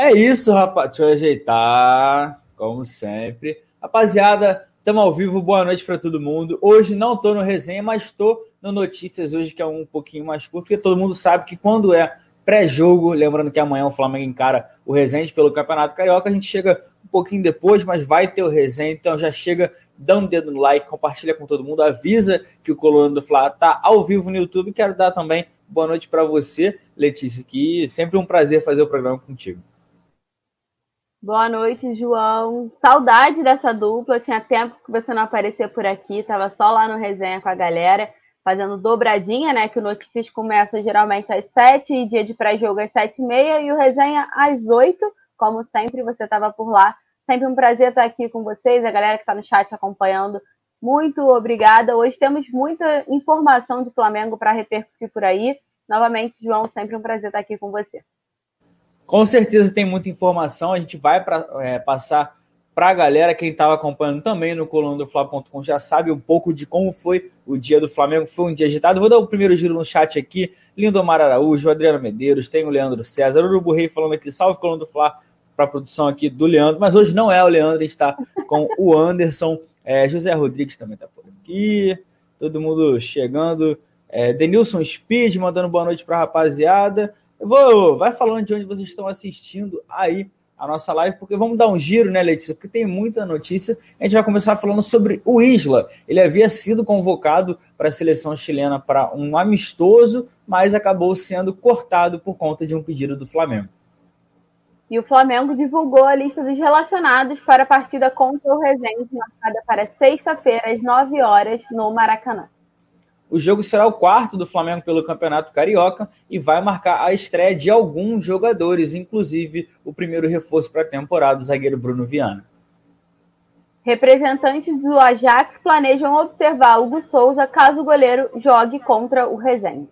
É isso, rapaz. Deixa eu ajeitar, como sempre. Rapaziada, estamos ao vivo. Boa noite para todo mundo. Hoje não estou no resenha, mas estou no Notícias hoje, que é um pouquinho mais curto, porque todo mundo sabe que quando é pré-jogo, lembrando que amanhã o Flamengo encara o Resende pelo Campeonato Carioca, a gente chega um pouquinho depois, mas vai ter o resenha, então já chega, dá um dedo no like, compartilha com todo mundo, avisa que o Coluna do Fla está ao vivo no YouTube. Quero dar também boa noite para você, Letícia, que sempre um prazer fazer o programa contigo. Boa noite, João. Saudade dessa dupla. Tinha tempo que você não aparecia por aqui. Tava só lá no resenha com a galera, fazendo dobradinha, né? Que o Notícias começa geralmente às sete, dia de pré-jogo às sete e meia, e o resenha às oito. Como sempre, você estava por lá. Sempre um prazer estar aqui com vocês, a galera que está no chat acompanhando. Muito obrigada. Hoje temos muita informação de Flamengo para repercutir por aí. Novamente, João, sempre um prazer estar aqui com você. Com certeza tem muita informação, a gente vai pra, é, passar para a galera, quem estava acompanhando também no coluna do já sabe um pouco de como foi o dia do Flamengo, foi um dia agitado. Vou dar o primeiro giro no chat aqui, Lindomar Araújo, Adriano Medeiros, tem o Leandro César, Urubu Rei falando aqui, salve coluna do para a produção aqui do Leandro, mas hoje não é o Leandro, está com o Anderson, é, José Rodrigues também está por aqui, todo mundo chegando, é, Denilson Speed mandando boa noite para a rapaziada, vou, vai falando de onde vocês estão assistindo aí a nossa live, porque vamos dar um giro, né, Letícia? Porque tem muita notícia. A gente vai começar falando sobre o Isla. Ele havia sido convocado para a seleção chilena para um amistoso, mas acabou sendo cortado por conta de um pedido do Flamengo. E o Flamengo divulgou a lista dos relacionados para a partida contra o Resende, marcada para sexta-feira, às 9 horas, no Maracanã. O jogo será o quarto do Flamengo pelo Campeonato Carioca e vai marcar a estreia de alguns jogadores, inclusive o primeiro reforço para a temporada, o zagueiro Bruno Viana. Representantes do Ajax planejam observar Hugo Souza caso o goleiro jogue contra o Rezende.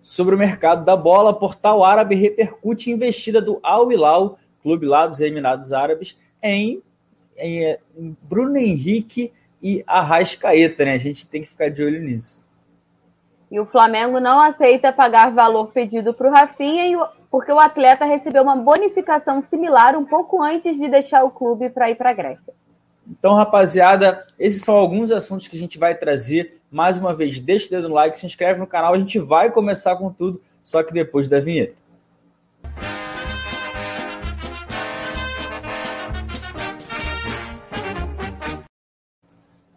Sobre o mercado da bola, Portal Árabe repercute investida do Al Hilal, clube lá dos Emirados Árabes, em, em, em Bruno Henrique e Arrascaeta, né? A gente tem que ficar de olho nisso. E o Flamengo não aceita pagar valor pedido para o Rafinha porque o atleta recebeu uma bonificação similar um pouco antes de deixar o clube para ir para a Grécia. Então, rapaziada, esses são alguns assuntos que a gente vai trazer. Mais uma vez, deixa o dedo no like, se inscreve no canal. A gente vai começar com tudo, só que depois da vinheta.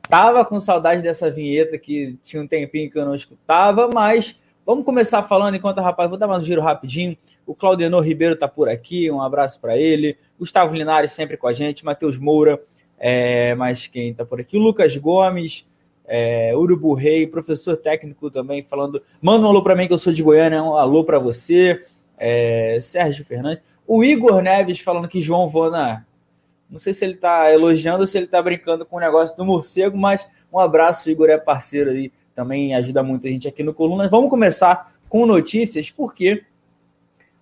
Tava com saudade dessa vinheta que tinha um tempinho que eu não escutava, mas vamos começar falando enquanto rapaz, vou dar mais um giro rapidinho. O Claudenor Ribeiro tá por aqui, um abraço para ele. Gustavo Linares sempre com a gente, Matheus Moura, é, mas quem tá por aqui? Lucas Gomes, é, Urubu Rei, professor técnico também, falando. Manda um alô para mim que eu sou de Goiânia, um alô para você. É, Sérgio Fernandes. O Igor Neves falando que João Vona não sei se ele está elogiando ou se ele está brincando com o negócio do morcego, mas um abraço, Igor é parceiro aí, também ajuda muito a gente aqui no Coluna. Vamos começar com notícias, porque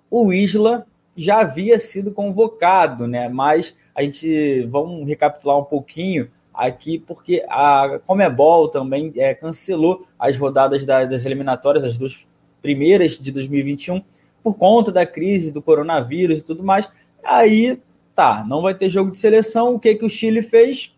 o Isla já havia sido convocado, né? Mas a gente vamos recapitular um pouquinho aqui, porque a Comebol também é, cancelou as rodadas da, das eliminatórias, as duas primeiras de 2021, por conta da crise do coronavírus e tudo mais. Aí Tá, não vai ter jogo de seleção. O que, que o Chile fez?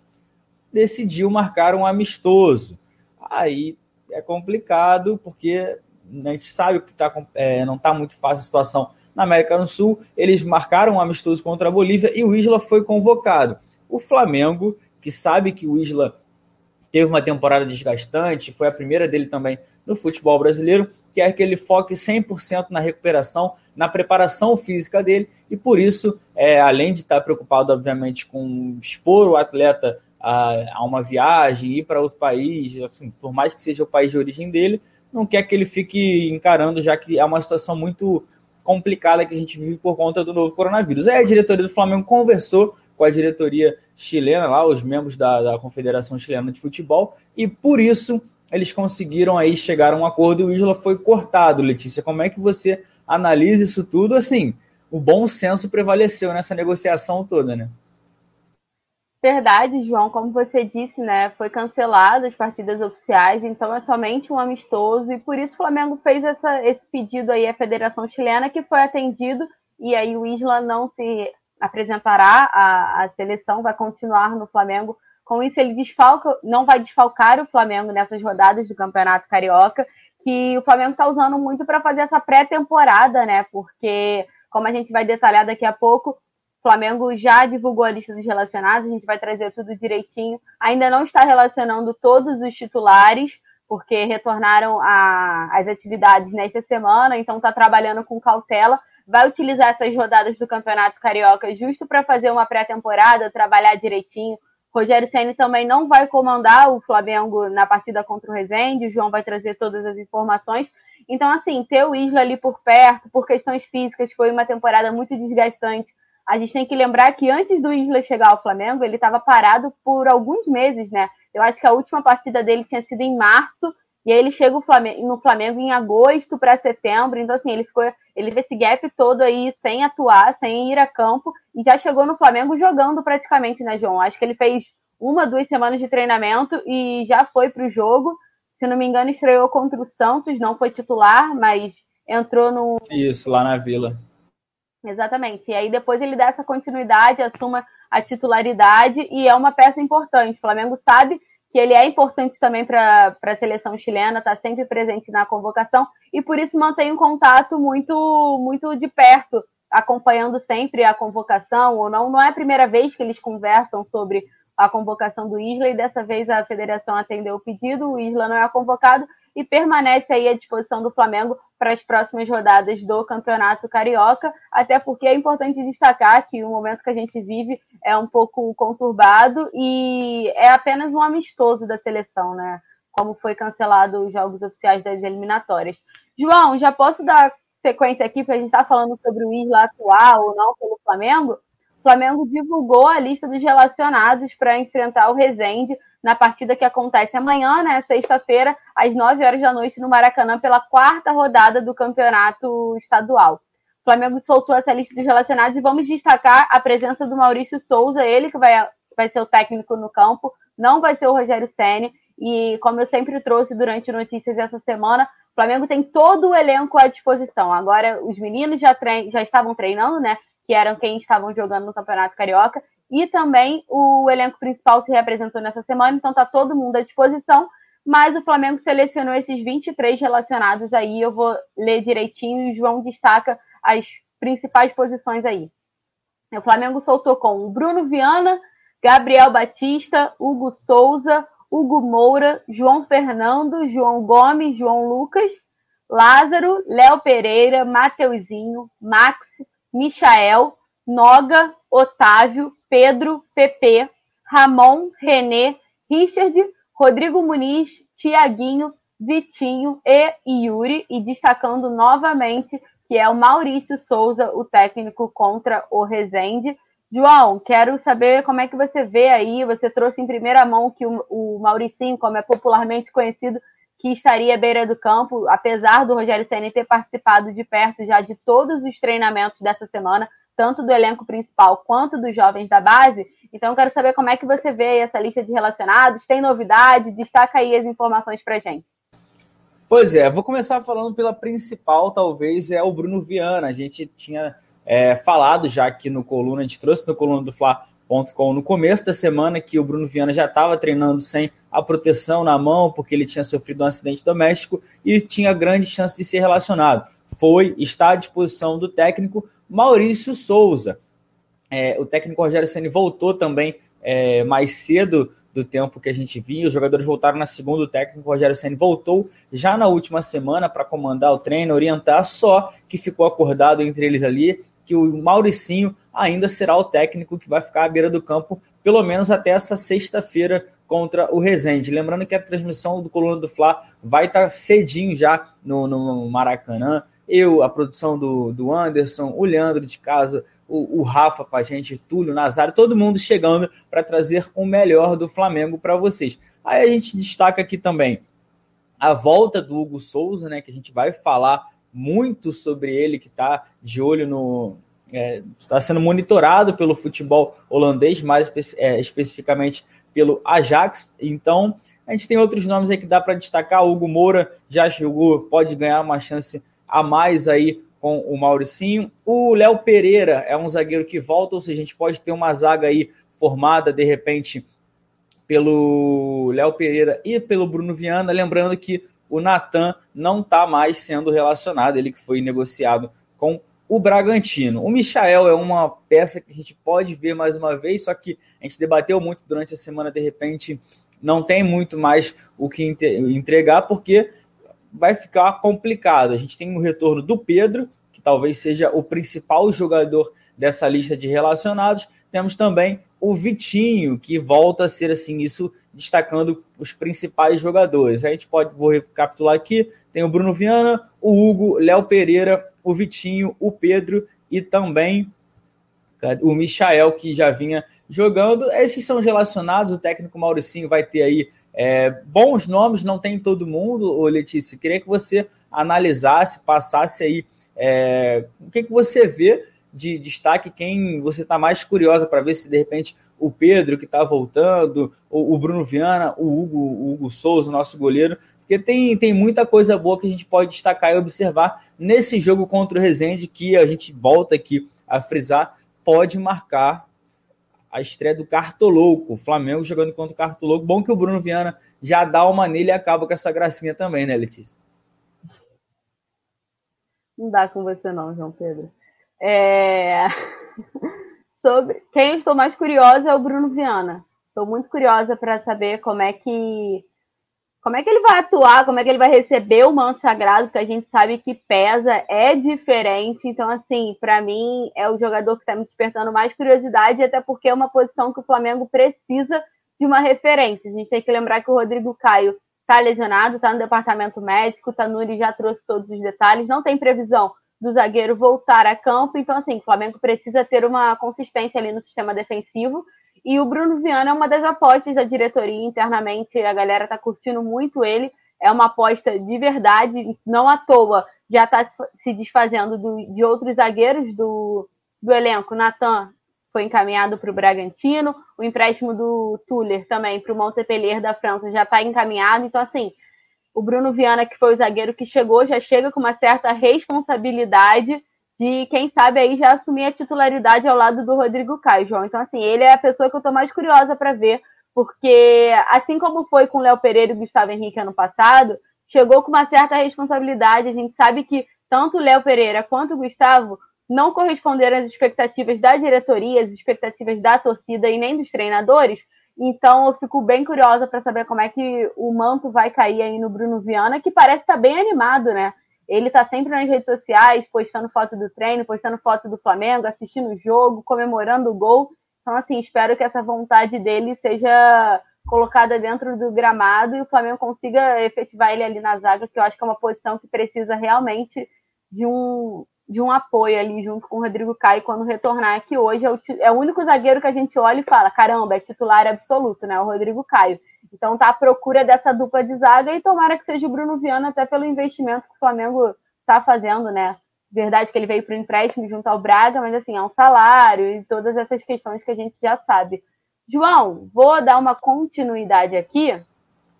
Decidiu marcar um amistoso. Aí é complicado, porque a gente sabe que tá, é, não está muito fácil a situação na América do Sul. Eles marcaram um amistoso contra a Bolívia e o Isla foi convocado. O Flamengo, que sabe que o Isla teve uma temporada desgastante, foi a primeira dele também no futebol brasileiro, quer que ele foque 100% na recuperação, na preparação física dele, e por isso, é, além de estar preocupado, obviamente, com expor o atleta a, a uma viagem, ir para outro país, assim, por mais que seja o país de origem dele, não quer que ele fique encarando, já que é uma situação muito complicada que a gente vive por conta do novo coronavírus. Aí a diretoria do Flamengo conversou com a diretoria chilena lá, os membros da, da Confederação Chilena de Futebol, e por isso eles conseguiram aí chegar a um acordo e o Isla foi cortado. Letícia, como é que você analisa isso tudo? Assim, o bom senso prevaleceu nessa negociação toda, né? Verdade, João, como você disse, né, foi cancelado as partidas oficiais, então é somente um amistoso e por isso o Flamengo fez essa, esse pedido aí à Federação Chilena que foi atendido e aí o Isla não se apresentará à, à seleção, vai continuar no Flamengo. Com isso ele desfalca, não vai desfalcar o Flamengo nessas rodadas do Campeonato Carioca, que o Flamengo está usando muito para fazer essa pré-temporada, né? Porque como a gente vai detalhar daqui a pouco, Flamengo já divulgou a lista dos relacionados, a gente vai trazer tudo direitinho. Ainda não está relacionando todos os titulares, porque retornaram às atividades nesta semana, então está trabalhando com cautela. Vai utilizar essas rodadas do Campeonato Carioca justo para fazer uma pré-temporada, trabalhar direitinho. Rogério Ceni também não vai comandar o Flamengo na partida contra o Rezende, o João vai trazer todas as informações. Então, assim, ter o Isla ali por perto, por questões físicas, foi uma temporada muito desgastante a gente tem que lembrar que antes do Isla chegar ao Flamengo, ele estava parado por alguns meses, né? Eu acho que a última partida dele tinha sido em março, e aí ele chega no Flamengo em agosto para setembro, então assim, ele ficou, ele teve esse gap todo aí sem atuar, sem ir a campo, e já chegou no Flamengo jogando praticamente, né, João? Acho que ele fez uma, duas semanas de treinamento e já foi para o jogo. Se não me engano, estreou contra o Santos, não foi titular, mas entrou no. Isso, lá na Vila. Exatamente. E aí depois ele dá essa continuidade, assuma a titularidade e é uma peça importante. O Flamengo sabe que ele é importante também para a seleção chilena, está sempre presente na convocação e por isso mantém um contato muito, muito de perto, acompanhando sempre a convocação. Ou não, não é a primeira vez que eles conversam sobre a convocação do Isla e dessa vez a federação atendeu o pedido, o Isla não é convocado e permanece aí à disposição do Flamengo para as próximas rodadas do Campeonato Carioca, até porque é importante destacar que o momento que a gente vive é um pouco conturbado e é apenas um amistoso da seleção, né? Como foi cancelado os jogos oficiais das eliminatórias. João, já posso dar sequência aqui, porque a gente está falando sobre o Isla atual ou não pelo Flamengo? Flamengo divulgou a lista dos relacionados para enfrentar o Rezende na partida que acontece amanhã, né, sexta-feira, às 9 horas da noite, no Maracanã, pela quarta rodada do campeonato estadual. O Flamengo soltou essa lista dos relacionados e vamos destacar a presença do Maurício Souza, ele que vai, vai ser o técnico no campo, não vai ser o Rogério Ceni e como eu sempre trouxe durante notícias essa semana, o Flamengo tem todo o elenco à disposição. Agora, os meninos já, já estavam treinando, né? Que eram quem estavam jogando no Campeonato Carioca. E também o elenco principal se representou nessa semana, então está todo mundo à disposição. Mas o Flamengo selecionou esses 23 relacionados aí. Eu vou ler direitinho e o João destaca as principais posições aí. O Flamengo soltou com Bruno Viana, Gabriel Batista, Hugo Souza, Hugo Moura, João Fernando, João Gomes, João Lucas, Lázaro, Léo Pereira, Mateuzinho, Max, Michael, Noga, Otávio, Pedro, Pepe, Ramon, Renê, Richard, Rodrigo Muniz, Tiaguinho, Vitinho e Yuri, e destacando novamente que é o Maurício Souza, o técnico contra o Rezende. João, quero saber como é que você vê aí, você trouxe em primeira mão que o, o Mauricinho, como é popularmente conhecido, que estaria à beira do campo, apesar do Rogério Senna ter participado de perto já de todos os treinamentos dessa semana, tanto do elenco principal quanto dos jovens da base. Então, quero saber como é que você vê essa lista de relacionados, tem novidade? Destaca aí as informações para gente. Pois é, vou começar falando pela principal, talvez, é o Bruno Viana. A gente tinha é, falado já aqui no Coluna, a gente trouxe no Coluna do Fla.com no começo da semana que o Bruno Viana já estava treinando sem a proteção na mão, porque ele tinha sofrido um acidente doméstico e tinha grande chance de ser relacionado. Foi, está à disposição do técnico, Maurício Souza. É, o técnico Rogério Ceni voltou também é, mais cedo do tempo que a gente via. Os jogadores voltaram na segunda. O técnico Rogério Ceni voltou já na última semana para comandar o treino, orientar. Só que ficou acordado entre eles ali que o Mauricinho ainda será o técnico que vai ficar à beira do campo, pelo menos até essa sexta-feira contra o Resende. Lembrando que a transmissão do Coluna do Fla vai estar cedinho já no, no Maracanã. Eu, a produção do, do Anderson, o Leandro de casa, o, o Rafa com a gente, Túlio, Nazário, todo mundo chegando para trazer o melhor do Flamengo para vocês. Aí a gente destaca aqui também a volta do Hugo Souza, né? Que a gente vai falar muito sobre ele, que está de olho no. Está é, sendo monitorado pelo futebol holandês, mais é, especificamente pelo Ajax. Então, a gente tem outros nomes aí que dá para destacar. Hugo Moura já chegou, pode ganhar uma chance a mais aí com o Mauricinho. O Léo Pereira é um zagueiro que volta, ou seja, a gente pode ter uma zaga aí formada de repente pelo Léo Pereira e pelo Bruno Viana. Lembrando que o Natan não está mais sendo relacionado, ele que foi negociado com o Bragantino. O Michael é uma peça que a gente pode ver mais uma vez, só que a gente debateu muito durante a semana, de repente não tem muito mais o que entregar, porque vai ficar complicado. A gente tem o retorno do Pedro, que talvez seja o principal jogador dessa lista de relacionados. Temos também o Vitinho, que volta a ser assim, isso destacando os principais jogadores. A gente pode, vou recapitular aqui, tem o Bruno Viana, o Hugo, Léo Pereira, o Vitinho, o Pedro e também o Michael, que já vinha jogando. Esses são os relacionados, o técnico Mauricinho vai ter aí é, bons nomes, não tem todo mundo, ô Letícia. Queria que você analisasse, passasse aí é, o que, que você vê de destaque, quem você está mais curiosa para ver se de repente o Pedro que está voltando, o, o, Bruno Viana, o Hugo, o Hugo Souza, nosso goleiro, porque tem, tem muita coisa boa que a gente pode destacar e observar nesse jogo contra o Rezende, que a gente volta aqui a frisar, pode marcar a estreia do Cartolouco, o Flamengo jogando contra o Cartolouco. Bom que o Bruno Viana já dá uma nele e acaba com essa gracinha também, né, Letícia? Não dá com você não, João Pedro. É... Sobre quem eu estou mais curiosa é o Bruno Viana. Estou muito curiosa para saber como é que como é que ele vai atuar, como é que ele vai receber o manto sagrado, que a gente sabe que pesa, é diferente. Então, assim, para mim é o jogador que está me despertando mais curiosidade, até porque é uma posição que o Flamengo precisa de uma referência. A gente tem que lembrar que o Rodrigo Caio está lesionado, está no departamento médico, o Tanuri já trouxe todos os detalhes, não tem previsão do zagueiro voltar a campo. Então, assim, o Flamengo precisa ter uma consistência ali no sistema defensivo. E o Bruno Viana é uma das apostas da diretoria internamente. A galera tá curtindo muito ele. É uma aposta de verdade, não à toa. Já está se desfazendo do, de outros zagueiros do, do elenco. Natan foi encaminhado para o Bragantino. O empréstimo do Tuller também para o Montpellier da França já está encaminhado. Então, assim, o Bruno Viana, que foi o zagueiro que chegou, já chega com uma certa responsabilidade de, quem sabe, aí já assumir a titularidade ao lado do Rodrigo Caio, João. Então, assim, ele é a pessoa que eu estou mais curiosa para ver, porque, assim como foi com Léo Pereira e Gustavo Henrique ano passado, chegou com uma certa responsabilidade. A gente sabe que tanto Léo Pereira quanto o Gustavo não corresponderam às expectativas da diretoria, às expectativas da torcida e nem dos treinadores, então eu fico bem curiosa para saber como é que o manto vai cair aí no Bruno Viana, que parece estar tá bem animado, né? Ele está sempre nas redes sociais, postando foto do treino, postando foto do Flamengo, assistindo o jogo, comemorando o gol. Então, assim, espero que essa vontade dele seja colocada dentro do gramado e o Flamengo consiga efetivar ele ali na zaga, que eu acho que é uma posição que precisa realmente de um, de um apoio ali junto com o Rodrigo Caio quando retornar, que hoje é o, é o único zagueiro que a gente olha e fala: caramba, é titular absoluto, né? O Rodrigo Caio. Então tá à procura dessa dupla de zaga e tomara que seja o Bruno Viana, até pelo investimento que o Flamengo está fazendo, né? Verdade que ele veio para o empréstimo junto ao Braga, mas assim, é um salário e todas essas questões que a gente já sabe. João, vou dar uma continuidade aqui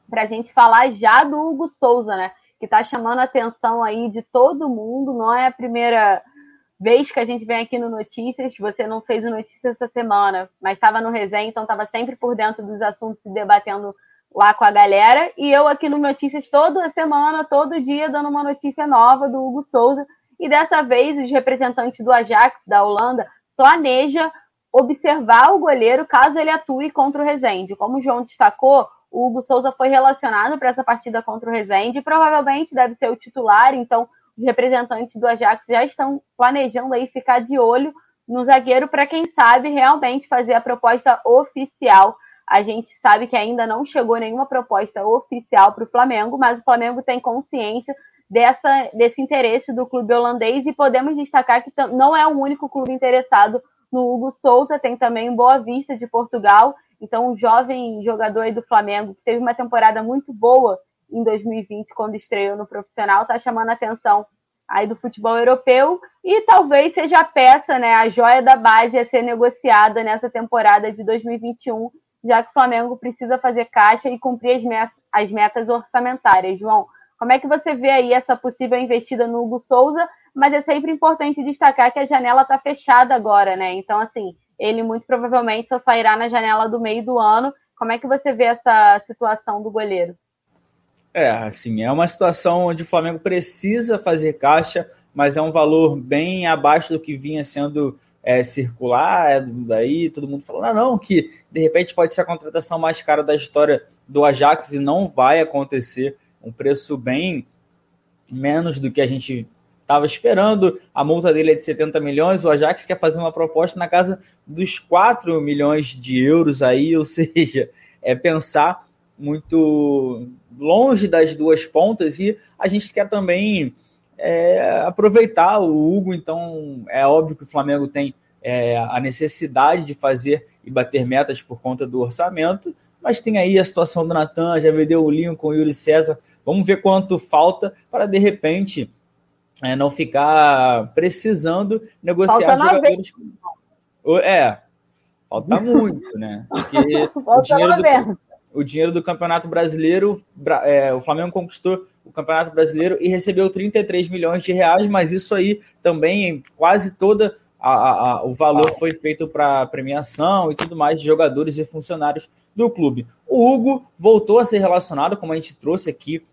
para a gente falar já do Hugo Souza, né? Que está chamando a atenção aí de todo mundo. Não é a primeira vez que a gente vem aqui no Notícias. Você não fez o Notícias essa semana, mas estava no resenha, então estava sempre por dentro dos assuntos e debatendo lá com a galera. E eu aqui no Notícias toda semana, todo dia, dando uma notícia nova do Hugo Souza. E dessa vez, os representantes do Ajax, da Holanda, planeja observar o goleiro caso ele atue contra o Rezende. Como o João destacou, o Hugo Souza foi relacionado para essa partida contra o Rezende, provavelmente deve ser o titular, então os representantes do Ajax já estão planejando aí ficar de olho no zagueiro para quem sabe realmente fazer a proposta oficial A gente sabe que ainda não chegou nenhuma proposta oficial para o Flamengo, mas o Flamengo tem consciência dessa, desse interesse do clube holandês e podemos destacar que não é o único clube interessado no Hugo Souza, tem também Boa Vista de Portugal. Então, um jovem jogador do Flamengo que teve uma temporada muito boa em 2020, quando estreou no profissional, está chamando a atenção aí do futebol europeu e talvez seja a peça, né, a joia da base a ser negociada nessa temporada de 2021, já que o Flamengo precisa fazer caixa e cumprir as metas, as metas orçamentárias. João, como é que você vê aí essa possível investida no Hugo Souza? Mas é sempre importante destacar que a janela está fechada agora, né? Então, assim, ele muito provavelmente só sairá na janela do meio do ano. Como é que você vê essa situação do goleiro? É, assim, é uma situação onde o Flamengo precisa fazer caixa, mas é um valor bem abaixo do que vinha sendo é, circular, é, daí todo mundo falando, ah, não, que de repente pode ser a contratação mais cara da história do Ajax e não vai acontecer. Um preço bem menos do que a gente estava esperando. A multa dele é de 70 milhões. O Ajax quer fazer uma proposta na casa dos 4 milhões de euros aí, ou seja, é pensar muito longe das duas pontas. E a gente quer também é, aproveitar o Hugo, então é óbvio que o Flamengo tem é, a necessidade de fazer e bater metas por conta do orçamento, mas tem aí a situação do Natan, já vendeu o Lincoln, o Yuri César, vamos ver quanto falta para de repente é, não ficar precisando negociar falta jogadores. É, falta muito, né? Porque o dinheiro do, o dinheiro do Campeonato Brasileiro, é, o Flamengo conquistou o Campeonato Brasileiro e recebeu 33 milhões de reais, mas isso aí também, quase toda a, a, o valor foi feito para premiação e tudo mais de jogadores e funcionários do clube. O Hugo voltou a ser relacionado, como a gente trouxe aqui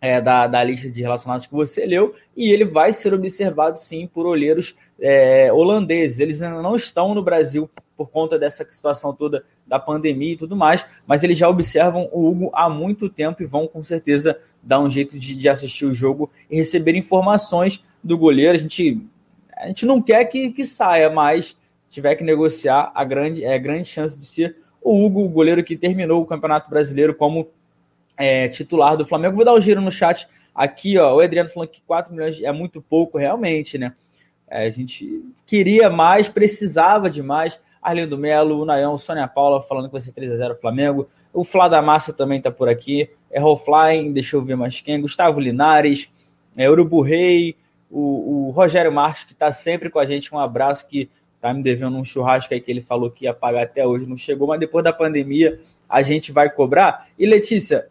é, da, da lista de relacionados que você leu, e ele vai ser observado sim por olheiros é, holandeses. Eles ainda não estão no Brasil por conta dessa situação toda da pandemia e tudo mais, mas eles já observam o Hugo há muito tempo e vão com certeza dar um jeito de, de assistir o jogo e receber informações do goleiro. A gente, a gente não quer que, que saia, mas tiver que negociar, a grande, é grande chance de ser o Hugo, o goleiro que terminou o Campeonato Brasileiro como é, titular do Flamengo. Vou dar um giro no chat aqui, ó. O Adriano falando que 4 milhões é muito pouco, realmente, né? É, a gente queria mais, precisava de mais. Arlindo Melo, o Nayão, Sônia Paula falando que vai ser 3x0 Flamengo. O Flá da Massa também tá por aqui. É Flying, deixa eu ver mais quem. Gustavo Linares, é Urubu Rei, o, o Rogério Marques, que tá sempre com a gente. Um abraço que tá me devendo um churrasco aí que ele falou que ia pagar até hoje, não chegou, mas depois da pandemia a gente vai cobrar. E Letícia,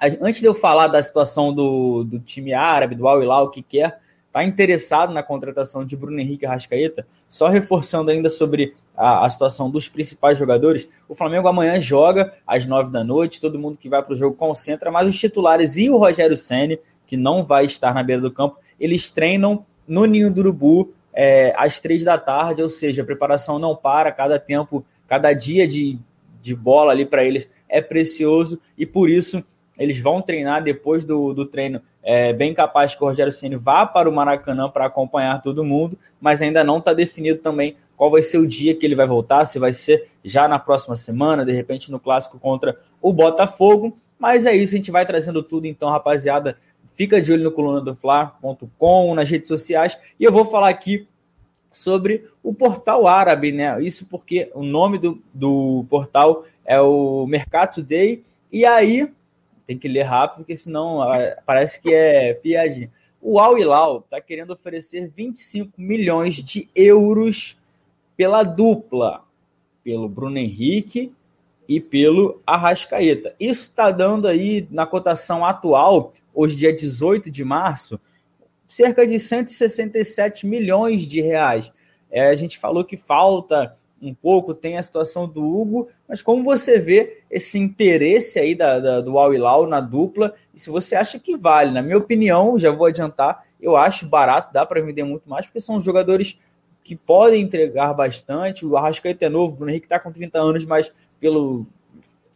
antes de eu falar da situação do, do time árabe, do Al Hilal, o que quer, está interessado na contratação de Bruno Henrique Rascaeta, só reforçando ainda sobre a, a, situação dos principais jogadores, o Flamengo amanhã joga às nove da noite, todo mundo que vai para o jogo concentra, mas os titulares e o Rogério Ceni que não vai estar na beira do campo, eles treinam no Ninho do Urubu é, às três da tarde, ou seja, a preparação não para, cada tempo, cada dia de, de bola ali para eles é precioso e por isso eles vão treinar depois do, do treino. É bem capaz que o Rogério Ceni vá para o Maracanã para acompanhar todo mundo, mas ainda não está definido também qual vai ser o dia que ele vai voltar, se vai ser já na próxima semana, de repente no clássico contra o Botafogo. Mas é isso, a gente vai trazendo tudo então, rapaziada. Fica de olho no coluna do Fla.com, nas redes sociais, e eu vou falar aqui sobre o portal árabe, né? Isso porque o nome do, do portal é o Mercado Today, e aí tem que ler rápido, porque senão ah, parece que é piadinha. O Al Hilal está querendo oferecer 25 milhões de euros pela dupla, pelo Bruno Henrique e pelo Arrascaeta. Isso está dando aí, na cotação atual, hoje dia 18 de março, cerca de 167 milhões de reais. É, a gente falou que falta um pouco, tem a situação do Hugo, mas como você vê esse interesse aí da, da do Al Hilal na dupla, e se você acha que vale, na minha opinião, já vou adiantar, eu acho barato, dá para vender muito mais, porque são jogadores que podem entregar bastante, o Arrascaeta é novo, o Bruno Henrique está com 30 anos, mas pelo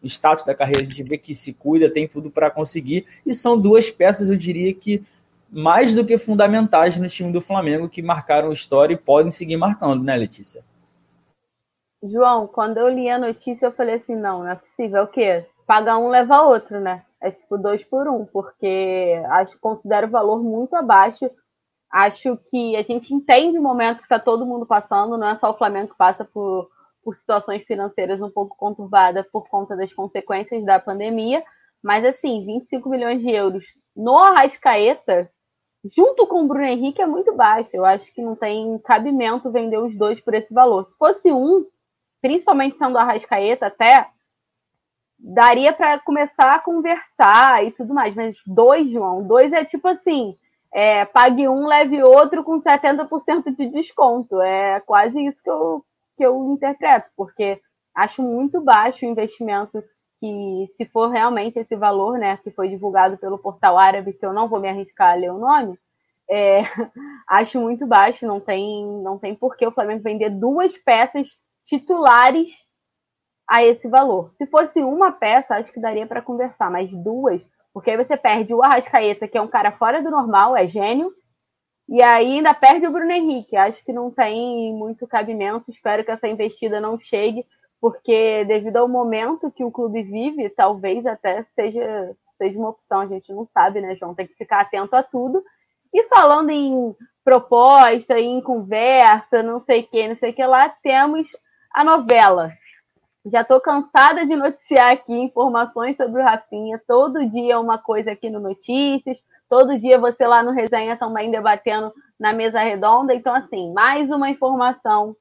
status da carreira a gente vê que se cuida, tem tudo para conseguir, e são duas peças, eu diria que mais do que fundamentais no time do Flamengo, que marcaram história e podem seguir marcando, né, Letícia? João, quando eu li a notícia, eu falei assim, não, não é possível. É o quê? Paga um, leva outro, né? É tipo dois por um, porque acho considero o valor muito abaixo. Acho que a gente entende o momento que está todo mundo passando, não é só o Flamengo que passa por, por situações financeiras um pouco conturbadas por conta das consequências da pandemia. Mas assim, 25 milhões de euros no Arrascaeta, junto com o Bruno Henrique, é muito baixo. Eu acho que não tem cabimento vender os dois por esse valor. Se fosse um, principalmente sendo o Arrascaeta até, daria para começar a conversar e tudo mais. Mas dois, João, dois é tipo assim, é, pague um, leve outro com 70% de desconto. É quase isso que eu, que eu interpreto, porque acho muito baixo o investimento que, se for realmente esse valor, né, que foi divulgado pelo portal árabe, que eu não vou me arriscar a ler o nome, é, acho muito baixo, não tem, não tem por que o Flamengo vender duas peças titulares a esse valor. Se fosse uma peça, acho que daria para conversar, mas duas, porque aí você perde o Arrascaeta, que é um cara fora do normal, é gênio, e aí ainda perde o Bruno Henrique. Acho que não tem muito cabimento. Espero que essa investida não chegue, porque devido ao momento que o clube vive, talvez até seja, seja uma opção. A gente não sabe, né, João? Tem que ficar atento a tudo. E falando em proposta, em conversa, não sei o que, não sei o que lá, temos a novela. Já estou cansada de noticiar aqui informações sobre o Rafinha. Todo dia uma coisa aqui no Notícias. Todo dia você lá no Resenha também debatendo na mesa redonda. Então, assim, mais uma informação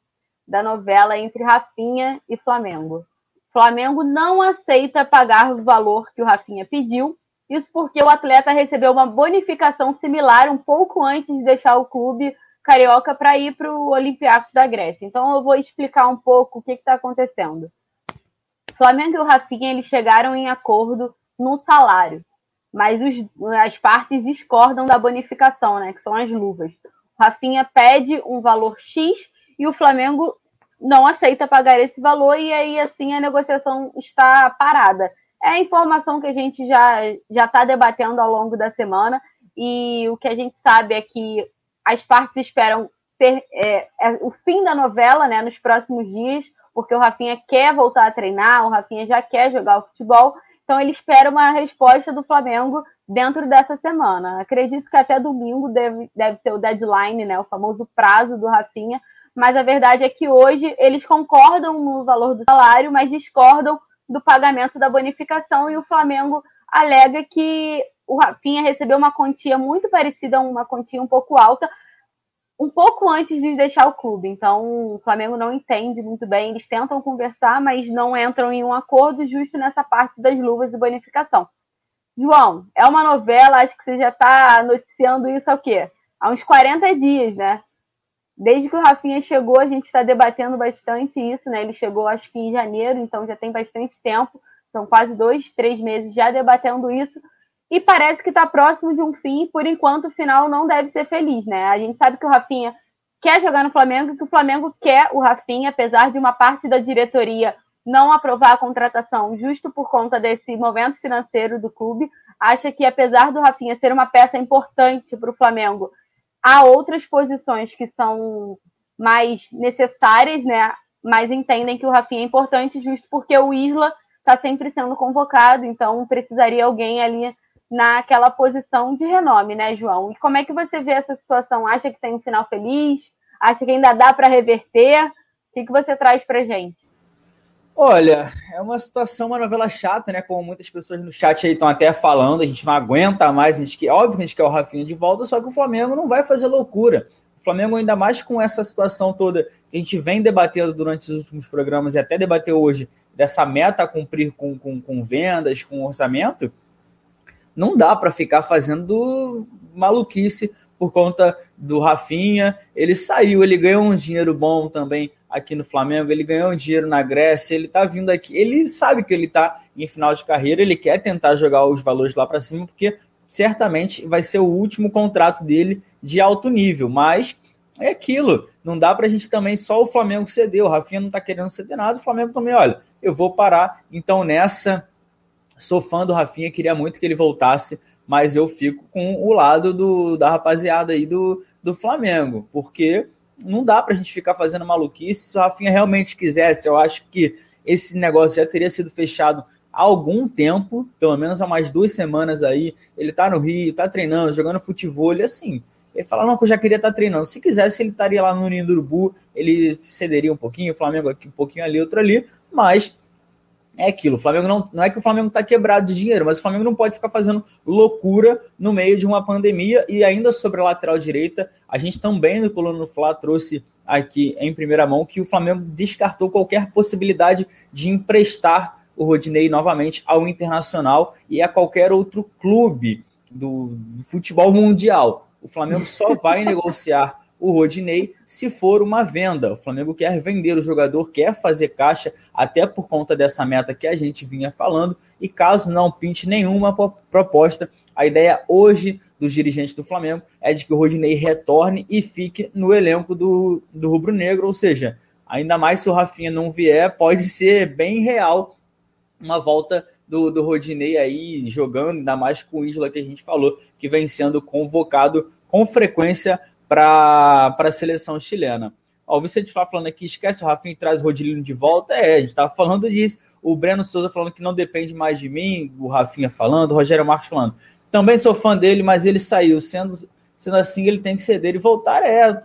da novela entre Rafinha e Flamengo. Flamengo não aceita pagar o valor que o Rafinha pediu. Isso porque o atleta recebeu uma bonificação similar um pouco antes de deixar o clube carioca para ir para o Olympiacos da Grécia. Então eu vou explicar um pouco o que está acontecendo. Flamengo e o Rafinha eles chegaram em acordo no salário, mas os, as partes discordam da bonificação, né, que são as luvas. O Rafinha pede um valor X e o Flamengo não aceita pagar esse valor e aí assim a negociação está parada. É a informação que a gente já já está debatendo ao longo da semana e o que a gente sabe é que as partes esperam ter é, é, o fim da novela, né, nos próximos dias, porque o Rafinha quer voltar a treinar, o Rafinha já quer jogar o futebol, então ele espera uma resposta do Flamengo dentro dessa semana. Acredito que até domingo deve, deve ter o deadline, né, o famoso prazo do Rafinha, mas a verdade é que hoje eles concordam no valor do salário, mas discordam do pagamento da bonificação. E o Flamengo alega que o Rafinha recebeu uma quantia muito parecida a uma quantia um pouco alta, um pouco antes de deixar o clube. Então, o Flamengo não entende muito bem. Eles tentam conversar, mas não entram em um acordo justo nessa parte das luvas e bonificação. João, é uma novela, acho que você já está noticiando isso há o quê? Há uns 40 dias, né? Desde que o Rafinha chegou, a gente está debatendo bastante isso, né? Ele chegou, acho que em janeiro, então já tem bastante tempo. São quase dois, três meses já debatendo isso e parece que está próximo de um fim. Por enquanto, o final não deve ser feliz, né? A gente sabe que o Rafinha quer jogar no Flamengo, que o Flamengo quer o Rafinha, apesar de uma parte da diretoria não aprovar a contratação justo por conta desse momento financeiro do clube. Acha que, apesar do Rafinha ser uma peça importante para o Flamengo, há outras posições que são mais necessárias, né? Mas entendem que o Rafinha é importante justo porque o Isla está sempre sendo convocado, então precisaria alguém ali naquela posição de renome, né, João? E como é que você vê essa situação? Acha que tem um final feliz? Acha que ainda dá para reverter? O que, que você traz para gente? Olha, é uma situação, uma novela chata, né? Como muitas pessoas no chat aí estão até falando, a gente não aguenta mais, a gente quer, óbvio que a gente quer o Rafinha de volta, só que o Flamengo não vai fazer loucura. O Flamengo, ainda mais com essa situação toda que a gente vem debatendo durante os últimos programas e até debateu hoje, dessa meta a cumprir com, com, com vendas, com orçamento, não dá para ficar fazendo maluquice por conta do Rafinha. Ele saiu, ele ganhou um dinheiro bom também aqui no Flamengo, ele ganhou um dinheiro na Grécia, ele tá vindo aqui, ele sabe que ele tá em final de carreira, ele quer tentar jogar os valores lá para cima, porque certamente vai ser o último contrato dele de alto nível, mas é aquilo, não dá para a gente também só o Flamengo ceder, o Rafinha não tá querendo ceder nada, o Flamengo também, olha, eu vou parar, então nessa Sou fã do Rafinha, queria muito que ele voltasse, mas eu fico com o lado do, da rapaziada aí do, do Flamengo, porque não dá para a gente ficar fazendo maluquice. Se o Rafinha realmente quisesse, eu acho que esse negócio já teria sido fechado há algum tempo, pelo menos há mais duas semanas aí. Ele tá no Rio, tá treinando, jogando futebol, e assim. Ele fala, não, que eu já queria estar tá treinando. Se quisesse, ele estaria lá no Ninho do Urubu, ele cederia um pouquinho, o Flamengo aqui, um pouquinho ali, outro ali, mas é aquilo. O Flamengo não, não é que o Flamengo está quebrado de dinheiro, mas o Flamengo não pode ficar fazendo loucura no meio de uma pandemia. E ainda sobre a lateral direita, a gente também no Coluna Fla trouxe aqui em primeira mão que o Flamengo descartou qualquer possibilidade de emprestar o Rodinei novamente ao Internacional e a qualquer outro clube do futebol mundial. O Flamengo só vai negociar o Rodinei se for uma venda. O Flamengo quer vender o jogador, quer fazer caixa, até por conta dessa meta que a gente vinha falando. E caso não pinte nenhuma proposta, a ideia hoje dos dirigentes do Flamengo é de que o Rodinei retorne e fique no elenco do, do Rubro Negro, ou seja, ainda mais se o Rafinha não vier, pode ser bem real uma volta do, do Rodinei aí jogando, ainda mais com o Isla que a gente falou, que vem sendo convocado com frequência para a seleção chilena. Ó, o Vicente Flá falando aqui, esquece o Rafinha e traz o Rodilino de volta. É, a gente estava falando disso. O Breno Souza falando que não depende mais de mim, o Rafinha falando, o Rogério Marques falando. Também sou fã dele, mas ele saiu. Sendo, sendo assim, ele tem que ceder e voltar. É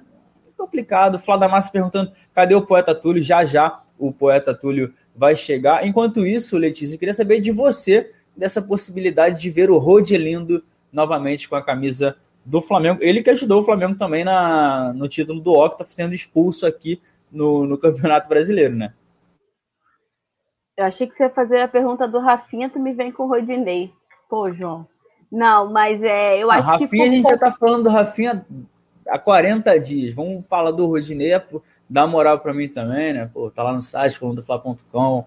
complicado. Flá da Massa perguntando cadê o poeta Túlio? Já já o poeta Túlio vai chegar. Enquanto isso, Letícia, eu queria saber de você dessa possibilidade de ver o Rodilindo novamente com a camisa do Flamengo. Ele que ajudou o Flamengo também na, no título do Octa, sendo expulso aqui no, no Campeonato Brasileiro, né? Eu achei que você ia fazer a pergunta do Rafinha, tu me vem com o Rodinei. Pô, João. Não, mas é, eu acho Rafinha, que. Rafinha, a gente já tá falando do Rafinha há 40 dias. Vamos falar do Rodinei dá moral para mim também, né? Pô, tá lá no site, colunadofla.com.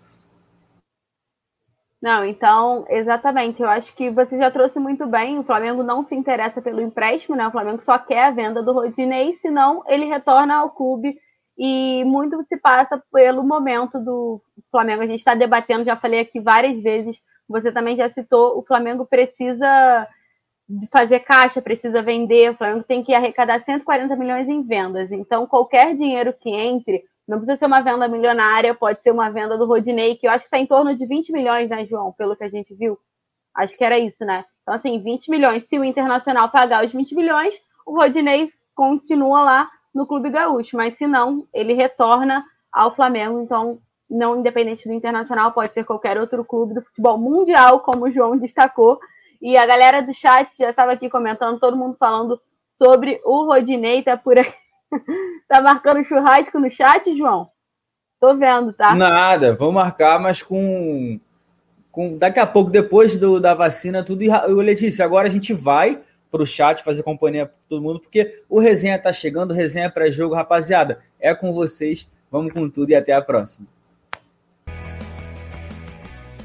Não, então, exatamente. Eu acho que você já trouxe muito bem. O Flamengo não se interessa pelo empréstimo, né? O Flamengo só quer a venda do Rodinei, senão ele retorna ao clube. E muito se passa pelo momento do Flamengo. A gente está debatendo, já falei aqui várias vezes. Você também já citou, o Flamengo precisa fazer caixa, precisa vender, o Flamengo tem que arrecadar 140 milhões em vendas. Então, qualquer dinheiro que entre, não precisa ser uma venda milionária, pode ser uma venda do Rodinei, que eu acho que está em torno de 20 milhões, né, João? Pelo que a gente viu. Acho que era isso, né? Então, assim, 20 milhões. Se o Internacional pagar os 20 milhões, o Rodinei continua lá no Clube Gaúcho. Mas se não, ele retorna ao Flamengo. Então, não independente do Internacional, pode ser qualquer outro clube do futebol mundial, como o João destacou. E a galera do chat já estava aqui comentando, todo mundo falando sobre o Rodinei, tá por aí. tá marcando churrasco no chat, João? Tô vendo, tá? Nada, vou marcar, mas com. com daqui a pouco, depois do, da vacina, tudo. E, Letícia, agora a gente vai pro chat fazer companhia para todo mundo, porque o resenha tá chegando, o resenha pré-jogo, rapaziada. É com vocês. Vamos com tudo e até a próxima.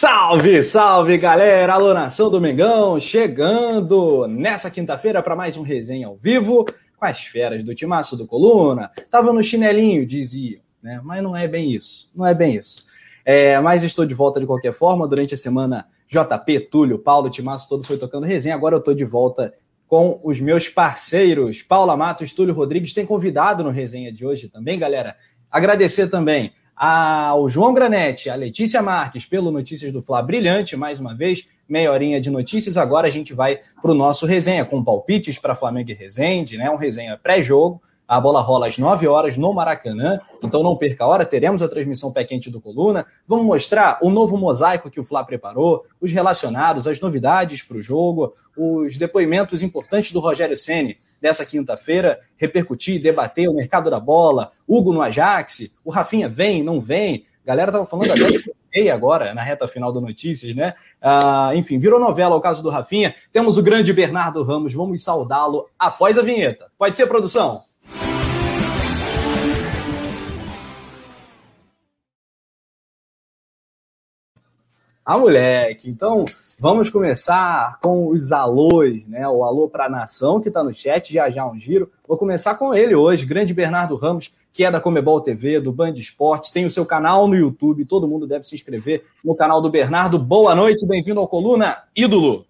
Salve, salve galera! Alô, nação do Mengão, chegando nessa quinta-feira para mais um resenha ao vivo com as feras do timaço do Coluna. Tava no chinelinho, diziam, né? Mas não é bem isso, não é bem isso. É, mas estou de volta de qualquer forma. Durante a semana, JP, Túlio, Paulo, timaço todo foi tocando resenha. Agora eu estou de volta com os meus parceiros. Paula Matos, Túlio Rodrigues tem convidado no resenha de hoje também, galera. Agradecer também ao João Granete, a Letícia Marques pelo Notícias do Fla brilhante, mais uma vez, meia horinha de notícias. Agora a gente vai para o nosso resenha com palpites para Flamengo e Resende, né? Um resenha pré-jogo. A bola rola às 9 horas no Maracanã, então não perca a hora, teremos a transmissão pé quente do Coluna. Vamos mostrar o novo mosaico que o Fla preparou, os relacionados, as novidades para o jogo, os depoimentos importantes do Rogério Ceni dessa quinta-feira, repercutir, debater o mercado da bola, Hugo no Ajax, o Rafinha vem, não vem. A galera tava falando até de meia agora, na reta final do Notícias, né? Uh, enfim, virou novela o caso do Rafinha. Temos o grande Bernardo Ramos, vamos saudá-lo após a vinheta. Pode ser, produção? Ah, moleque, então vamos começar com os alôs, né? O alô para a nação que está no chat, já já um giro. Vou começar com ele hoje, grande Bernardo Ramos, que é da Comebol TV, do Band Esportes, tem o seu canal no YouTube, todo mundo deve se inscrever no canal do Bernardo. Boa noite, bem-vindo ao Coluna Ídolo.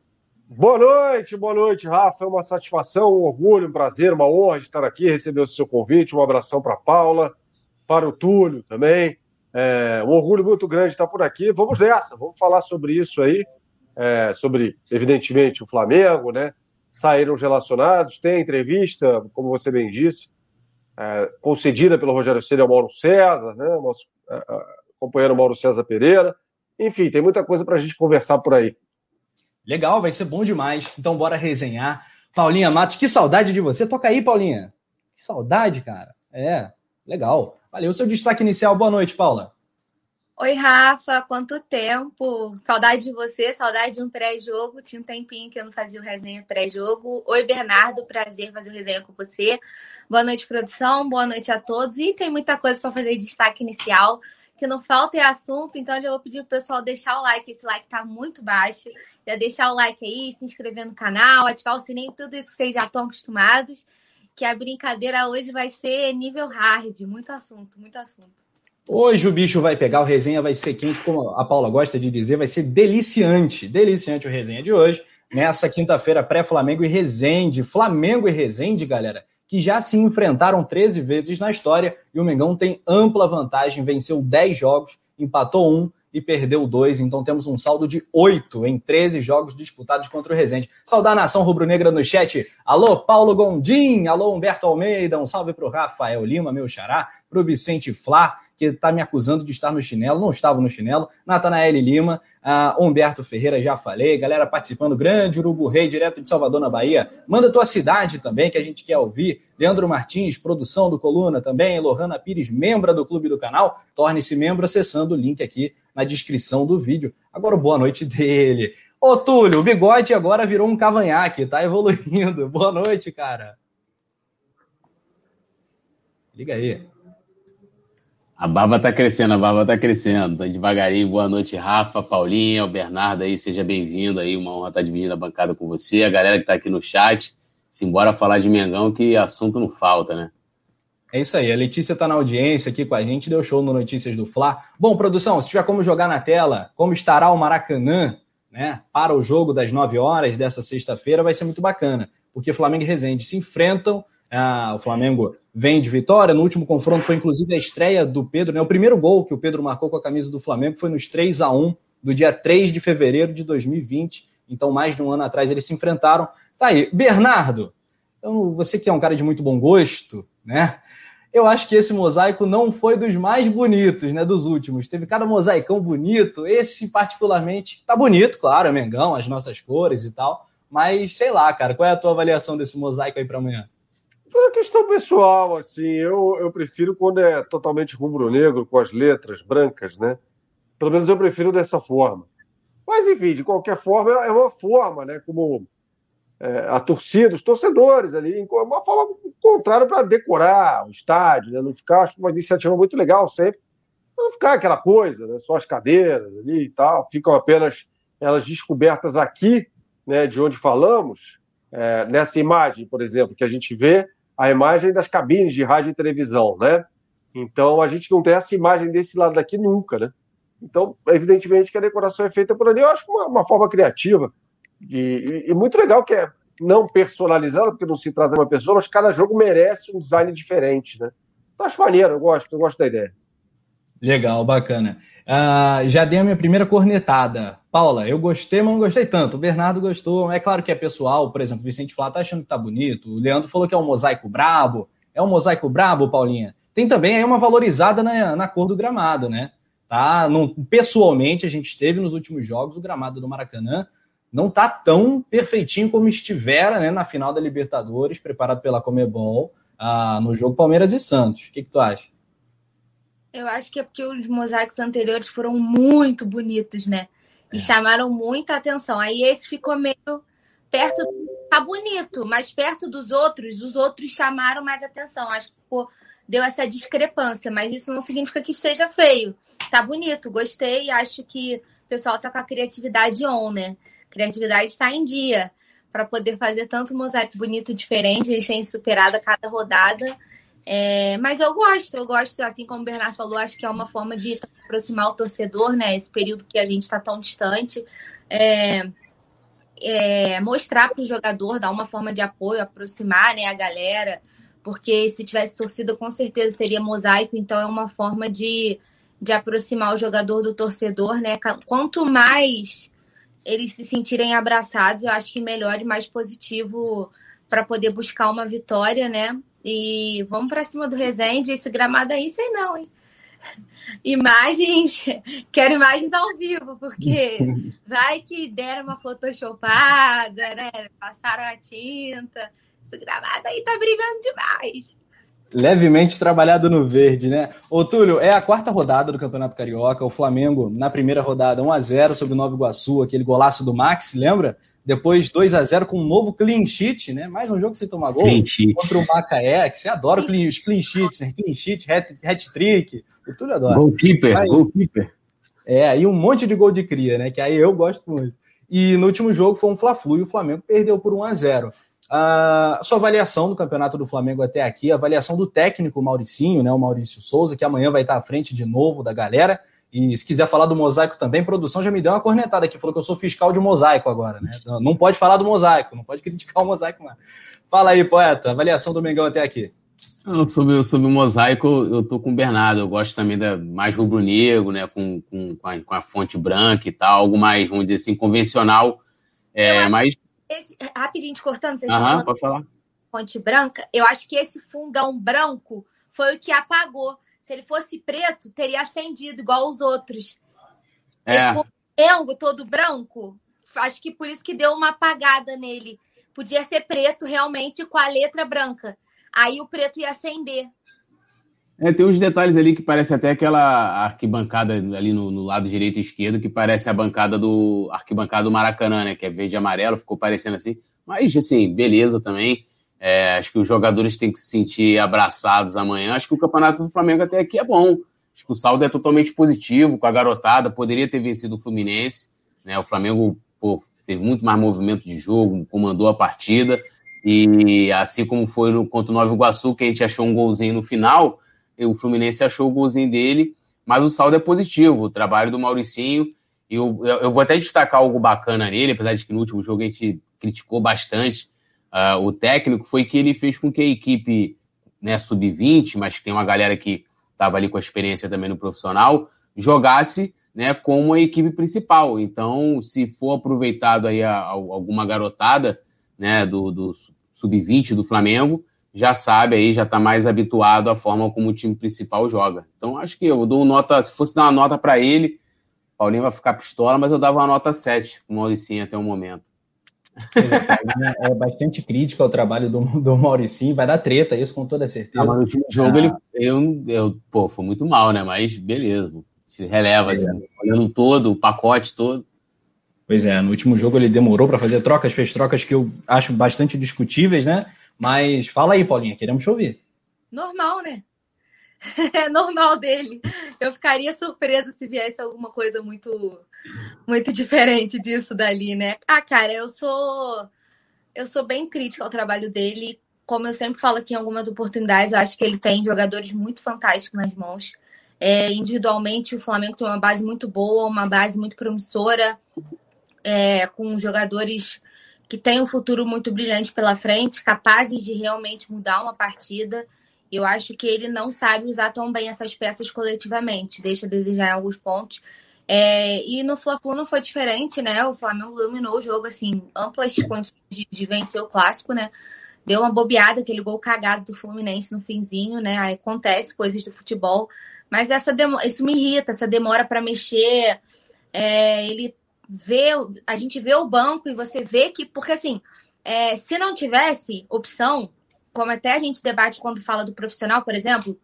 Boa noite, boa noite, Rafa. É uma satisfação, um orgulho, um prazer, uma honra estar aqui, receber o seu convite. Um abração para Paula, para o Túlio também. É um orgulho muito grande estar por aqui. Vamos nessa, vamos falar sobre isso aí, é, sobre, evidentemente, o Flamengo, né? Saíram os relacionados, tem entrevista, como você bem disse, é, concedida pelo Rogério Ceni ao Mauro César, né? Nosso é, é, companheiro Mauro César Pereira. Enfim, tem muita coisa para a gente conversar por aí. Legal, vai ser bom demais. Então, bora resenhar. Paulinha Matos, que saudade de você. Toca aí, Paulinha. Que saudade, cara. É, legal. Valeu. Seu destaque inicial. Boa noite, Paula. Oi, Rafa. Quanto tempo? Saudade de você, saudade de um pré-jogo. Tinha um tempinho que eu não fazia o resenha pré-jogo. Oi, Bernardo. Prazer fazer o resenha com você. Boa noite, produção. Boa noite a todos. E tem muita coisa para fazer de destaque inicial. Que não falta é assunto, então já vou pedir pro pessoal deixar o like. Esse like tá muito baixo. Já deixar o like aí, se inscrever no canal, ativar o sininho, tudo isso que vocês já estão acostumados que a brincadeira hoje vai ser nível hard, muito assunto, muito assunto. Hoje o bicho vai pegar, o resenha vai ser quente, como a Paula gosta de dizer, vai ser deliciante, deliciante o resenha de hoje. Nessa quinta-feira, pré-Flamengo e Resende. Flamengo e Resende, galera, que já se enfrentaram 13 vezes na história e o Mengão tem ampla vantagem, venceu 10 jogos, empatou um e perdeu dois. Então temos um saldo de oito em 13 jogos disputados contra o Resende. Saudar a nação rubro-negra no chat. Alô, Paulo Gondim. Alô, Humberto Almeida. Um salve para o Rafael Lima, meu xará. Para o Vicente Flá, que está me acusando de estar no chinelo. Não estava no chinelo. Natanael Lima. Uh, Humberto Ferreira, já falei. Galera participando. Grande Urubu Rei, direto de Salvador, na Bahia. Manda tua cidade também, que a gente quer ouvir. Leandro Martins, produção do Coluna também. Lohana Pires, membro do clube do canal. Torne-se membro acessando o link aqui na descrição do vídeo. Agora, boa noite dele. Ô, Túlio, o bigode agora virou um cavanhaque, tá evoluindo. Boa noite, cara. Liga aí. A barba tá crescendo, a barba tá crescendo. Tá devagarinho. Boa noite, Rafa, Paulinha, o Bernardo aí, seja bem-vindo aí. Uma honra estar dividindo a bancada com você. A galera que tá aqui no chat. Simbora falar de Mengão, que assunto não falta, né? É isso aí, a Letícia está na audiência aqui com a gente, deu show no Notícias do Fla. Bom, produção, se tiver como jogar na tela, como estará o Maracanã, né, para o jogo das 9 horas dessa sexta-feira, vai ser muito bacana, porque Flamengo e Resende se enfrentam, ah, o Flamengo vem de vitória, no último confronto foi inclusive a estreia do Pedro, né, o primeiro gol que o Pedro marcou com a camisa do Flamengo foi nos 3 a 1 do dia 3 de fevereiro de 2020, então mais de um ano atrás eles se enfrentaram. Tá aí, Bernardo, então, você que é um cara de muito bom gosto, né? Eu acho que esse mosaico não foi dos mais bonitos, né, dos últimos. Teve cada mosaicão bonito, esse particularmente tá bonito, claro, é Mengão, as nossas cores e tal, mas sei lá, cara, qual é a tua avaliação desse mosaico aí para amanhã? Foi uma questão pessoal, assim, eu, eu prefiro quando é totalmente rubro-negro, com as letras brancas, né? Pelo menos eu prefiro dessa forma. Mas, enfim, de qualquer forma, é uma forma, né? Como é, a torcida, os torcedores ali, uma forma contrária para decorar o estádio, né? não ficar, acho uma iniciativa muito legal sempre, não ficar aquela coisa, né? só as cadeiras ali e tal, ficam apenas elas descobertas aqui, né, de onde falamos, é, nessa imagem, por exemplo, que a gente vê, a imagem das cabines de rádio e televisão, né? Então a gente não tem essa imagem desse lado daqui nunca, né? Então, evidentemente que a decoração é feita por ali, eu acho uma, uma forma criativa, e, e, e, muito legal que é não personalizado, porque não se trata de uma pessoa, mas cada jogo merece um design diferente, né? Então, acho maneiro, eu gosto, eu gosto da ideia. Legal, bacana. Uh, já dei a minha primeira cornetada. Paula, eu gostei, mas não gostei tanto. O Bernardo gostou. É claro que é pessoal, por exemplo, o Vicente Flá tá achando que tá bonito. O Leandro falou que é um mosaico brabo. É um mosaico brabo, Paulinha? Tem também aí uma valorizada na, na cor do gramado, né? Tá? Não, pessoalmente, a gente teve nos últimos jogos o gramado do Maracanã não está tão perfeitinho como estivera né, na final da Libertadores, preparado pela Comebol, ah, no jogo Palmeiras e Santos. O que, que tu acha? Eu acho que é porque os mosaicos anteriores foram muito bonitos, né? E é. chamaram muita atenção. Aí esse ficou meio perto. Tá bonito, mas perto dos outros, os outros chamaram mais atenção. Acho que ficou, deu essa discrepância, mas isso não significa que esteja feio. Tá bonito, gostei. Acho que o pessoal tá com a criatividade on, né? criatividade está em dia para poder fazer tanto mosaico bonito diferente. Eles têm superado a cada rodada. É, mas eu gosto, eu gosto, assim como o Bernardo falou, acho que é uma forma de aproximar o torcedor, né? Esse período que a gente está tão distante. É, é, mostrar para o jogador, dar uma forma de apoio, aproximar né, a galera, porque se tivesse torcida, com certeza teria mosaico, então é uma forma de, de aproximar o jogador do torcedor, né? Quanto mais eles se sentirem abraçados, eu acho que melhor e mais positivo para poder buscar uma vitória, né? E vamos para cima do Resende. Esse gramado aí, sei não, hein? Imagens, quero imagens ao vivo, porque vai que deram uma photoshopada, né? Passaram a tinta. Esse gramado aí tá brilhando demais levemente trabalhado no verde, né? Ô, Túlio, é a quarta rodada do Campeonato Carioca. O Flamengo, na primeira rodada, 1x0 sobre o Nova Iguaçu, aquele golaço do Max, lembra? Depois 2 a 0 com um novo clean sheet, né? Mais um jogo sem tomar gol. Clean sheet. Contra o Macaé, que você adora clean, os clean sheets, né? Clean sheet, hat-trick. O Túlio adora. Goalkeeper, Mas, goalkeeper. É, aí um monte de gol de cria, né? Que aí eu gosto muito. E no último jogo foi um Fla-Flu e o Flamengo perdeu por 1 a 0 a sua avaliação do campeonato do Flamengo até aqui, a avaliação do técnico Mauricinho, né, o Maurício Souza, que amanhã vai estar à frente de novo da galera. E se quiser falar do mosaico também, produção já me deu uma cornetada aqui, falou que eu sou fiscal de mosaico agora, né? Não pode falar do mosaico, não pode criticar o mosaico lá. Fala aí, poeta, avaliação do Mengão até aqui. Sobre, sobre o mosaico, eu tô com o Bernardo. Eu gosto também da mais rubro-negro, né? Com, com, com a, com, a, fonte branca e tal, algo mais, vamos dizer assim, convencional. É, mas esse, rapidinho te cortando, vocês Aham, pode falar. Fonte branca, eu acho que esse fundão branco foi o que apagou. Se ele fosse preto, teria acendido igual os outros. É. Esse Flamengo todo branco, acho que por isso que deu uma apagada nele. Podia ser preto realmente com a letra branca. Aí o preto ia acender. É, tem uns detalhes ali que parece até aquela arquibancada ali no, no, lado direito e esquerdo, que parece a bancada do arquibancada do Maracanã, né? Que é verde e amarelo, ficou parecendo assim. Mas, assim, beleza também. É, acho que os jogadores têm que se sentir abraçados amanhã. Acho que o campeonato do Flamengo até aqui é bom. Acho que o saldo é totalmente positivo com a garotada. Poderia ter vencido o Fluminense. Né? O Flamengo pô, teve muito mais movimento de jogo, comandou a partida. E assim como foi no, contra o Nova Iguaçu, que a gente achou um golzinho no final, o Fluminense achou o golzinho dele, mas o saldo é positivo, o trabalho do Mauricinho, e eu, eu vou até destacar algo bacana nele, apesar de que no último jogo a gente criticou bastante uh, o técnico, foi que ele fez com que a equipe né, sub-20, mas tem uma galera que estava ali com a experiência também no profissional, jogasse né, como a equipe principal. Então, se for aproveitado aí a, a, alguma garotada né, do, do sub-20 do Flamengo, já sabe aí, já está mais habituado à forma como o time principal joga. Então acho que eu dou nota, se fosse dar uma nota para ele, Paulinho vai ficar pistola, mas eu dava uma nota 7 pro Mauricinho até o momento. É, é bastante crítica ao trabalho do, do Mauricinho, vai dar treta, isso com toda certeza. Ah, mas no último jogo ah. ele, eu, eu, pô, foi muito mal, né? Mas beleza, se releva, assim, é. olhando todo, o pacote todo. Pois é, no último jogo ele demorou para fazer trocas, fez trocas que eu acho bastante discutíveis, né? Mas fala aí, Paulinha, queremos te ouvir. Normal, né? É normal dele. Eu ficaria surpresa se viesse alguma coisa muito muito diferente disso dali, né? Ah, cara, eu sou eu sou bem crítica ao trabalho dele. Como eu sempre falo aqui em algumas oportunidades, acho que ele tem jogadores muito fantásticos nas mãos. É, individualmente, o Flamengo tem uma base muito boa, uma base muito promissora, é, com jogadores que têm um futuro muito brilhante pela frente, capazes de realmente mudar uma partida. Eu acho que ele não sabe usar tão bem essas peças coletivamente, deixa a desejar em alguns pontos. É, e no Fla-Flu não foi diferente, né? O Flamengo dominou o jogo, assim, amplas condições de, de, vencer o clássico, né? Deu uma bobeada, aquele gol cagado do Fluminense no finzinho, né? Aí acontece coisas do futebol. Mas essa isso me irrita, essa demora para mexer. É, ele vê, a gente vê o banco e você vê que, porque assim, é, se não tivesse opção, como até a gente debate quando fala do profissional, por exemplo,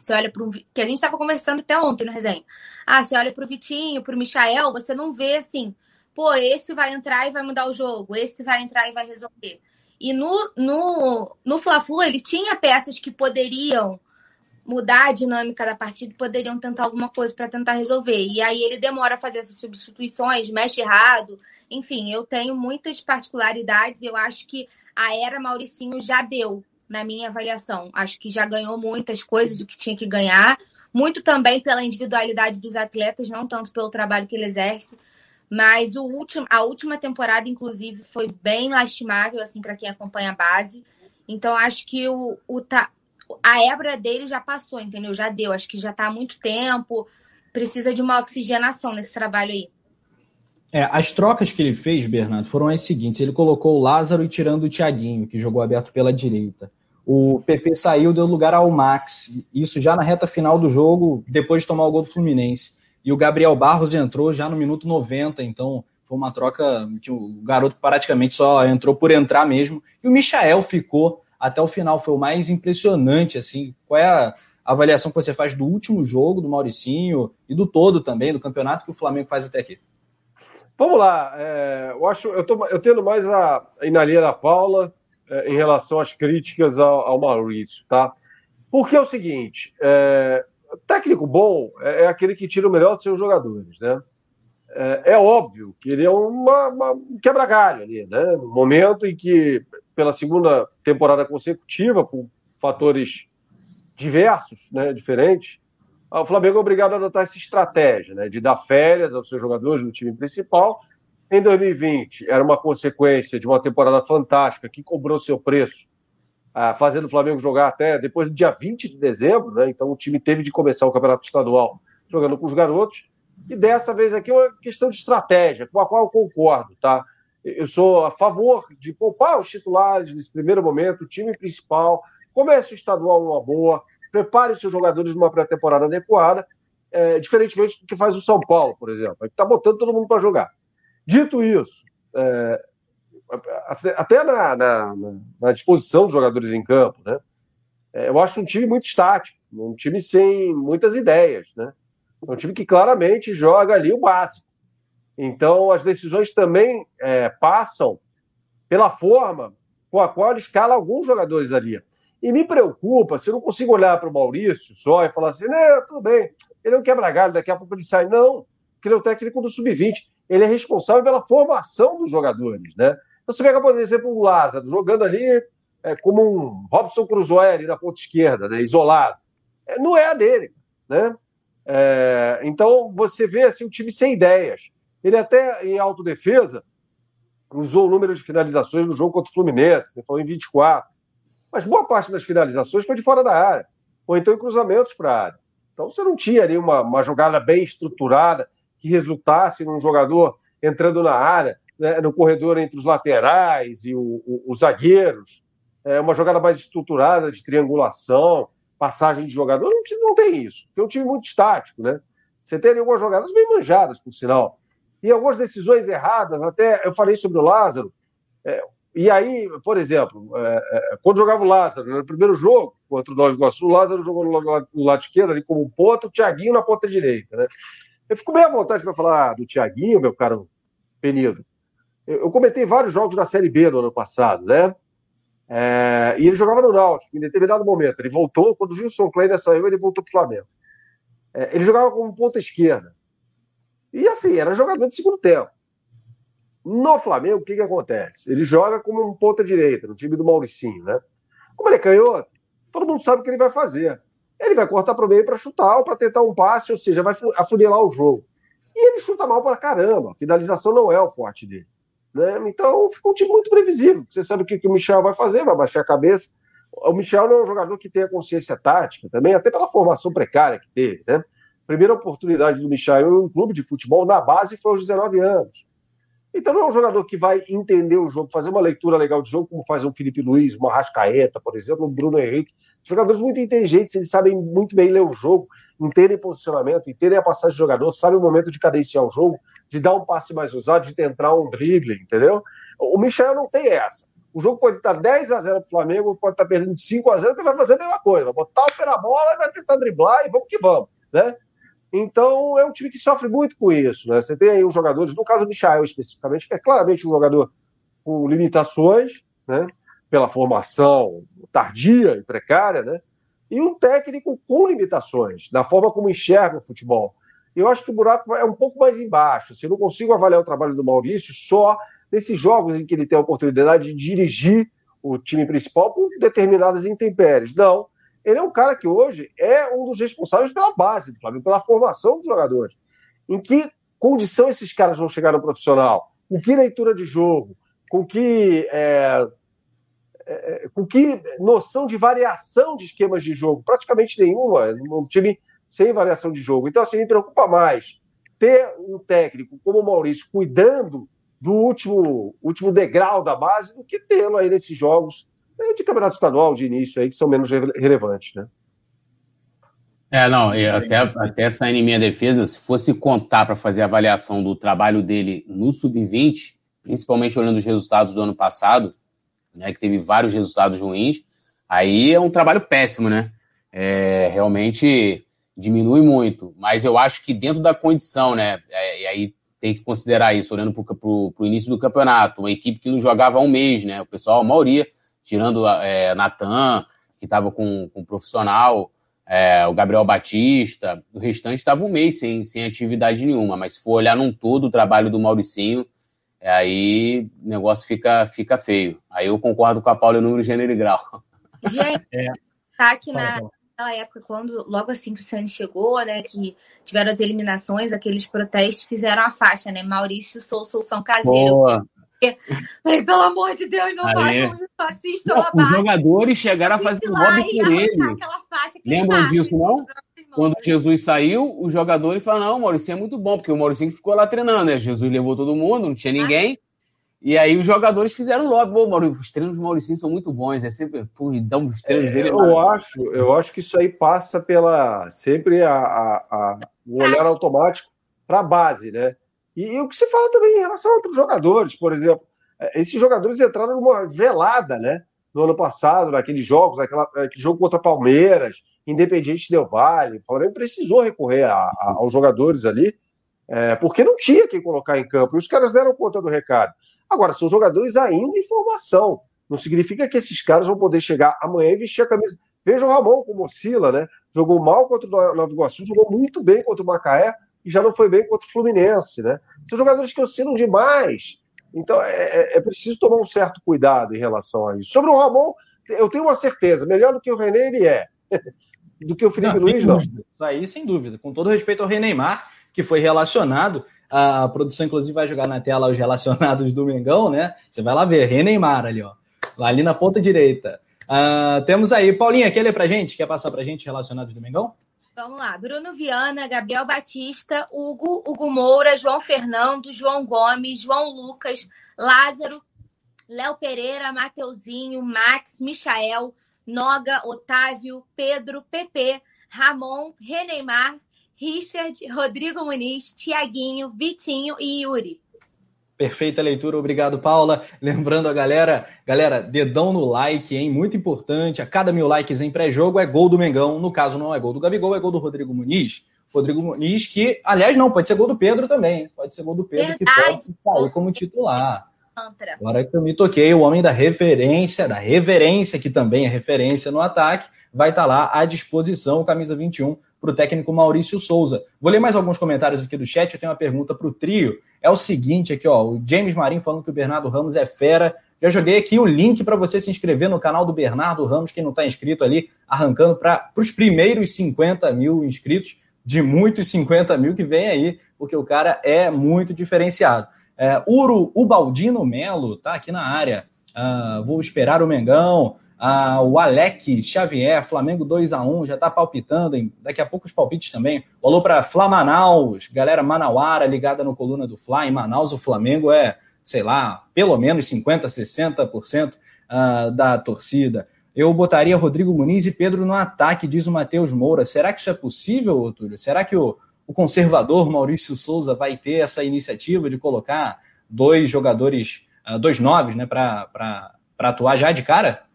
Você olha para. Que a gente estava conversando até ontem no resenha. Ah, você olha para o Vitinho, para o Michael, você não vê assim, pô, esse vai entrar e vai mudar o jogo, esse vai entrar e vai resolver. E no, no, no Fla-Flu, ele tinha peças que poderiam mudar a dinâmica da partida, poderiam tentar alguma coisa para tentar resolver. E aí ele demora a fazer essas substituições, mexe errado. Enfim, eu tenho muitas particularidades. Eu acho que a era Mauricinho já deu na minha avaliação. Acho que já ganhou muitas coisas, o que tinha que ganhar. Muito também pela individualidade dos atletas, não tanto pelo trabalho que ele exerce. Mas o último, a última temporada, inclusive, foi bem lastimável, assim, para quem acompanha a base. Então, acho que o, o, a hebra dele já passou, entendeu? Já deu. Acho que já está há muito tempo. Precisa de uma oxigenação nesse trabalho aí. É, as trocas que ele fez, Bernardo, foram as seguintes. Ele colocou o Lázaro e tirando o Thiaguinho, que jogou aberto pela direita. O PP saiu, deu lugar ao Max. Isso já na reta final do jogo, depois de tomar o gol do Fluminense. E o Gabriel Barros entrou já no minuto 90, então foi uma troca que o garoto praticamente só entrou por entrar mesmo. E o Michael ficou até o final, foi o mais impressionante, assim. Qual é a avaliação que você faz do último jogo do Mauricinho e do todo também, do campeonato que o Flamengo faz até aqui? Vamos lá, é, eu acho, eu, tô, eu tendo mais a, a Inalia da Paula, é, em relação às críticas ao, ao Maurício, tá? Porque é o seguinte, é, técnico bom é, é, aquele que tira o melhor dos seus jogadores, né? É, é óbvio que ele é uma, uma um quebra-galho ali, né? No momento em que, pela segunda temporada consecutiva, por fatores diversos, né, diferentes, o Flamengo é obrigado a adotar essa estratégia, né, de dar férias aos seus jogadores do time principal em 2020, era uma consequência de uma temporada fantástica que cobrou seu preço, ah, fazendo o Flamengo jogar até depois do dia 20 de dezembro, né? Então o time teve de começar o campeonato estadual jogando com os garotos. E dessa vez aqui é uma questão de estratégia, com a qual eu concordo, tá? Eu sou a favor de poupar os titulares nesse primeiro momento, o time principal, comece o estadual numa boa, prepare os seus jogadores numa pré-temporada adequada, é, diferentemente do que faz o São Paulo, por exemplo, que está botando todo mundo para jogar. Dito isso, é, até na, na, na, disposição dos jogadores em campo, né? É, eu acho um time muito estático, um time sem muitas ideias, né? É um time que claramente joga ali o básico. Então, as decisões também é, passam pela forma com a qual ele escala alguns jogadores ali. E me preocupa se eu não consigo olhar para o Maurício só e falar assim: não, tudo bem, ele é um quebra-galho, daqui a pouco ele sai. Não, porque ele é o técnico do sub-20 ele é responsável pela formação dos jogadores, né? Então você pega, por exemplo, o Lázaro jogando ali é, como um Robson Cruzoé ali na ponta esquerda, né, isolado. É, não é a dele, né? É, então você vê assim, um time sem ideias. Ele até em autodefesa usou o número de finalizações no jogo contra o Fluminense, ele falou em 24. Mas boa parte das finalizações foi de fora da área, ou então em cruzamentos para a área. Então você não tinha ali uma, uma jogada bem estruturada que resultasse num jogador entrando na área, né, no corredor entre os laterais e o, o, os zagueiros, é uma jogada mais estruturada de triangulação, passagem de jogador. Não, não tem isso, porque é um time muito estático, né? Você tem algumas jogadas bem manjadas, por sinal. E algumas decisões erradas, até eu falei sobre o Lázaro. É, e aí, por exemplo, é, é, quando jogava o Lázaro, no primeiro jogo contra o Nova Iguaçu, o Lázaro jogou no no lado esquerdo, ali como ponta, o Thiaguinho na ponta direita, né? Eu fico bem à vontade para falar do Thiaguinho, meu caro Penido. Eu, eu comentei vários jogos da Série B no ano passado, né? É, e ele jogava no Náutico em determinado momento. Ele voltou, quando o Gilson Kleiner saiu, ele voltou para o Flamengo. É, ele jogava como ponta esquerda. E assim, era jogador de segundo tempo. No Flamengo, o que, que acontece? Ele joga como um ponta direita, no time do Mauricinho, né? Como ele é canhoto, todo mundo sabe o que ele vai fazer ele vai cortar para o meio para chutar ou para tentar um passe, ou seja, vai afunilar o jogo. E ele chuta mal para caramba, a finalização não é o forte dele. Né? Então fica um time muito previsível. Você sabe o que, que o Michel vai fazer, vai baixar a cabeça. O Michel não é um jogador que tem a consciência tática também, até pela formação precária que teve. Né? Primeira oportunidade do Michel em um clube de futebol na base foi aos 19 anos. Então não é um jogador que vai entender o jogo, fazer uma leitura legal de jogo, como faz um Felipe Luiz, uma Rascaeta, por exemplo, um Bruno Henrique. Jogadores muito inteligentes, eles sabem muito bem ler o jogo, entendem posicionamento, entendem a passagem do jogador, sabem o momento de cadenciar o jogo, de dar um passe mais usado, de tentar um drible, entendeu? O Michel não tem essa. O jogo pode estar 10 a 0 para o Flamengo, pode estar perdendo 5 a 0 que vai fazer a mesma coisa. Vai botar o pé na bola, vai tentar driblar e vamos que vamos, né? Então é um time que sofre muito com isso, né? Você tem aí os jogadores, no caso do Michael especificamente, que é claramente um jogador com limitações, né? Pela formação tardia e precária, né? E um técnico com limitações na forma como enxerga o futebol. Eu acho que o buraco é um pouco mais embaixo. Assim, eu não consigo avaliar o trabalho do Maurício só nesses jogos em que ele tem a oportunidade de dirigir o time principal com determinadas intempéries. Não. Ele é um cara que hoje é um dos responsáveis pela base do Flamengo, pela formação dos jogadores. Em que condição esses caras vão chegar no profissional? Com que leitura de jogo? Com que, é, é, com que noção de variação de esquemas de jogo? Praticamente nenhuma. Um time sem variação de jogo. Então, assim, me preocupa mais ter um técnico como o Maurício cuidando do último, último degrau da base do que tê-lo aí nesses jogos de campeonato estadual de início aí, que são menos relevantes, né? É, não, até, até saindo em minha defesa, se fosse contar para fazer a avaliação do trabalho dele no Sub-20, principalmente olhando os resultados do ano passado, né, que teve vários resultados ruins, aí é um trabalho péssimo, né? É, realmente diminui muito, mas eu acho que dentro da condição, né, é, e aí tem que considerar isso, olhando para o início do campeonato, uma equipe que não jogava há um mês, né, o pessoal, a maioria, tirando é, Natan, que estava com, com um profissional, é, o Gabriel Batista, o restante estava um mês sem, sem atividade nenhuma, mas se for olhar num todo o trabalho do Mauricinho, é, aí o negócio fica, fica feio. Aí eu concordo com a Paula número gênero e grau. Gente, é. tá aqui na, naquela época, quando logo assim que o Santos chegou, né, que tiveram as eliminações, aqueles protestos fizeram a faixa, né? Maurício Sou Solução Caseira. Boa. Falei, pelo amor de Deus, não façam isso, assistam não, a Os jogadores chegaram a fazer lobby por ele. Lembram disso, não? Quando Jesus saiu, os jogadores falaram: não, o Maurício é muito bom, porque o Maurício ficou lá treinando, né? Jesus levou todo mundo, não tinha ninguém. E aí os jogadores fizeram logo. Pô, Maurício, os treinos do Mauricinho são muito bons, é sempre pô, dá uns treinos dele. Eu acho, eu acho que isso aí passa pela sempre a, a, a o olhar automático para a base, né? E, e, o que se fala também em relação a outros jogadores, por exemplo, é, esses jogadores entraram numa velada, né? No ano passado, naqueles jogos, naquela, naquele jogo contra Palmeiras, Independiente Del Vale, o Flamengo precisou recorrer a, a, aos jogadores ali, é, porque não tinha quem colocar em campo, e os caras deram conta do recado. Agora, são jogadores ainda em formação. Não significa que esses caras vão poder chegar amanhã e vestir a camisa. Veja o Ramon como oscila, né? Jogou mal contra o Nova Iguaçu, jogou muito bem contra o Macaé e já não foi bem contra o Fluminense, né? São jogadores que oscilam demais. Então é, é, é preciso tomar um certo cuidado em relação a isso. Sobre o Ramon, eu tenho uma certeza, melhor do que o René ele é. do que o Felipe não, Luiz, não. Isso aí, sem dúvida. Com todo respeito ao Reneymar, que foi relacionado a produção, inclusive, vai jogar na tela os relacionados do Mengão, né? Você vai lá ver, Reneymar ali, ó. Lá ali na ponta direita. Uh, temos aí, Paulinha, quer ler pra gente? Quer passar pra gente relacionados do Mengão? Vamos lá. Bruno Viana, Gabriel Batista, Hugo, Hugo Moura, João Fernando, João Gomes, João Lucas, Lázaro, Léo Pereira, Mateuzinho, Max, Michael, Noga, Otávio, Pedro, Pepe, Ramon, Reneymar, Richard, Rodrigo Muniz, Tiaguinho, Vitinho e Yuri. Perfeita leitura, obrigado, Paula. Lembrando a galera, galera, dedão no like, hein? Muito importante. A cada mil likes em pré-jogo é gol do Mengão. No caso, não é gol do Gabigol, é gol do Rodrigo Muniz. Rodrigo Muniz, que, aliás, não, pode ser gol do Pedro também. Pode ser gol do Pedro, Verdade. que pode sair como titular. Agora que eu me toquei, o homem da referência, da reverência, que também é referência no ataque, vai estar lá à disposição, camisa 21 para o técnico Maurício Souza. Vou ler mais alguns comentários aqui do chat. Eu tenho uma pergunta para o trio. É o seguinte aqui, ó. O James Marinho falando que o Bernardo Ramos é fera. Já joguei aqui o link para você se inscrever no canal do Bernardo Ramos, quem não está inscrito ali, arrancando para os primeiros 50 mil inscritos, de muitos 50 mil que vem aí, porque o cara é muito diferenciado. É, Uro Ubaldino Melo tá aqui na área. Uh, vou esperar o Mengão. Ah, o Alex Xavier, Flamengo 2 a 1 já está palpitando. Hein? Daqui a pouco os palpites também. Falou para Flamanaus, galera manauara ligada no coluna do Fla. Em Manaus, o Flamengo é, sei lá, pelo menos 50%, 60% uh, da torcida. Eu botaria Rodrigo Muniz e Pedro no ataque, diz o Matheus Moura. Será que isso é possível, Túlio? Será que o, o conservador Maurício Souza vai ter essa iniciativa de colocar dois jogadores, uh, dois noves, né, para atuar já de cara?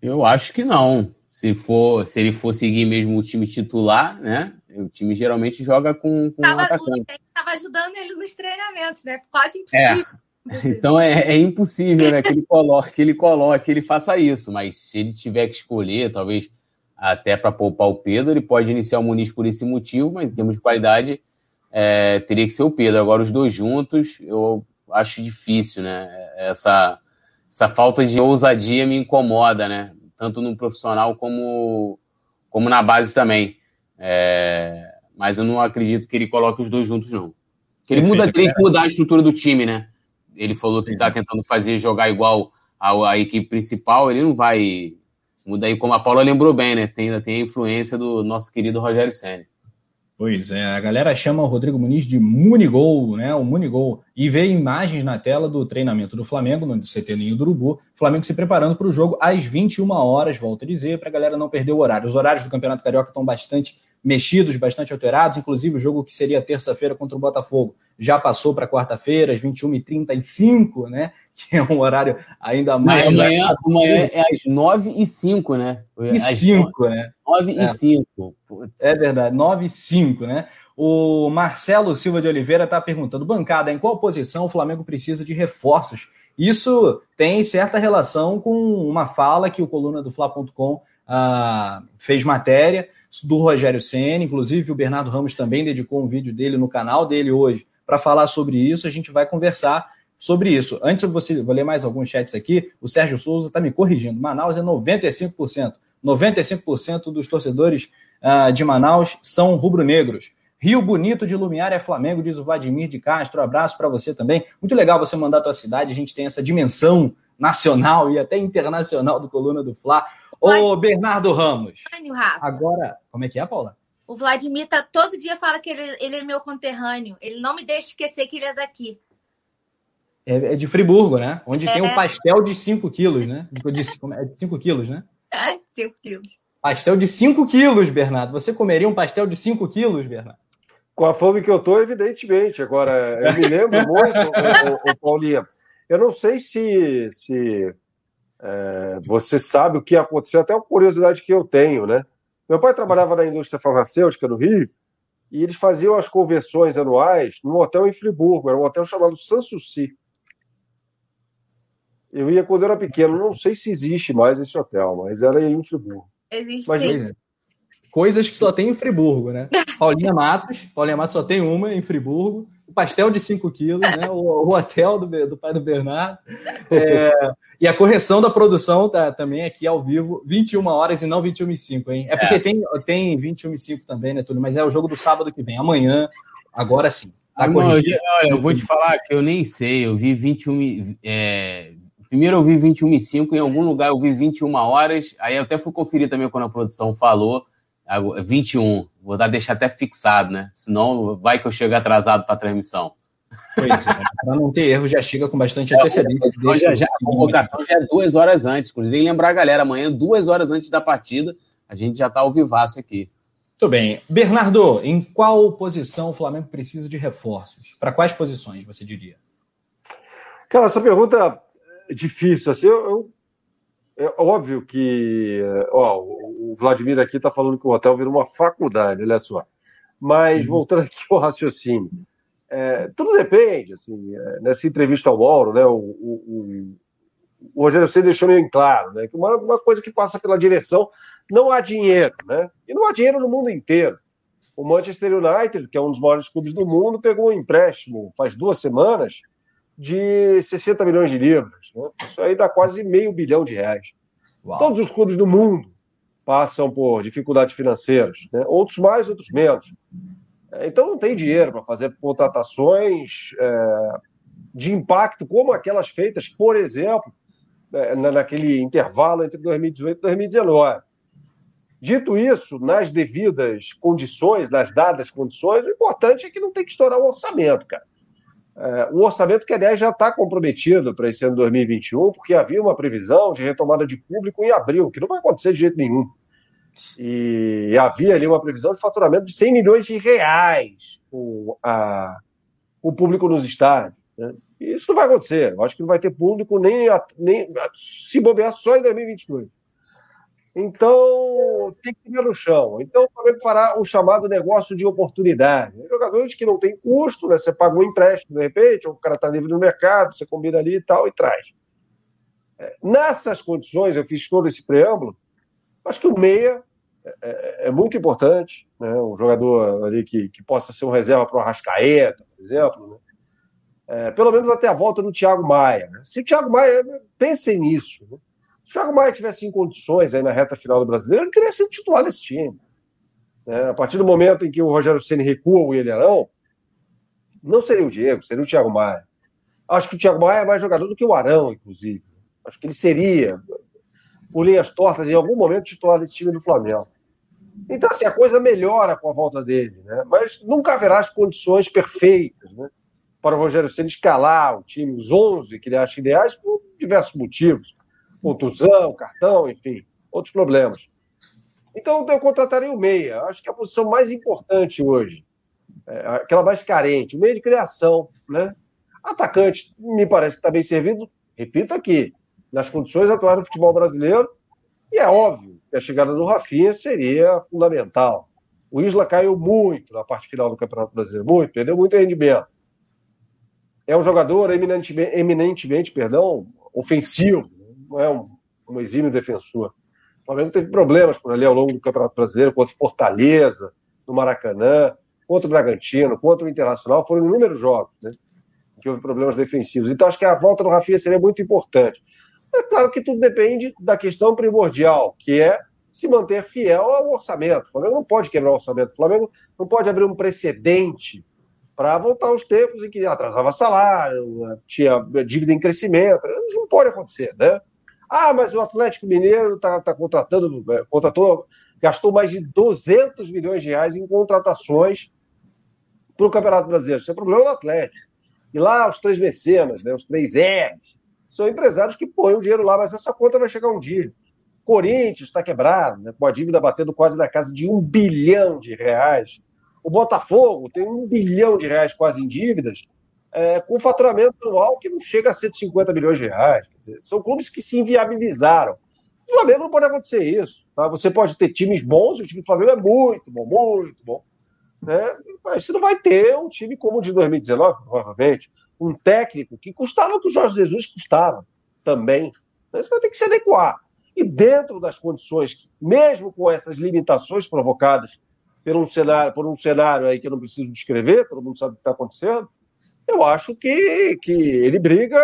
Eu acho que não. Se, for, se ele for seguir mesmo o time titular, né? O time geralmente joga com, com tava, um atacante. Estava ajudando ele nos treinamentos, né? Quase impossível. É. Então é, é, impossível né, que, ele coloque, que ele coloque, que ele faça isso. Mas se ele tiver que escolher, talvez até para poupar o Pedro, ele pode iniciar o Muniz por esse motivo, mas em termos de qualidade, é, teria que ser o Pedro. Agora, os dois juntos, eu acho difícil, né? Essa, essa falta de ousadia me incomoda, né? Tanto no profissional como, como na base também. É, mas eu não acredito que ele coloque os dois juntos, não. Ele muda, tem que mudar a estrutura do time, né? Ele falou que está tentando fazer jogar igual a, a, equipe principal, ele não vai mudar aí, como a Paula lembrou bem, né? Tem, tem a influência do nosso querido Rogério Senna. Pois é, a galera chama o Rodrigo Muniz de Munigol, né? O Munigol. E vê imagens na tela do treinamento do Flamengo, no CT Ninho do Urubu. Flamengo se preparando para o jogo às 21 horas, volto a dizer, para a galera não perder o horário. Os horários do Campeonato Carioca estão bastante mexidos, bastante alterados, inclusive o jogo que seria terça-feira contra o Botafogo já passou para quarta-feira, às 21h35, né? Que é um horário ainda mais. amanhã, amanhã é às 9 h 05 né? E às 5, né? 9 h 05 É. é verdade, 9 h 05 né? O Marcelo Silva de Oliveira está perguntando: bancada, em qual posição o Flamengo precisa de reforços? Isso tem certa relação com uma fala que o coluna do Fla.com ah, fez matéria do Rogério Senna, inclusive o Bernardo Ramos também dedicou um vídeo dele no canal dele hoje para falar sobre isso. A gente vai conversar sobre isso. Antes eu vou, vou ler mais alguns chats aqui. O Sérgio Souza está me corrigindo. Manaus é 95%. 95% dos torcedores uh, de Manaus são rubro-negros. Rio Bonito de Lumiar é Flamengo, diz o Vladimir de Castro. Abraço para você também. Muito legal você mandar a tua cidade. A gente tem essa dimensão nacional e até internacional do Coluna do Fla. Ô, Bernardo Ramos. Agora, como é que é, Paula? O Vladimir tá, todo dia fala que ele, ele é meu conterrâneo. Ele não me deixa esquecer que ele é daqui. É, é de Friburgo, né? Onde é. tem um pastel de 5 quilos, né? De, é de 5 quilos, né? 5 quilos. Pastel de 5 quilos, Bernardo. Você comeria um pastel de 5 quilos, Bernardo? Com a fome que eu tô, evidentemente. Agora, eu me lembro muito, o, o, o Paulinha. Eu não sei se, se é, você sabe o que aconteceu, até uma curiosidade que eu tenho, né? Meu pai trabalhava na indústria farmacêutica no Rio e eles faziam as conversões anuais num hotel em Friburgo, era um hotel chamado Sanssouci. Eu ia quando eu era pequeno, não sei se existe mais esse hotel, mas era em Friburgo. Existe mas. Coisas que só tem em Friburgo, né? Paulinha Matos, Paulinha Matos só tem uma em Friburgo o pastel de 5 quilos, né? o, o, hotel do, do pai do Bernardo. É, e a correção da produção tá também aqui ao vivo, 21 horas e não 21 e 5, hein? É porque é. tem, tem 21 e 5 também, né, Túlio? Mas é o jogo do sábado que vem. Amanhã, agora sim. Tá não, olha, eu vou te falar que eu nem sei, eu vi 21. É, primeiro eu vi 21 e 5, em algum lugar eu vi 21 horas, aí eu até fui conferir também quando a produção falou. 21. Vou dar, deixar até fixado, né? Senão vai que eu chego atrasado para a transmissão. Pois é, para não ter erro, já chega com bastante é, antecedência. Já, já, a convocação já é duas horas antes. Inclusive, lembrar a galera, amanhã, duas horas antes da partida, a gente já está ao vivaço aqui. Muito bem. Bernardo, em qual posição o Flamengo precisa de reforços? Para quais posições, você diria? Cara, essa pergunta é difícil. Assim, eu, eu é óbvio que ó, o Vladimir aqui está falando que o hotel vira uma faculdade, olha só. Mas uhum. voltando aqui ao raciocínio, é, tudo depende. Assim, é, nessa entrevista ao Mauro, né, o, o, o Rogério Ceni deixou meio claro né, que uma, uma coisa que passa pela direção não há dinheiro, né? E não há dinheiro no mundo inteiro. O Manchester United, que é um dos maiores clubes do mundo, pegou um empréstimo faz duas semanas de 60 milhões de libras. Né? Isso aí dá quase meio bilhão de reais. Uau. Todos os clubes do mundo passam por dificuldades financeiras, né? outros mais, outros menos. É, então não tem dinheiro para fazer contratações é, de impacto como aquelas feitas, por exemplo, é, naquele intervalo entre 2018 e 2019. Dito isso, nas devidas condições, nas dadas condições, o importante é que não tem que estourar o orçamento, cara. É, um orçamento que, aliás, já está comprometido para esse ano 2021, porque havia uma previsão de retomada de público em abril, que não vai acontecer de jeito nenhum. E havia ali uma previsão de faturamento de 100 milhões de reais com, a, com o público nos estádios. Né? Isso não vai acontecer. Eu acho que não vai ter público nem, nem se bobear só em 2022. Então, tem que ir no chão. Então, o Flamengo fará o chamado negócio de oportunidade. Jogadores que não têm custo, né? você paga um empréstimo, de repente, ou o cara está livre no mercado, você combina ali e tal, e traz. É, nessas condições, eu fiz todo esse preâmbulo, acho que o meia é, é, é muito importante, né? um jogador ali que, que possa ser um reserva para o Arrascaeta, por exemplo, né? é, pelo menos até a volta do Thiago Maia. Né? Se o Thiago Maia, pensem nisso, né? Se o Thiago Maia tivesse em condições aí na reta final do brasileiro, ele teria sido titular desse time. Né? A partir do momento em que o Rogério Ceni recua o Ilharão, não seria o Diego, seria o Thiago Maia. Acho que o Thiago Maia é mais jogador do que o Arão, inclusive. Acho que ele seria, por linhas tortas, em algum momento titular desse time do Flamengo. Então, assim, a coisa melhora com a volta dele, né? Mas nunca haverá as condições perfeitas, né? Para o Rogério Ceni escalar o time, os 11 que ele acha ideais, por diversos motivos. Contusão, cartão, enfim, outros problemas. Então, eu contrataria o meia. Acho que é a posição mais importante hoje, é aquela mais carente, o meio de criação, né? Atacante, me parece que está bem servido, repito aqui, nas condições atuais do futebol brasileiro, e é óbvio que a chegada do Rafinha seria fundamental. O Isla caiu muito na parte final do Campeonato Brasileiro, muito, perdeu muito rendimento. É um jogador eminentemente, eminentemente perdão, ofensivo, não é um, um exímio defensor. O Flamengo teve problemas por ali ao longo do Campeonato Brasileiro, contra Fortaleza, no Maracanã, contra o Bragantino, contra o Internacional, foram inúmeros jogos, né? Que houve problemas defensivos. Então, acho que a volta do Rafinha seria muito importante. É claro que tudo depende da questão primordial, que é se manter fiel ao orçamento. O Flamengo não pode quebrar o orçamento. O Flamengo não pode abrir um precedente para voltar aos tempos em que atrasava salário, tinha dívida em crescimento. Isso não pode acontecer, né? Ah, mas o Atlético Mineiro está tá contratando, é, contratou, gastou mais de 200 milhões de reais em contratações para o Campeonato Brasileiro. Isso é problema do Atlético. E lá os três mecenas, né, os três R's, são empresários que põem o dinheiro lá, mas essa conta vai chegar um dia. Corinthians está quebrado, né, com a dívida batendo quase na casa de um bilhão de reais. O Botafogo tem um bilhão de reais quase em dívidas, é, com faturamento anual que não chega a 150 milhões de reais. Dizer, são clubes que se inviabilizaram. O Flamengo não pode acontecer isso. Tá? Você pode ter times bons, o time do Flamengo é muito bom, muito bom. Né? Mas você não vai ter um time como o de 2019, provavelmente um técnico que custava o que o Jorge Jesus custava também. Então, você vai ter que se adequar. E dentro das condições, mesmo com essas limitações provocadas por um cenário, por um cenário aí que eu não preciso descrever, todo mundo sabe o que está acontecendo, eu acho que, que ele briga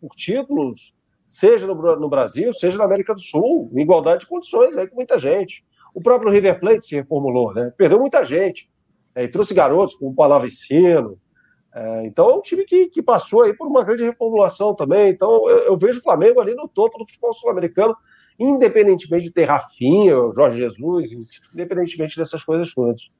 por, títulos, seja no, no, Brasil, seja na América do Sul, em igualdade de condições aí com muita gente. O próprio River Plate se reformulou, né? Perdeu muita gente. É, e trouxe garotos como o Palavra Ensino, é, então é um time que, que passou aí por uma grande reformulação também. Então eu, eu vejo o Flamengo ali no topo do futebol sul-americano, independentemente de ter Rafinha, Jorge Jesus, independentemente dessas coisas todas.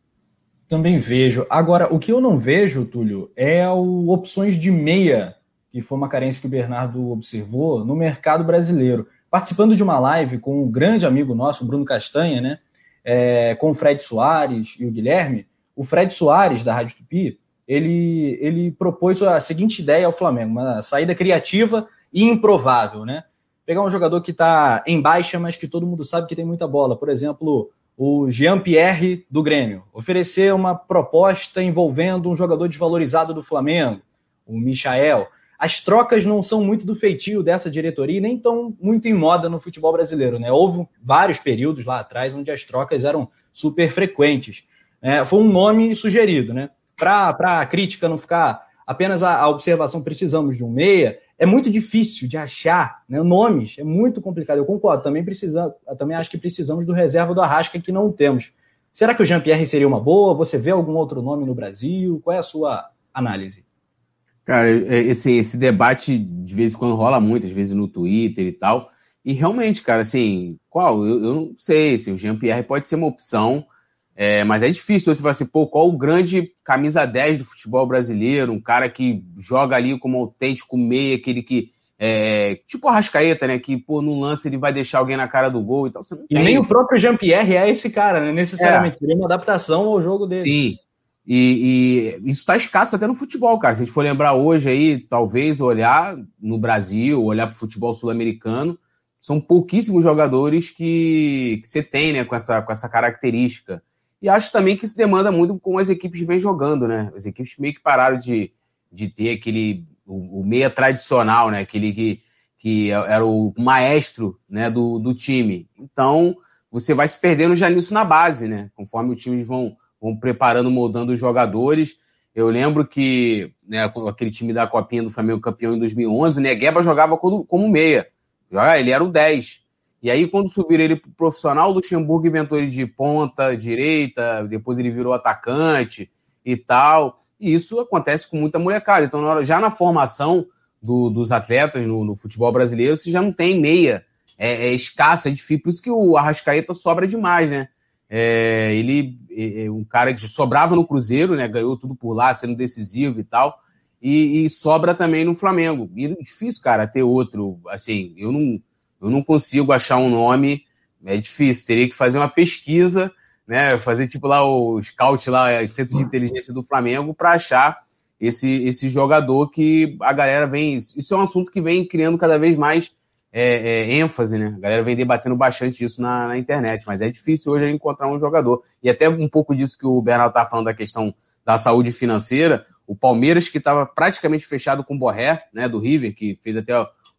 Também vejo. Agora, o que eu não vejo, Túlio, é o opções de meia, que foi uma carência que o Bernardo observou, no mercado brasileiro. Participando de uma live com um grande amigo nosso, Bruno Castanha, né? É, com o Fred Soares e o Guilherme, o Fred Soares, da Rádio Tupi, ele, ele propôs a seguinte ideia ao Flamengo, uma saída criativa e improvável, né? Pegar um jogador que está em baixa, mas que todo mundo sabe que tem muita bola. Por exemplo, o Jean-Pierre do Grêmio. Oferecer uma proposta envolvendo um jogador desvalorizado do Flamengo, o Michael. As trocas não são muito do feitio dessa diretoria e nem tão muito em moda no futebol brasileiro, né? Houve vários períodos lá atrás onde as trocas eram super frequentes. É, foi um nome sugerido, né? para a crítica não ficar apenas a, a, observação, precisamos de um meia, é muito difícil de achar né, nomes, é muito complicado. Eu concordo, também, precisa, também acho que precisamos do reserva do Arrasca que não temos. Será que o Jean-Pierre seria uma boa? Você vê algum outro nome no Brasil? Qual é a sua análise? Cara, esse, esse debate de vez em quando rola muito, às vezes no Twitter e tal. E realmente, cara, assim, qual? Eu, eu não sei, assim, o Jean-Pierre pode ser uma opção. É, mas é difícil você falar assim, pô, qual o grande camisa 10 do futebol brasileiro? Um cara que joga ali como autêntico meia, aquele que. É, tipo o Rascaeta, né? Que, pô, no lance ele vai deixar alguém na cara do gol e tal. e nem o próprio Jean-Pierre é esse cara, né? Necessariamente. É. Seria uma adaptação ao jogo dele. Sim. E, e isso está escasso até no futebol, cara. Se a gente for lembrar hoje aí, talvez olhar no Brasil, olhar para o futebol sul-americano, são pouquíssimos jogadores que, que você tem, né, com essa, com essa característica. E acho também que isso demanda muito como as equipes vêm jogando, né? As equipes meio que pararam de, de ter aquele o, o meia tradicional, né? Aquele que, que era o maestro né, do, do time. Então, você vai se perdendo já nisso na base, né? Conforme os times vão, vão preparando, moldando os jogadores. Eu lembro que né, aquele time da Copinha do Flamengo campeão em 2011, o Negueba jogava como, como meia. Ele era o 10. E aí, quando subiram ele pro profissional, o Luxemburgo inventou ele de ponta, direita, depois ele virou atacante e tal. E isso acontece com muita molecada. Então, já na formação do, dos atletas no, no, futebol brasileiro, você já não tem meia. É, é, escasso, é difícil. Por isso que o Arrascaeta sobra demais, né? É, ele é, é um cara que sobrava no Cruzeiro, né? Ganhou tudo por lá, sendo decisivo e tal. E, e sobra também no Flamengo. E é difícil, cara, ter outro. Assim, eu não, eu não consigo achar um nome. É difícil. Teria que fazer uma pesquisa né, fazer tipo lá o scout lá, o centro de inteligência do Flamengo para achar esse, esse jogador que a galera vem. Isso é um assunto que vem criando cada vez mais é, é, ênfase, né? A galera vem debatendo bastante isso na, na, internet, mas é difícil hoje encontrar um jogador. E até um pouco disso que o Bernardo estava falando da questão da saúde financeira, o Palmeiras, que estava praticamente fechado com o Borré, né, do River, que fez até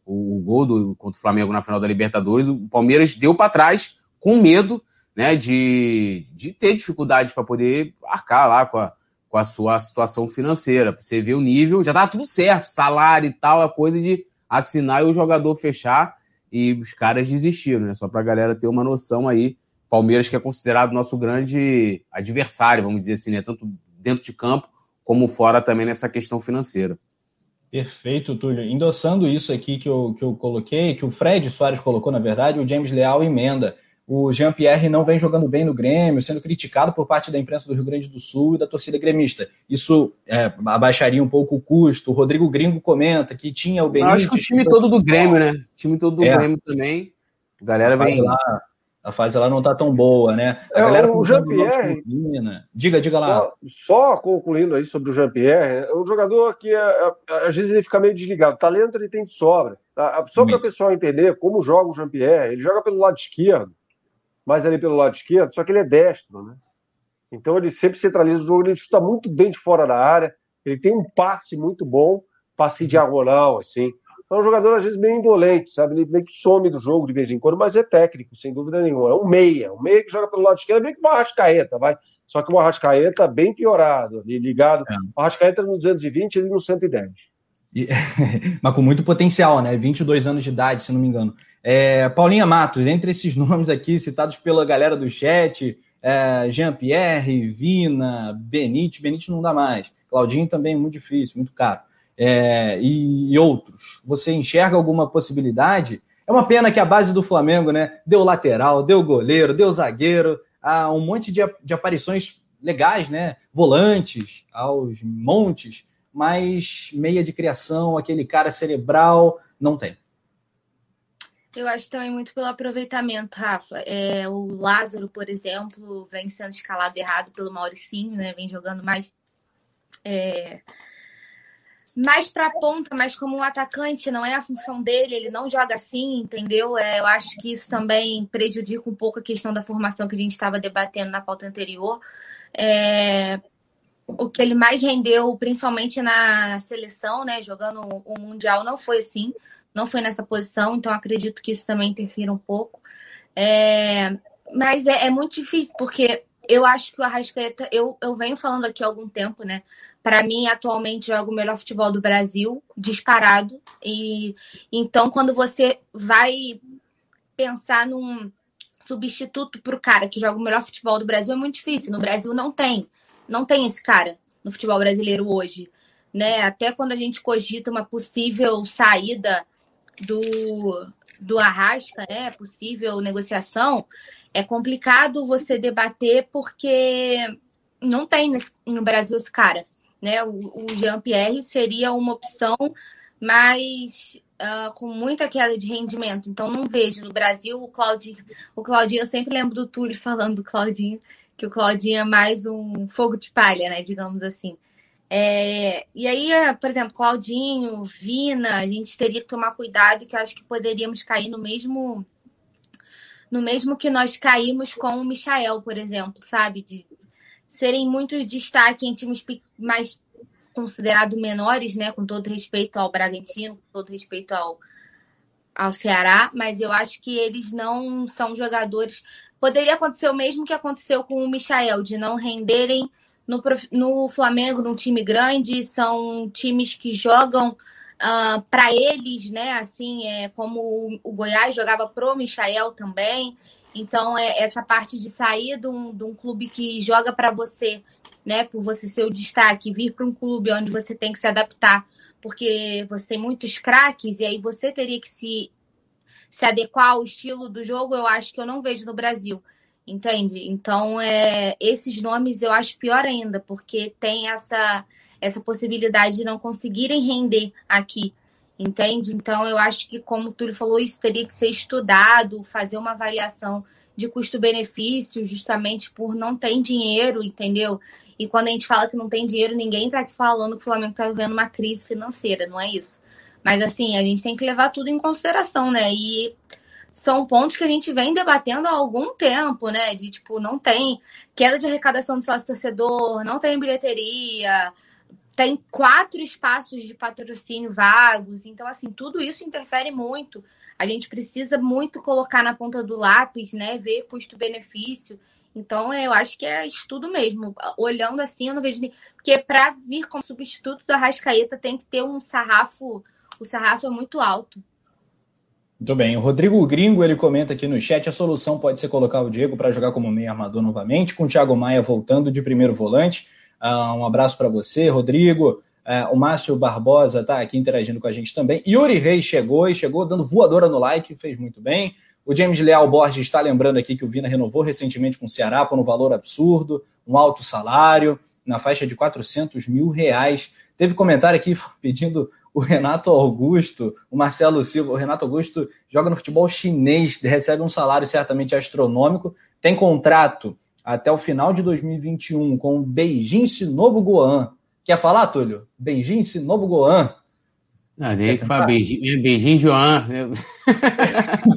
o, o gol do, contra o Flamengo na final da Libertadores, o Palmeiras deu para trás com medo né, de, de ter dificuldade para poder arcar lá com a, com a sua situação financeira. Você vê o nível, já tá tudo certo, salário e tal, a coisa de assinar e o jogador fechar e os caras desistiram, né? Só para a galera ter uma noção aí. Palmeiras que é considerado nosso grande adversário, vamos dizer assim, né? Tanto dentro de campo como fora também nessa questão financeira. Perfeito, Túlio. Endossando isso aqui que eu, que eu coloquei, que o Fred Soares colocou, na verdade, o James Leal emenda. O Jean-Pierre não vem jogando bem no Grêmio, sendo criticado por parte da imprensa do Rio Grande do Sul e da torcida gremista. Isso é, abaixaria um pouco o custo. O Rodrigo Gringo comenta que tinha o Benítez... acho que o time todo do Grêmio, né? O time todo do é. Grêmio também. A galera vem... Lá, a fase lá não tá tão boa, né? A é, galera o Jean-Pierre... Diga, diga lá. Só, só, concluindo aí sobre o Jean-Pierre, é um jogador que é, é, às vezes ele fica meio desligado. Talento ele tem de sobra. Tá? Só para o pessoal entender como joga o Jean-Pierre, ele joga pelo lado esquerdo mais ali pelo lado esquerdo, só que ele é destro, né? Então ele sempre centraliza o jogo, ele chuta muito bem de fora da área, ele tem um passe muito bom, passe diagonal, assim. É um jogador, às vezes, meio indolente, sabe? Ele meio que some do jogo de vez em quando, mas é técnico, sem dúvida nenhuma. É um meia, um meia que joga pelo lado esquerdo, meio que uma Arrascaeta, vai. Só que o Arrascaeta bem piorado, ali, ligado. É. O Arrascaeta no 220, ele no 110. E, mas com muito potencial, né? 22 anos de idade, se não me engano. É, Paulinha Matos, entre esses nomes aqui citados pela galera do chat, é, Jean-Pierre, Vina, Benítez, Benítez não dá mais, Claudinho também muito difícil, muito caro, é, e, e, outros. Você enxerga alguma possibilidade? É uma pena que a base do Flamengo, né, deu lateral, deu goleiro, deu zagueiro, há um monte de, de aparições legais, né, volantes aos montes, mas meia de criação, aquele cara cerebral, não tem. Eu acho também muito pelo aproveitamento, Rafa. É, o Lázaro, por exemplo, vem sendo escalado errado pelo Mauricinho, né? Vem jogando mais. É, mais para ponta, mas como um atacante, não é a função dele, ele não joga assim, entendeu? É, eu acho que isso também prejudica um pouco a questão da formação que a gente estava debatendo na pauta anterior. É, o que ele mais rendeu, principalmente na seleção, né? Jogando o Mundial, não foi assim não foi nessa posição, então acredito que isso também interfira um pouco. É, mas é, é, muito difícil, porque eu acho que o Arrascaeta, eu, eu venho falando aqui há algum tempo, né? Para mim, atualmente, joga o melhor futebol do Brasil, disparado. E então, quando você vai pensar num substituto para o cara que joga o melhor futebol do Brasil, é muito difícil. No Brasil não tem. Não tem esse cara no futebol brasileiro hoje. Né? Até quando a gente cogita uma possível saída do, do Arrasca, né? Possível negociação, é complicado você debater porque não tem no Brasil esse cara. Né? O, o Jean-Pierre seria uma opção, mas uh, com muita queda de rendimento. Então não vejo no Brasil o Claudinho. O Claudinho, eu sempre lembro do Túlio falando do Claudinho, que o Claudinho é mais um fogo de palha, né? Digamos assim. É, e aí, por exemplo, Claudinho, Vina, a gente teria que tomar cuidado, que eu acho que poderíamos cair no mesmo no mesmo que nós caímos com o Michael, por exemplo, sabe? De serem muito destaque em times mais considerados menores, né? Com todo respeito ao Bragantino, com todo respeito ao, ao Ceará, mas eu acho que eles não são jogadores. Poderia acontecer o mesmo que aconteceu com o Michael, de não renderem no, no Flamengo, num time grande, são times que jogam uh, ah, para eles, né? Assim, é como o, o Goiás jogava pro Michael também. Então, é essa parte de sair de um, de um clube que joga para você, né? Por você ser o destaque, vir para um clube onde você tem que se adaptar, porque você tem muitos craques, e aí você teria que se, se adequar ao estilo do jogo, eu acho que eu não vejo no Brasil. Entende? Então, é, esses nomes eu acho pior ainda, porque tem essa, essa possibilidade de não conseguirem render aqui. Entende? Então, eu acho que, como o Túlio falou, isso teria que ser estudado, fazer uma avaliação de custo-benefício, justamente por não ter dinheiro, entendeu? E quando a gente fala que não tem dinheiro, ninguém está falando que o Flamengo está vivendo uma crise financeira, não é isso. Mas, assim, a gente tem que levar tudo em consideração, né? E são pontos que a gente vem debatendo há algum tempo, né? De tipo, não tem queda de arrecadação do sócio torcedor, não tem bilheteria, tem quatro espaços de patrocínio vagos. Então, assim, tudo isso interfere muito. A gente precisa muito colocar na ponta do lápis, né? Ver custo-benefício. Então, eu acho que é estudo mesmo. Olhando assim, eu não vejo nem. Porque para vir como substituto da Rascaeta tem que ter um sarrafo. O sarrafo é muito alto. Muito bem. O Rodrigo Gringo ele comenta aqui no chat: a solução pode ser colocar o Diego para jogar como meio armador novamente, com o Thiago Maia voltando de primeiro volante. Uh, um abraço para você, Rodrigo. Uh, o Márcio Barbosa está aqui interagindo com a gente também. Yuri Reis chegou e chegou dando voadora no like, fez muito bem. O James Leal Borges está lembrando aqui que o Vina renovou recentemente com o Ceará por um valor absurdo, um alto salário, na faixa de 400 mil reais. Teve comentário aqui pedindo o Renato Augusto, o Marcelo Silva, o Renato Augusto joga no futebol chinês, recebe um salário certamente astronômico, tem contrato até o final de 2021 com o Beijing Sinobu Goan. Quer falar, Túlio? Beijing Sinobu Goan. Não, nem que fala Beijing, Beijing Joan.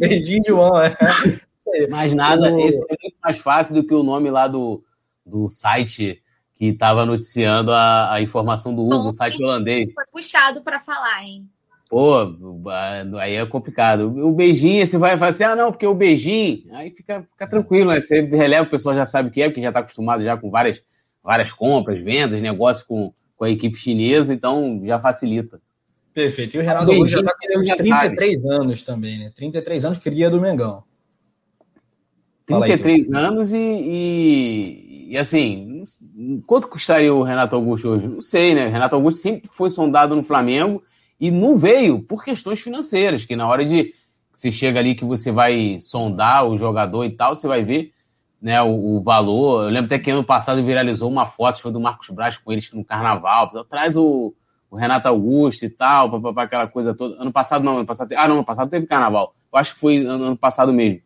Beijing Joan, é. Mais nada, o... esse é muito mais fácil do que o nome lá do, do site que estava noticiando a, a, informação do Hugo, o site holandês. Foi puxado para falar, hein? Pô, aí é complicado. O beijinho, você vai falar assim, ah, não, porque o beijinho, aí fica, fica tranquilo, né? Você releva, o pessoal já sabe o que é, porque já está acostumado já com várias, várias compras, vendas, negócio com, com a equipe chinesa, então já facilita. Perfeito. E o Renato Augusto já está com 33 sabe. anos também, né? 33 anos, cria do Mengão. 33 aí, anos e, e e assim, quanto custaria o Renato Augusto hoje? Não sei, né? Renato Augusto sempre foi sondado no Flamengo e não veio por questões financeiras, que na hora de se chega ali que você vai sondar o jogador e tal, você vai ver né, o, o, valor. Eu lembro até que ano passado viralizou uma foto, foi do Marcos Braz com eles no carnaval. Traz o, o Renato Augusto e tal, papapá, aquela coisa toda. Ano passado não, ano passado. Ah, não, ano passado teve carnaval. Eu acho que foi ano, ano passado mesmo.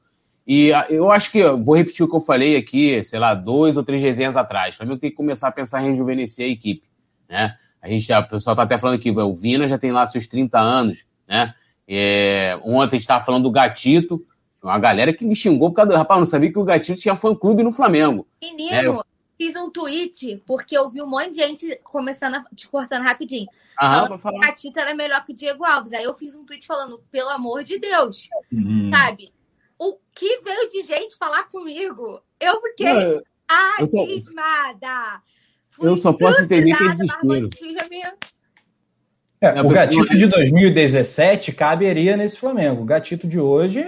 E ah, eu acho que, vou repetir o que eu falei aqui, sei lá, dois ou três resenhas atrás. O Flamengo tem que começar a pensar em rejuvenescer a equipe, né? A gente, a pessoa está até falando aqui, o Vina já tem lá seus 30 anos, né? É, ontem a gente estava falando do Gatito, uma galera que me xingou por causa do... Rapaz, não sabia que o Gatito tinha fã-clube no Flamengo. Menino, né? eu... fiz um tweet, porque eu vi um monte de gente começando, a... te cortando rapidinho. Aham, falando que o Gatito era melhor que o Diego Alves. Aí eu fiz um tweet falando, pelo amor de Deus, uhum. sabe? o que veio de gente falar comigo? Eu fiquei não, abismada. Eu só posso entender que é desespero. É, o gatito de 2017 caberia nesse Flamengo. O gatito de hoje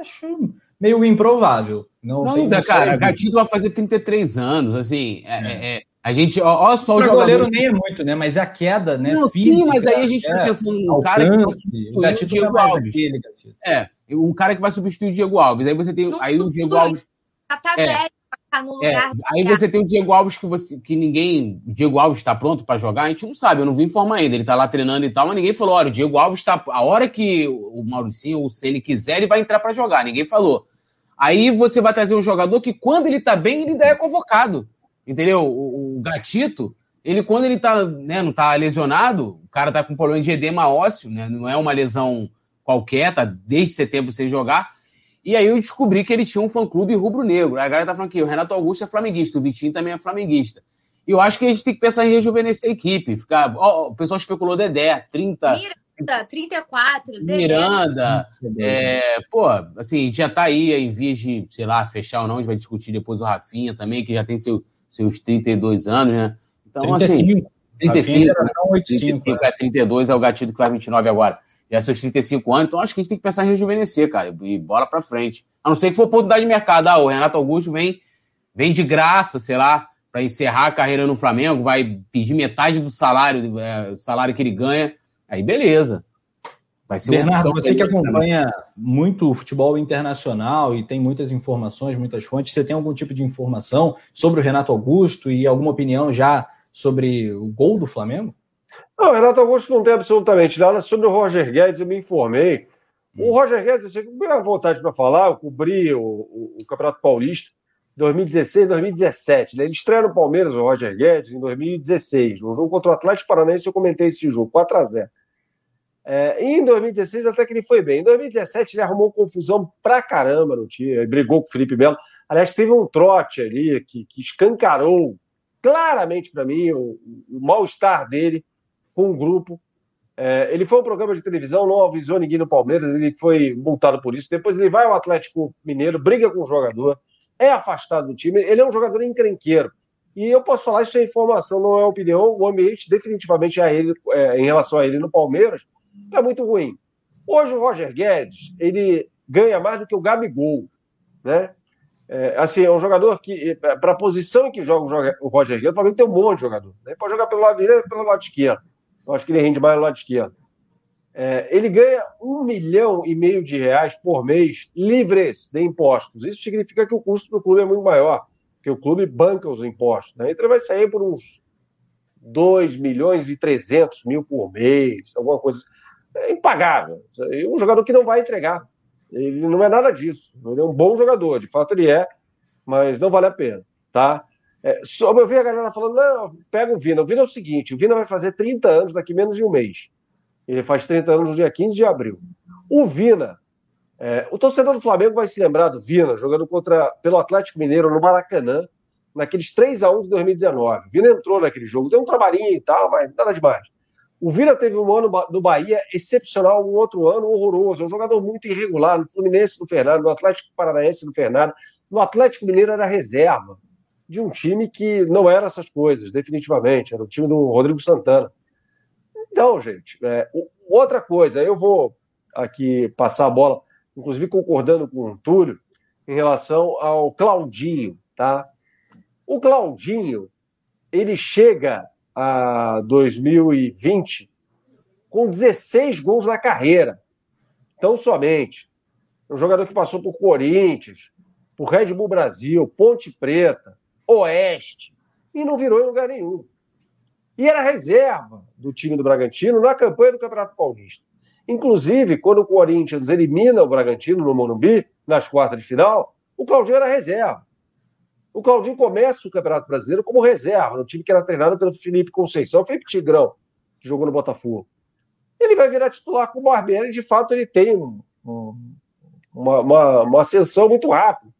acho meio improvável. Não, não cara, o gatito vai fazer 33 anos, assim, é, é. é a gente, ó, ó só o jogador. goleiro nem é muito, né? Mas a queda, né? Não, física, sim, mas aí a gente tá é, pensando no cara que vai substituir o, gatito o Diego Alves. Aquele, é, um cara que vai substituir o Diego Alves. Aí você tem. No aí o Diego Alves. Tá, tá é, velho, tá no é, lugar. aí você tem o Diego Alves que, você, que ninguém. O Diego Alves está pronto para jogar, a gente não sabe, eu não vi informar ainda. Ele tá lá treinando e tal, mas ninguém falou: olha, o Diego Alves tá. A hora que o Mauricinho ou o Ceni quiser, ele vai entrar para jogar. Ninguém falou. Aí você vai trazer um jogador que, quando ele tá bem, ele ainda é convocado. Entendeu? O, o Gatito, ele, quando ele tá, né, não tá lesionado, o cara tá com problema de edema ósseo, né? Não é uma lesão qualquer, tá desde setembro sem jogar. E aí eu descobri que ele tinha um fã-clube rubro-negro. A galera tá falando que o Renato Augusto é flamenguista, o Vitinho também é flamenguista. E eu acho que a gente tem que pensar em rejuvenescer a equipe. Ficar, ó, o pessoal especulou Dedé, 30. Miranda, 34, Dedé. Miranda. É, pô, assim, já tá aí em vias de, sei lá, fechar ou não. A gente vai discutir depois o Rafinha também, que já tem seu, seus 32 anos, né? Então, 35. assim. 35. 35, é, 32 é o gatilho que faz 29 agora. Já seus 35 anos, então acho que a gente tem que pensar em rejuvenescer, cara, e bola pra frente. A não ser que for oportunidade de mercado. Ah, o Renato Augusto vem, vem de graça, sei lá, para encerrar a carreira no Flamengo, vai pedir metade do salário, é, salário que ele ganha, aí beleza. Vai ser Bernardo, você que acompanha também. muito o futebol internacional e tem muitas informações, muitas fontes, você tem algum tipo de informação sobre o Renato Augusto e alguma opinião já sobre o gol do Flamengo? Não, o Renato Augusto não tem absolutamente nada. Sobre o Roger Guedes, eu me informei. O Roger Guedes, assim, com a vontade para falar, eu cobri o, o, o Campeonato Paulista 2016, 2017. Né? Ele estreia no Palmeiras, o Roger Guedes, em 2016. No jogo contra o Atlético Paranaense, eu comentei esse jogo, 4 a 0 é, em 2016, até que ele foi bem. Em 2017, ele arrumou confusão pra caramba no time, ele brigou com o Felipe Melo. Aliás, teve um trote ali que, que escancarou claramente para mim o, o mal-estar dele com o grupo. É, ele foi um programa de televisão, não avisou ninguém no Palmeiras, ele foi multado por isso. Depois ele vai ao Atlético Mineiro, briga com o jogador é afastado do time, ele é um jogador encrenqueiro. E eu posso falar, isso é informação, não é opinião. O ambiente, definitivamente, a ele, é, em relação a ele no Palmeiras, é muito ruim. Hoje, o Roger Guedes, ele ganha mais do que o Gabigol. Né? É, assim, é um jogador que, é, para a posição em que joga o Roger Guedes, o tem um monte de jogador. Ele pode jogar pelo lado direito pelo lado esquerdo. Eu acho que ele rende mais no lado esquerdo. É, ele ganha um milhão e meio de reais por mês livres de impostos. Isso significa que o custo do clube é muito maior, que o clube banca os impostos. Né? Então ele vai sair por uns 2 milhões e 300 mil por mês, alguma coisa. É impagável. É um jogador que não vai entregar. Ele não é nada disso. Ele é um bom jogador, de fato ele é, mas não vale a pena. Tá? É, só eu vi a galera falando, não, pega o Vina. O Vina é o seguinte, o Vina vai fazer 30 anos daqui menos de um mês. Ele faz 30 anos no dia 15 de abril. O Vina, é, o torcedor do Flamengo vai se lembrar do Vina jogando contra pelo Atlético Mineiro no Maracanã, naqueles 3 a 1 de 2019. O Vina entrou naquele jogo, deu um trabalhinho e tal, mas nada demais. O Vina teve um ano no Bahia excepcional, um outro ano horroroso. É um jogador muito irregular. No Fluminense do Fernando, no Atlético Paranaense do Fernando, no Atlético Mineiro era reserva de um time que não era essas coisas, definitivamente. Era o time do Rodrigo Santana. Então, gente, é, outra coisa, eu vou aqui passar a bola, inclusive concordando com o Túlio, em relação ao Claudinho, tá? O Claudinho, ele chega a 2020 com 16 gols na carreira. Então, somente. Um jogador que passou por Corinthians, por Red Bull Brasil, Ponte Preta, Oeste, e não virou em lugar nenhum. E era reserva do time do Bragantino na campanha do Campeonato Paulista. Inclusive, quando o Corinthians elimina o Bragantino no Morumbi, nas quartas de final, o Claudinho era reserva. O Claudinho começa o Campeonato Brasileiro como reserva, no time que era treinado pelo Felipe Conceição, Felipe Tigrão, que jogou no Botafogo. Ele vai virar titular com o Barbieri, e de fato ele tem um, uma, uma, uma ascensão muito rápida.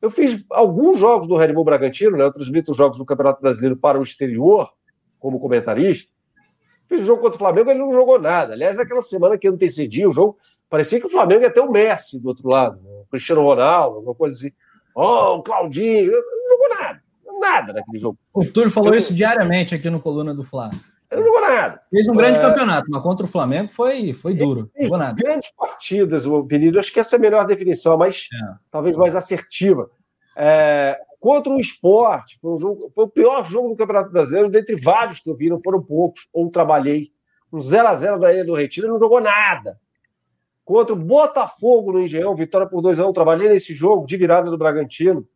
Eu fiz alguns jogos do Red Bull Bragantino, né? eu transmito os jogos do Campeonato Brasileiro para o exterior, como comentarista, fez o jogo contra o Flamengo, ele não jogou nada. Aliás, naquela semana que antecedia o jogo, parecia que o Flamengo ia ter o Messi do outro lado, né? o Cristiano Ronaldo, alguma coisa assim. Oh, o Claudinho, não jogou nada, nada naquele jogo. O Túlio falou eu... isso diariamente aqui no Coluna do Flamengo. Não jogou nada. Fez um grande é... campeonato, mas contra o Flamengo foi, foi duro. Fez grandes partidas, o Penido. Acho que essa é a melhor definição, mas é. talvez mais assertiva. É, contra o esporte. Foi, um jogo, foi o pior jogo do Campeonato Brasileiro, dentre vários que eu vi, não foram poucos, ou trabalhei. Um 0x0 da Ilha do Retiro, ele não jogou nada. Contra o Botafogo no Engenhão, vitória por 2x1, trabalhei nesse jogo de virada do Bragantino.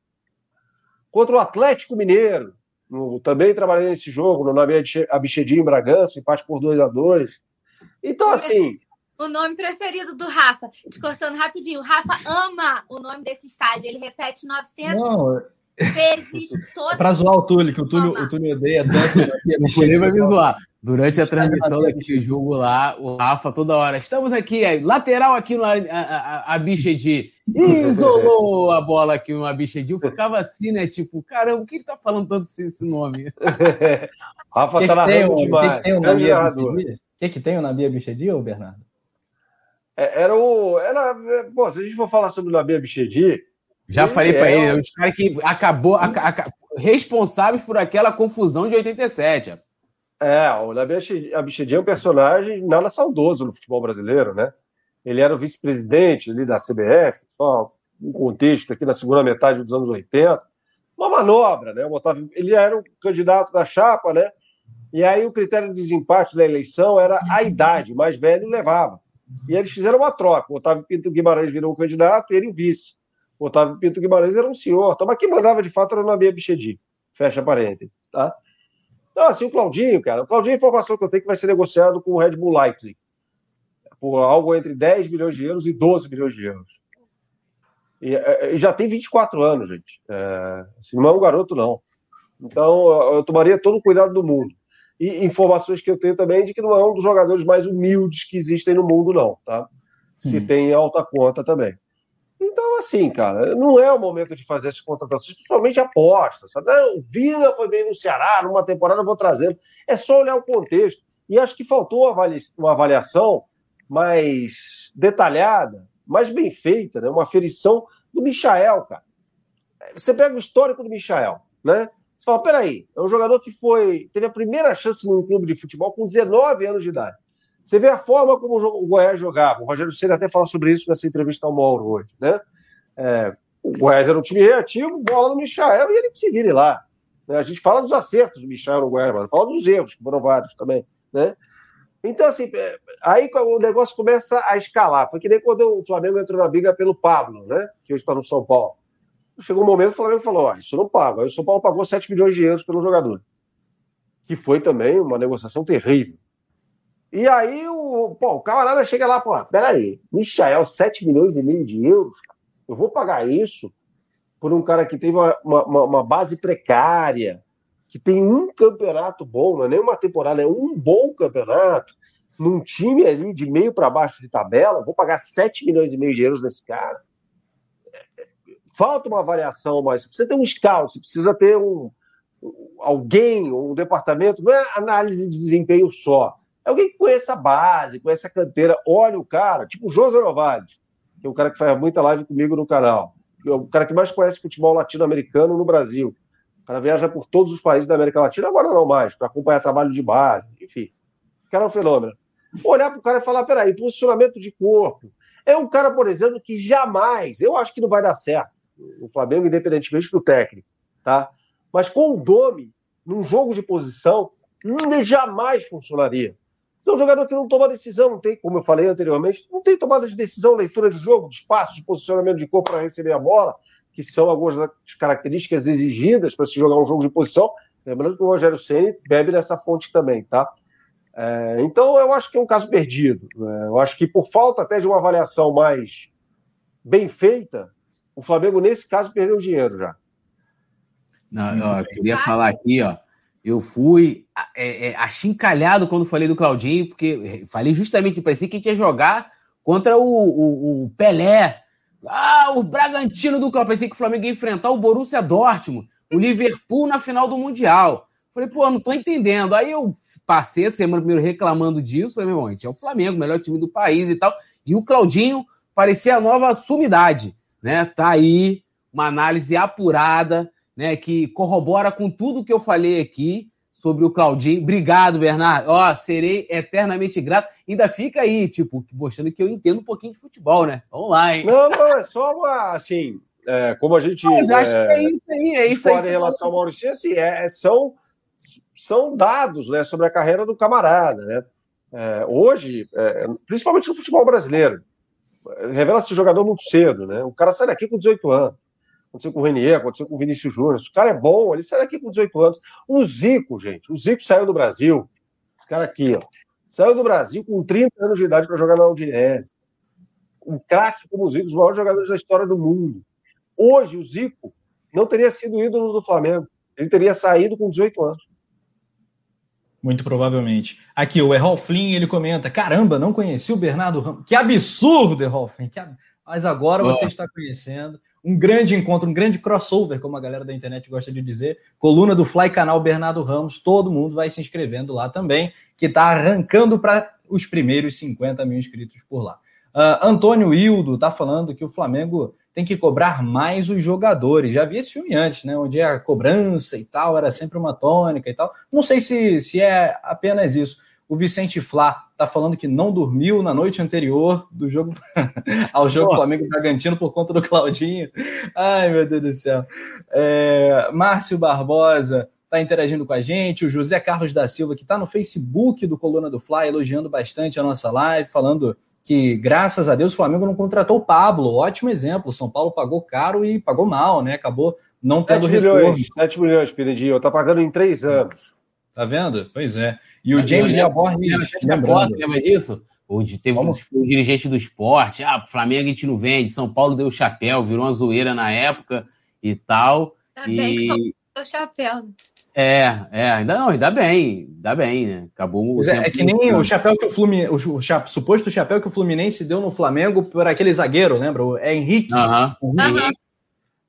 Contra o Atlético Mineiro, no, também trabalhei nesse jogo, no Navia Abichedinho em Bragança, empate por 2x2. Então, assim, O nome preferido do Rafa, te cortando rapidinho. O Rafa ama o nome desse estádio. Ele repete 900 Não, vezes todo. é pra zoar o Túlio, que o Túlio, o Túlio odeia tanto. O Túlio vai me zoar. Durante a transmissão daquele jogo lá, o Rafa toda hora. Estamos aqui, aí, lateral aqui no Abichedi. Isolou a bola aqui no Abichedi. Eu ficava assim, né? Tipo, caramba, o que ele tá falando tanto esse, esse nome? Rafa que tá que tem narrando o- demais. que que tem o Nabi. Abichedi? O que, que tem o Nabi Abichedi, ô Bernardo? É, Era o. Era, é, pô, se a gente for falar sobre o Nabi Abichedi, Já Ele falei pra é ele, um- os caras que acabou, aca- aca- responsáveis por aquela confusão de 87. Ó. É, o Nabi Abichedi é um personagem nada saudoso no futebol brasileiro, né? Ele era o vice-presidente ali da CBF, só um contexto aqui na segunda metade dos anos 80. Uma manobra, né? Otávio- Ele era o candidato da chapa, né? E aí o critério de desempate da eleição era a idade, o mais velho levava. E eles fizeram uma troca. O Otávio Pinto Guimarães virou o candidato, ele o vice. O Otávio Pinto Guimarães era um senhor, então, mas quem mandava de fato era o Nabi Abichedi. Fecha parênteses, tá? Então, assim, o Claudinho, cara, o Claudinho, a informação que eu tenho é que vai ser negociado com o Red Bull Leipzig por algo entre 10 milhões de euros e 12 milhões de euros. E, é, e já tem 24 anos, gente. É, assim, não é um garoto, não. Então, eu tomaria todo o cuidado do mundo. E informações que eu tenho também de que não é um dos jogadores mais humildes que existem no mundo, não, tá? Se Hum. tem alta conta também. Então, assim, cara, não é o momento de fazer essas contratações, principalmente apostas. Sabe? O Vila foi bem no Ceará, numa temporada eu vou trazendo. É só olhar o contexto. E acho que faltou uma avaliação mais detalhada, mais bem feita, né? uma aferição do Michael, cara. Você pega o histórico do Michael, né? Você fala, peraí, é um jogador que foi teve a primeira chance num clube de futebol com 19 anos de idade. Você vê a forma como o Goiás jogava. O Rogério Ceni até fala sobre isso nessa entrevista ao Mauro hoje, né? É, o Goiás era um time reativo, bola no Michael e ele que se vire lá. né? A gente fala dos acertos do Michael no Goiás, mas fala dos erros, que foram vários também, né? Então, assim, é, aí o negócio começa a escalar. Foi que nem quando o Flamengo entrou na briga pelo Pablo, né? Que hoje está no São Paulo. Chegou um momento que o Flamengo falou: ó, isso não pago. Aí o São Paulo pagou 7 milhões de euros pelo jogador. Que foi também uma negociação terrível. E aí o, pô, o camarada chega lá, pô, peraí, Michael, 7 milhões e meio de euros? Eu vou pagar isso por um cara que teve uma, uma, uma base precária, que tem um campeonato bom, não é nem uma temporada, é um bom campeonato, num time ali de meio para baixo de tabela, vou pagar 7 milhões e meio de euros nesse cara. Falta uma variação, mas você precisa ter um scout, você precisa ter um alguém, um departamento, não é análise de desempenho só. Alguém que conheça a base, conhece a canteira, olha o cara, tipo o José Novales, que é um cara que faz muita live comigo no canal. É o cara que mais conhece futebol latino-americano no Brasil. O cara viaja por todos os países da América Latina, agora não mais, para acompanhar trabalho de base, enfim. O cara é um fenômeno. Olhar para o cara e falar: peraí, posicionamento de corpo. É um cara, por exemplo, que jamais, eu acho que não vai dar certo, o Flamengo, independentemente do técnico, tá? Mas com o Domi, num jogo de posição, hum, jamais funcionaria. É um jogador que não toma decisão, não tem, como eu falei anteriormente, não tem tomada de decisão, leitura de jogo, de espaço, de posicionamento de corpo para receber a bola, que são algumas das características exigidas para se jogar um jogo de posição. Lembrando que o Rogério Ceni bebe nessa fonte também, tá? É, então eu acho que é um caso perdido. né? Eu acho que por falta até de uma avaliação mais bem feita, o Flamengo nesse caso perdeu dinheiro já. Não, eu queria falar aqui, ó. Eu fui é, é, achincalhado quando falei do Claudinho, porque falei justamente, parecia que a gente ia jogar contra o, o, o Pelé. Ah, o Bragantino do Campo. Pensei que o Flamengo ia enfrentar o Borussia Dortmund, o Liverpool na final do Mundial. Falei, pô, não tô entendendo. Aí eu passei a semana primeiro reclamando disso. Falei, meu irmão, é o Flamengo, o melhor time do país e tal. E o Claudinho parecia a nova sumidade, né? Tá aí, uma análise apurada, né? Que corrobora com tudo que eu falei aqui sobre o Claudinho. Obrigado, Bernardo. Ó, serei eternamente grato. Ainda fica aí, tipo, mostrando que eu entendo um pouquinho de futebol, né? Vamos lá, hein? Não, não, é só uma, assim, é, como a gente Mas acho que é, é isso aí, é isso aí. em relação ao Maurício, assim, é, é- são, são dados né, sobre a carreira do camarada. Né? É, hoje, é, principalmente no futebol brasileiro, é, revela-se jogador muito cedo. Né? O cara sai daqui com 18 anos. Aconteceu com o Renier, aconteceu com o Vinícius Júnior. Se o cara é bom, ele sai daqui com 18 anos. O Zico, gente, o Zico saiu do Brasil. Esse cara aqui, ó. Saiu do Brasil com 30 anos de idade para jogar na Udinese. Um craque como o Zico, um dos maiores jogadores da história do mundo. Hoje, o Zico não teria sido ídolo do Flamengo. Ele teria saído com 18 anos. Muito provavelmente. Aqui, o Errol Flynn, ele comenta: caramba, não conheci o Bernardo Ramos. Que absurdo, Errol Flynn. Que ab... Mas agora oh. você está conhecendo. Um grande encontro, um grande crossover, como a galera da internet gosta de dizer. Coluna do Fly Canal Bernardo Ramos. Todo mundo vai se inscrevendo lá também, que está arrancando para os primeiros 50 mil inscritos por lá. Uh, Antônio Hildo está falando que o Flamengo tem que cobrar mais os jogadores. Já vi esse filme antes, né? Onde a cobrança e tal era sempre uma tônica e tal. Não sei se, se é apenas isso. O Vicente Flá tá falando que não dormiu na noite anterior do jogo ao jogo Pô. Flamengo Bragantino por conta do Claudinho. Ai, meu Deus do céu. É, Márcio Barbosa tá interagindo com a gente. O José Carlos da Silva, que está no Facebook do Coluna do Fly, elogiando bastante a nossa live, falando que, graças a Deus, o Flamengo não contratou o Pablo. Ótimo exemplo. São Paulo pagou caro e pagou mal, né? Acabou não 7 tendo milhões, retorno. 7 milhões, Piredinho. Tá pagando em três anos. Tá vendo? Pois é. E o James Leabornes... Lembra disso? Onde teve um, um dirigente do esporte. Ah, o Flamengo a gente não vende. São Paulo deu chapéu, virou uma zoeira na época e tal. Tá e... bem que São Paulo deu chapéu. É, é, ainda não, ainda bem, ainda bem, né? Acabou o é, é, que nem o chapéu que o Fluminense, o, o suposto chapéu que o Fluminense deu no Flamengo por aquele zagueiro, lembra? É Henrique. Aham. Uhum.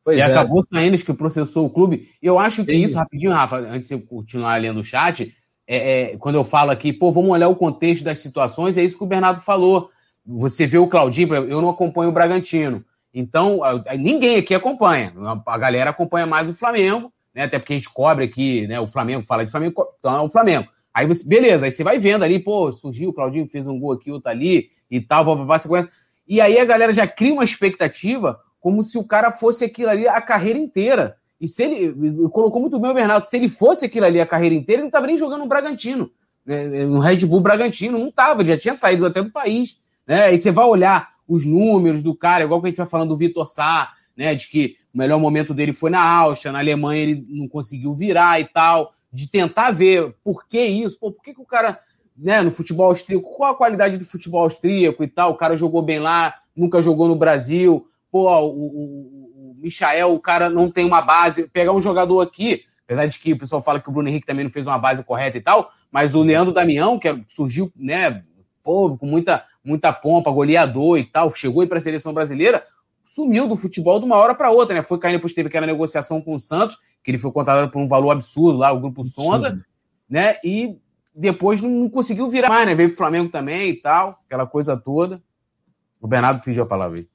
Pois e é. acabou saindo que processou o clube. Eu acho que Sim. isso, rapidinho, Rafa, antes de você continuar lendo o chat, é, é, quando eu falo aqui, pô, vamos olhar o contexto das situações, é isso que o Bernardo falou. Você vê o Claudinho, eu não acompanho o Bragantino. Então, ninguém aqui acompanha. A galera acompanha mais o Flamengo né? Até porque a gente cobre aqui, né? O Flamengo fala de Flamengo, então é o Flamengo. Aí você, beleza, aí você vai vendo ali, pô, surgiu, o Claudinho fez um gol aqui, outro ali e tal, papapá. E aí a galera já cria uma expectativa como se o cara fosse aquilo ali a carreira inteira. E se ele, colocou muito bem o Bernardo, se ele fosse aquilo ali a carreira inteira, ele não estava nem jogando no Bragantino, né? no Red Bull Bragantino, não estava, já tinha saído até do país. Né? Aí você vai olhar os números do cara, igual que a gente vai falando do Vitor Sá, né? De que o melhor momento dele foi na Áustria, na Alemanha ele não conseguiu virar e tal. De tentar ver por que isso, pô, por que, que o cara, né, no futebol austríaco, qual a qualidade do futebol austríaco e tal? O cara jogou bem lá, nunca jogou no Brasil. Pô, o, o Michael, o cara não tem uma base. Pegar um jogador aqui, apesar de que o pessoal fala que o Bruno Henrique também não fez uma base correta e tal, mas o Leandro Damião, que surgiu, né, pô, com muita, muita pompa, goleador e tal, chegou aí para a seleção brasileira, sumiu do futebol de uma hora para outra, né? Foi caindo, depois teve aquela negociação com o Santos, que ele foi contratado por um valor absurdo lá, o grupo Sonda, né? E depois não conseguiu virar mais, né? Veio pro Flamengo também e tal, aquela coisa toda. O Bernardo pediu a palavra aí.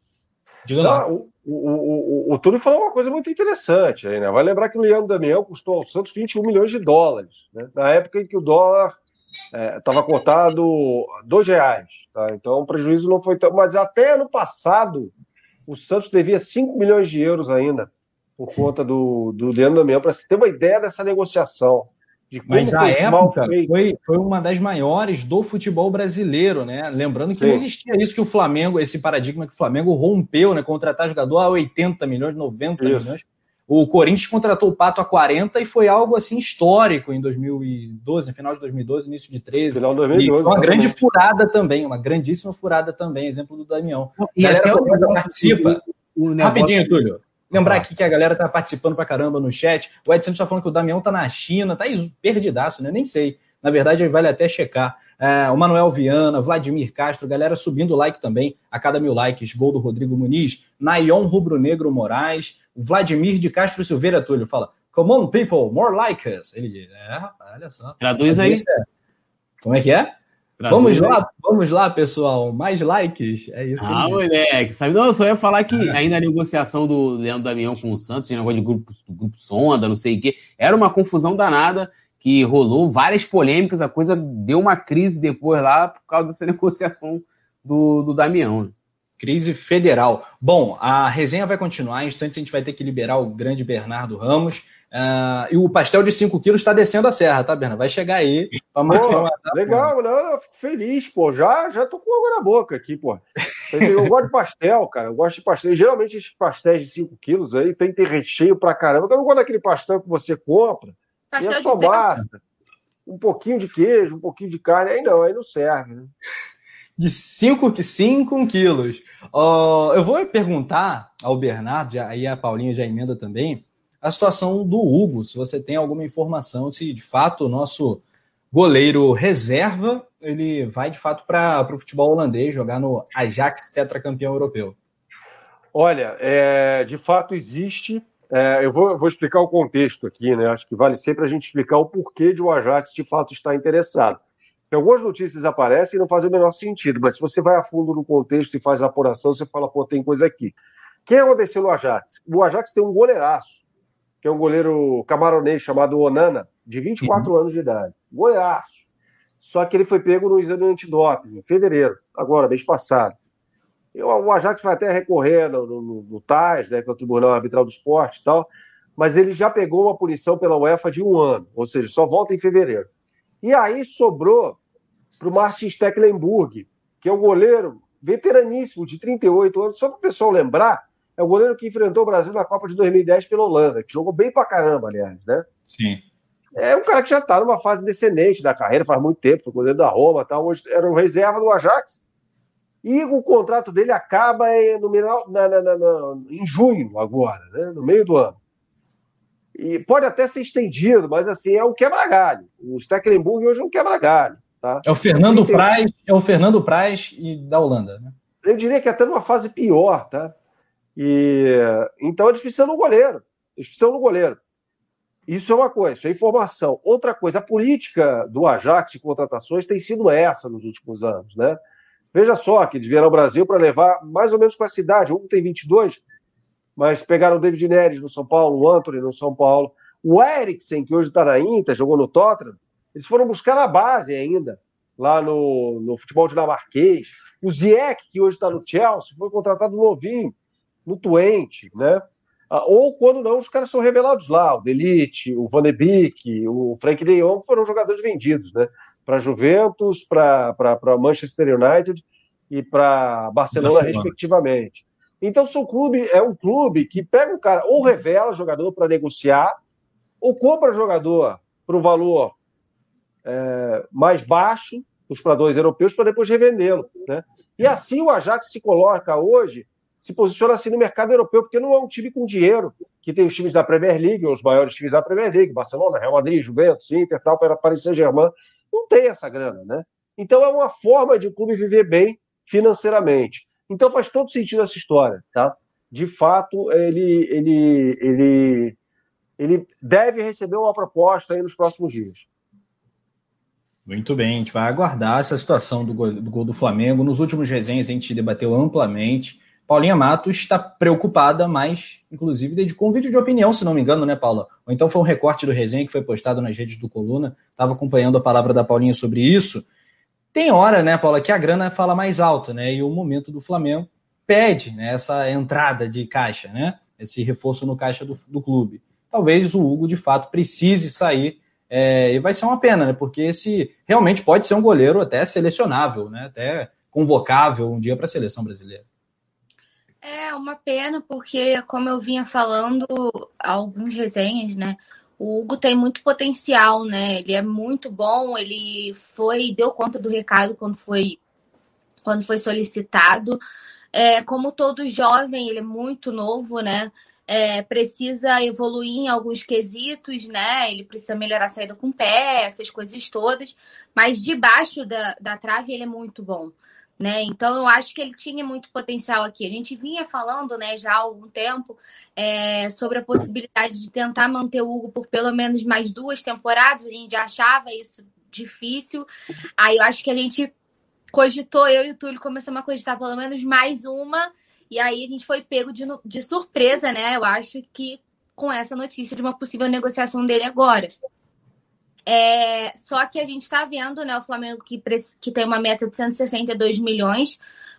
Diga lá. O, o, o, Túlio falou uma coisa muito interessante aí, né? Vai lembrar que o Leandro Damião custou ao Santos 21 milhões de dólares, né? Na época em que o dólar estava é, cotado dois reais, tá? Então o prejuízo não foi tão. Mas até ano passado, o Santos devia 5 milhões de euros ainda por conta do, do Leandro Damião, para se ter uma ideia dessa negociação. De como Mas a época foi, foi uma das maiores do futebol brasileiro, né? Lembrando que Sim. não existia isso que o Flamengo, esse paradigma que o Flamengo rompeu, né? Contratar jogador a 80 milhões, 90 isso. milhões. O Corinthians contratou o Pato a 40 e foi algo assim histórico em 2012, final de 2012, início de 13. Final de 2012. E foi uma grande furada também, uma grandíssima furada também, exemplo do Damião. E galera até o participa. O Rapidinho, Túlio. Lembrar aqui que a galera tá participando pra caramba no chat. O Edson tá falando que o Damião tá na China, tá perdidaço, né? Nem sei. Na verdade, vale até checar. É, o Manuel Viana, Vladimir Castro, galera subindo o like também, a cada mil likes, gol do Rodrigo Muniz, Nayon Rubro Negro Moraes, Vladimir de Castro Silveira Túlio fala, come on people, more like us. Ele diz, é rapaz, olha só. Traduz aí. É. Como é que é? Vamos lá, vamos lá, pessoal, mais likes, é isso Ah, moleque, sabe, não, eu só ia falar que é. ainda a negociação do Leandro Damião com o Santos, negócio de grupo, grupo sonda, não sei o quê, era uma confusão danada, que rolou várias polêmicas, a coisa deu uma crise depois lá por causa dessa negociação do, do Damião. Né? Crise federal. Bom, a resenha vai continuar. Em instantes a gente vai ter que liberar o grande Bernardo Ramos. Uh, e o pastel de 5 quilos está descendo a serra, tá, Bernardo? Vai chegar aí. Pô, legal, não, não, fico feliz, pô. Já, já tô com água na boca aqui, pô. Eu gosto de pastel, cara. Eu gosto de pastel. Geralmente esses pastéis de 5 quilos aí tem, ter recheio pra caramba. Eu não gosto daquele pastel que você compra Pastel e é só basta. um pouquinho de queijo, um pouquinho de carne, aí não, aí não serve. Né? De 5 quilos. Uh, eu vou perguntar ao Bernardo, aí a Paulinha já emenda também, a situação do Hugo, se você tem alguma informação, se de fato o nosso goleiro reserva, ele vai de fato para o futebol holandês jogar no Ajax tetracampeão europeu. Olha, é, de fato existe. É, eu vou, vou, explicar o contexto aqui, né? Acho que vale sempre a gente explicar o porquê de o Ajax de fato estar interessado. algumas notícias aparecem e não fazem o menor sentido, mas se você vai a fundo no contexto e faz a apuração, você fala, pô, tem coisa aqui. O aconteceu no Ajax? O Ajax tem um goleiraço, que é um goleiro camaronês chamado Onana, de 24 uhum. anos de idade. Goiaço. Só que ele foi pego no exame antidoping, em fevereiro, agora, mês passado. E o Ajax vai até recorrer no, no, no TAS, né, que é o Tribunal Arbitral do Esporte e tal, mas ele já pegou uma punição pela UEFA de um ano, ou seja, só volta em fevereiro. E aí sobrou para o Martin Stecklenburg, que é um goleiro veteraníssimo, de 38 anos, só para o pessoal lembrar, é o goleiro que enfrentou o Brasil na Copa de 2010 pela Holanda, que jogou bem pra caramba, aliás, né? Sim. É um cara que já está numa fase descendente da carreira, faz muito tempo, foi goleiro da Roma, tal, hoje era um reserva do Ajax. E o contrato dele acaba no, na, na, na, em junho, agora, né? no meio do ano. E pode até ser estendido, mas assim, é um quebra-galho. O Stecklenburg hoje é um quebra-galho. Tá? É o Fernando. Praz, é o Fernando Praz e da Holanda, né? Eu diria que até numa fase pior, tá? E então eles precisam no goleiro. Eles precisam no goleiro. Isso é uma coisa, isso é informação. Outra coisa, a política do Ajax de contratações tem sido essa nos últimos anos, né? Veja só que eles vieram ao Brasil para levar mais ou menos com a cidade. Um tem 22, mas pegaram o David Neres no São Paulo, o Anthony no São Paulo. O Eriksen, que hoje está na Inter, jogou no Tottenham, eles foram buscar na base ainda, lá no, no futebol dinamarquês. O Ziyech, que hoje está no Chelsea, foi contratado novinho, no Twente, né? Ah, ou quando não, os caras são revelados lá. O Delite, o Van de Beek, o Frank de Jong foram jogadores vendidos, né? Para Juventus, para Manchester United e para Barcelona, Barcelona, respectivamente. Então, são clube, é um clube que pega o cara, ou revela jogador para negociar, ou compra jogador por um valor é, mais baixo, os dois europeus, para depois revendê-lo. Né? E assim o Ajax se coloca hoje se posiciona assim no mercado europeu, porque não é um time com dinheiro, que tem os times da Premier League, os maiores times da Premier League, Barcelona, Real Madrid, Juventus, Inter, tal, para Paris Saint-Germain, não tem essa grana, né? Então é uma forma de o clube viver bem financeiramente. Então faz todo sentido essa história, tá? De fato, ele, ele, ele, ele deve receber uma proposta aí nos próximos dias. Muito bem, a gente vai aguardar essa situação do gol, do Flamengo. Nos últimos resenhas a gente debateu amplamente Paulinha Matos está preocupada, mas, inclusive, dedicou um vídeo de opinião, se não me engano, né, Paula? Ou então foi um recorte do resenha que foi postado nas redes do Coluna. Estava acompanhando a palavra da Paulinha sobre isso. Tem hora, né, Paula, que a grana fala mais alto, né? E o momento do Flamengo pede né, essa entrada de caixa, né? Esse reforço no caixa do, do clube. Talvez o Hugo, de fato, precise sair. É, e vai ser uma pena, né? Porque esse realmente pode ser um goleiro até selecionável, né? Até convocável um dia para a seleção brasileira. É uma pena, porque, como eu vinha falando, alguns resenhas, né? O Hugo tem muito potencial, né? Ele é muito bom, ele foi, deu conta do recado quando foi, quando foi solicitado. É, como todo jovem, ele é muito novo, né? É, precisa evoluir em alguns quesitos, né? Ele precisa melhorar a saída com o pé, essas coisas todas. Mas debaixo da, da trave ele é muito bom. Né? Então eu acho que ele tinha muito potencial aqui. A gente vinha falando, né, já há algum tempo, é, sobre a possibilidade de tentar manter o Hugo por pelo menos mais duas temporadas. A gente achava isso difícil. Aí eu acho que a gente cogitou, eu e o Túlio começamos a cogitar pelo menos mais uma. E aí a gente foi pego de, de surpresa, né? Eu acho que com essa notícia de uma possível negociação dele agora. É, só que a gente está vendo, né, o Flamengo que, que tem uma meta de 162 milhões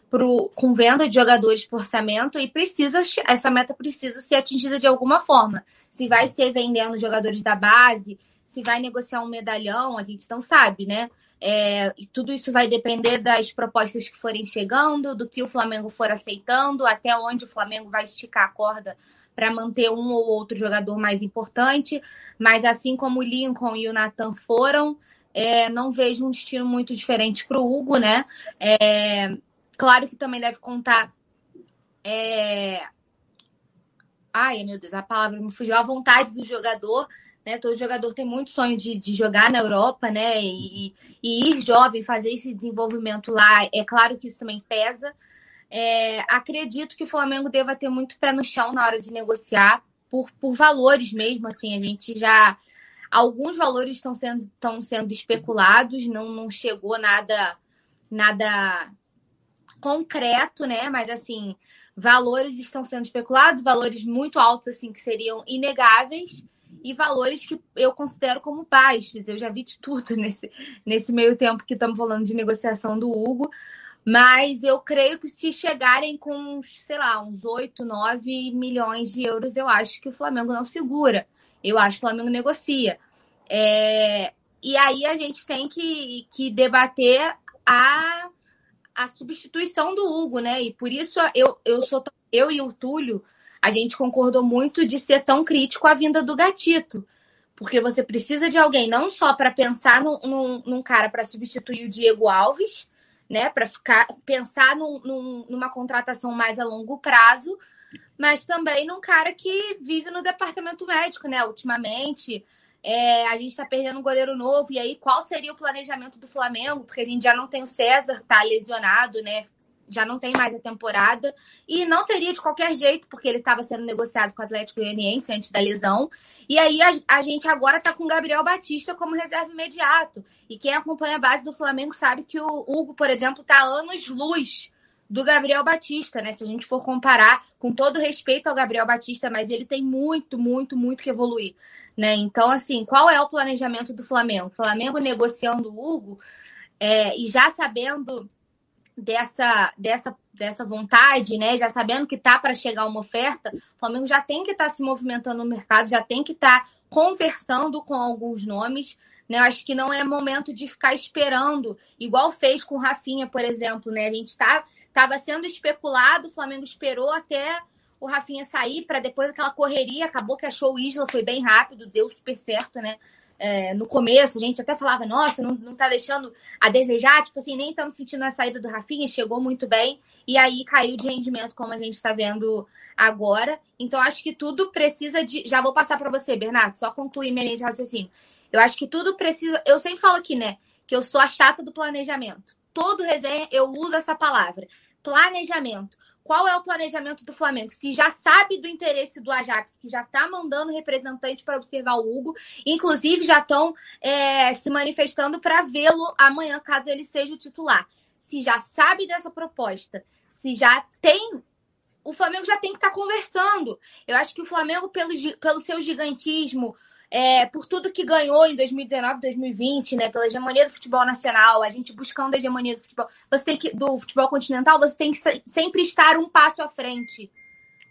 pro, com venda de jogadores por orçamento e precisa essa meta precisa ser atingida de alguma forma. Se vai ser vendendo jogadores da base, se vai negociar um medalhão, a gente não sabe, né? É, e tudo isso vai depender das propostas que forem chegando, do que o Flamengo for aceitando, até onde o Flamengo vai esticar a corda para manter um ou outro jogador mais importante, mas assim como o Lincoln e o Nathan foram, É, não vejo um destino muito diferente para o Hugo, né? É, claro que também deve contar. É... Ai, meu Deus, a palavra me fugiu. A vontade do jogador, né? Todo jogador tem muito sonho de, de jogar na Europa, né? E, e, ir jovem, fazer esse desenvolvimento lá. É claro que isso também pesa. É, acredito que o Flamengo deva ter muito pé no chão na hora de negociar, por, por valores mesmo. Assim, a gente já. Alguns valores estão sendo, estão sendo especulados, não, não chegou nada, nada concreto, né? Mas assim, valores estão sendo especulados, valores muito altos, assim, que seriam inegáveis, e valores que eu considero como baixos. Eu já vi de tudo nesse, nesse meio tempo que estamos falando de negociação do Hugo. Mas eu creio que se chegarem com, sei lá, uns 8, 9 milhões de euros, eu acho que o Flamengo não segura. Eu acho que o Flamengo negocia. É... E aí a gente tem que, que debater a, a substituição do Hugo, né? E por isso eu, eu sou eu e o Túlio, a gente concordou muito de ser tão crítico à vinda do Gatito. Porque você precisa de alguém não só para pensar num, num, num cara para substituir o Diego Alves, né, para ficar pensar num, num, numa contratação mais a longo prazo, mas também num cara que vive no departamento médico, né? Ultimamente, é, a gente está perdendo um goleiro novo, e aí qual seria o planejamento do Flamengo? Porque a gente já não tem o César, tá lesionado, né? Já não tem mais a temporada. E não teria de qualquer jeito, porque ele estava sendo negociado com o Atlético Goianiense antes da lesão. E aí a, a gente agora está com o Gabriel Batista como reserva imediato. E quem acompanha a base do Flamengo sabe que o Hugo, por exemplo, está anos-luz do Gabriel Batista, né? Se a gente for comparar, com todo respeito ao Gabriel Batista, mas ele tem muito, muito, muito que evoluir, né? Então, assim, qual é o planejamento do Flamengo? O Flamengo negociando o Hugo é, e já sabendo dessa, dessa, dessa vontade, né? Já sabendo que tá para chegar uma oferta, o Flamengo já tem que estar tá se movimentando no mercado, já tem que estar tá conversando com alguns nomes. Né? Eu acho que não é momento de ficar esperando, igual fez com o Rafinha, por exemplo. Né? A gente tá, sendo especulado, o Flamengo esperou até o Rafinha sair para depois aquela correria, acabou que achou o Isla, foi bem rápido, deu super certo, né? É, no começo, a gente até falava, nossa, não, não tá deixando a desejar, tipo assim, nem estamos sentindo a saída do Rafinha, chegou muito bem, e aí caiu de rendimento, como a gente está vendo agora. Então, acho que tudo precisa de. Já vou passar para você, Bernardo, só concluir minha linha de raciocínio. Eu acho que tudo precisa. Eu sempre falo aqui, né? Que eu sou a chata do planejamento. Todo resenha eu uso essa palavra. Planejamento qual é o planejamento do Flamengo? Se já sabe do interesse do Ajax, que já está mandando representante para observar o Hugo, inclusive já estão é, se manifestando para vê-lo amanhã, caso ele seja o titular. Se já sabe dessa proposta, se já tem. O Flamengo já tem que estar tá conversando. Eu acho que o Flamengo, pelo, pelo seu gigantismo, é, por tudo que ganhou em 2019, 2020, né, pela hegemonia do futebol nacional, a gente buscando a hegemonia do futebol, você tem que do futebol continental, você tem que sempre estar um passo à frente.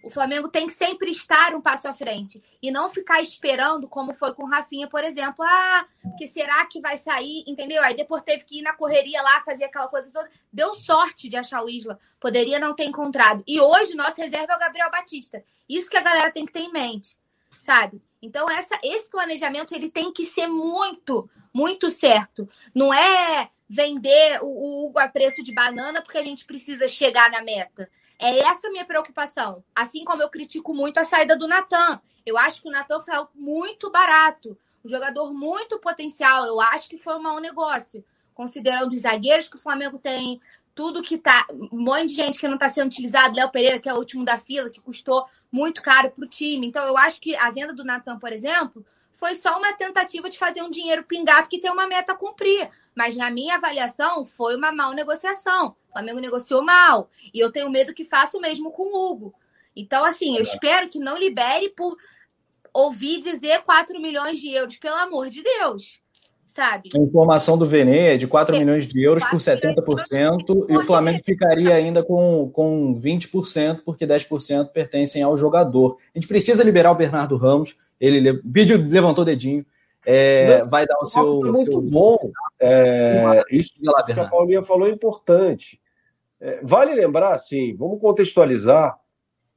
O Flamengo tem que sempre estar um passo à frente e não ficar esperando, como foi com o Rafinha, por exemplo. Ah, que será que vai sair? Entendeu? Aí depois teve que ir na correria lá, fazer aquela coisa toda. Deu sorte de achar o Isla. Poderia não ter encontrado. E hoje, nosso reserva é o Gabriel Batista. Isso que a galera tem que ter em mente, sabe? Então, essa, esse planejamento ele tem que ser muito, muito certo. Não é vender o, Hugo a preço de banana porque a gente precisa chegar na meta. É essa a minha preocupação. Assim como eu critico muito a saída do Natan. Eu acho que o Natan foi muito barato. Um jogador muito potencial. Eu acho que foi um mau negócio. Considerando os zagueiros que o Flamengo tem, tudo que tá. Um monte de gente que não está sendo utilizado, Léo Pereira, que é o último da fila, que custou muito caro para o time. Então, eu acho que a venda do Natan, por exemplo, foi só uma tentativa de fazer um dinheiro pingar, porque tem uma meta a cumprir. Mas, na minha avaliação, foi uma mal negociação. O Flamengo negociou mal. E eu tenho medo que faça o mesmo com o Hugo. Então, assim, eu espero que não libere por ouvir dizer 4 milhões de euros. Pelo amor de Deus sabe? A informação do Vene é de 4 é, milhões de euros por 70% e o Flamengo ficaria ainda com, com 20%, porque 10% pertencem ao jogador. A gente precisa liberar o Bernardo Ramos, ele pediu, levantou o dedinho, é, vai dar o seu. É muito seu... bom. É, isso que a Paulinha falou é importante. É, vale lembrar, assim, vamos contextualizar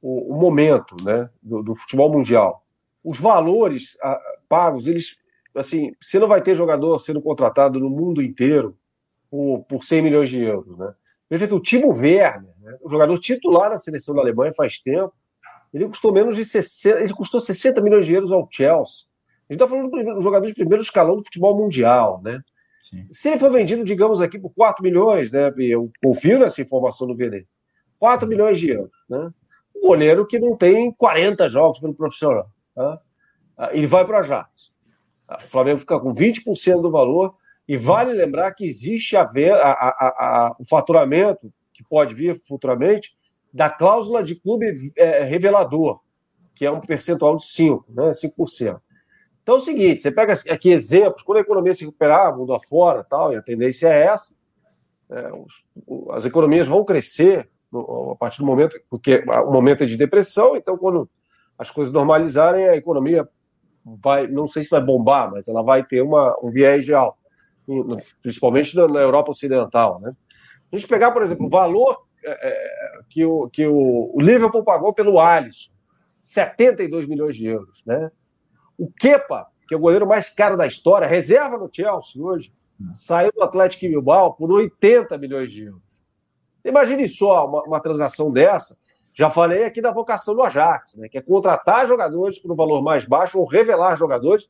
o, o momento né, do, do, futebol mundial. Os valores a, pagos, eles assim, você não vai ter jogador sendo contratado no mundo inteiro por, por 100 milhões de euros, né? Veja que o Timo Werner, né, o jogador titular da seleção da Alemanha faz tempo, ele custou menos de 60, ele custou 60 milhões de euros ao Chelsea. A gente está falando do jogador de primeiro escalão do futebol mundial, né? Sim. Se ele for vendido, digamos aqui, por 4 milhões, né? Eu confio nessa informação do Vene. 4 milhões de euros, né? Um goleiro que não tem 40 jogos pelo profissional. Tá? Ele vai para a Ajax. O Flamengo fica com 20% do valor e vale lembrar que existe a a, a, o faturamento que pode vir futuramente da cláusula de clube é, revelador, que é um percentual de 5%, né, 5%. Então é o seguinte, você pega aqui exemplos, quando a economia se recuperar, mundo afora, tal, e a tendência é essa, é, os, as economias vão crescer no, a partir do momento, porque o momento é de depressão, então quando as coisas normalizarem, a economia vai, não sei se vai bombar, mas ela vai ter uma, um viés de alta principalmente na Europa Ocidental. Né? A gente pegar, por exemplo, o valor é, é, que, o, que o, o Liverpool pagou pelo Alisson, 72 milhões de euros. Né? O Kepa, que é o goleiro mais caro da história, reserva no Chelsea hoje, saiu do Atlético Bilbao por 80 milhões de euros. Imagine só uma, uma transação dessa. Já falei aqui da vocação do Ajax, né, que é contratar jogadores por um valor mais baixo ou revelar jogadores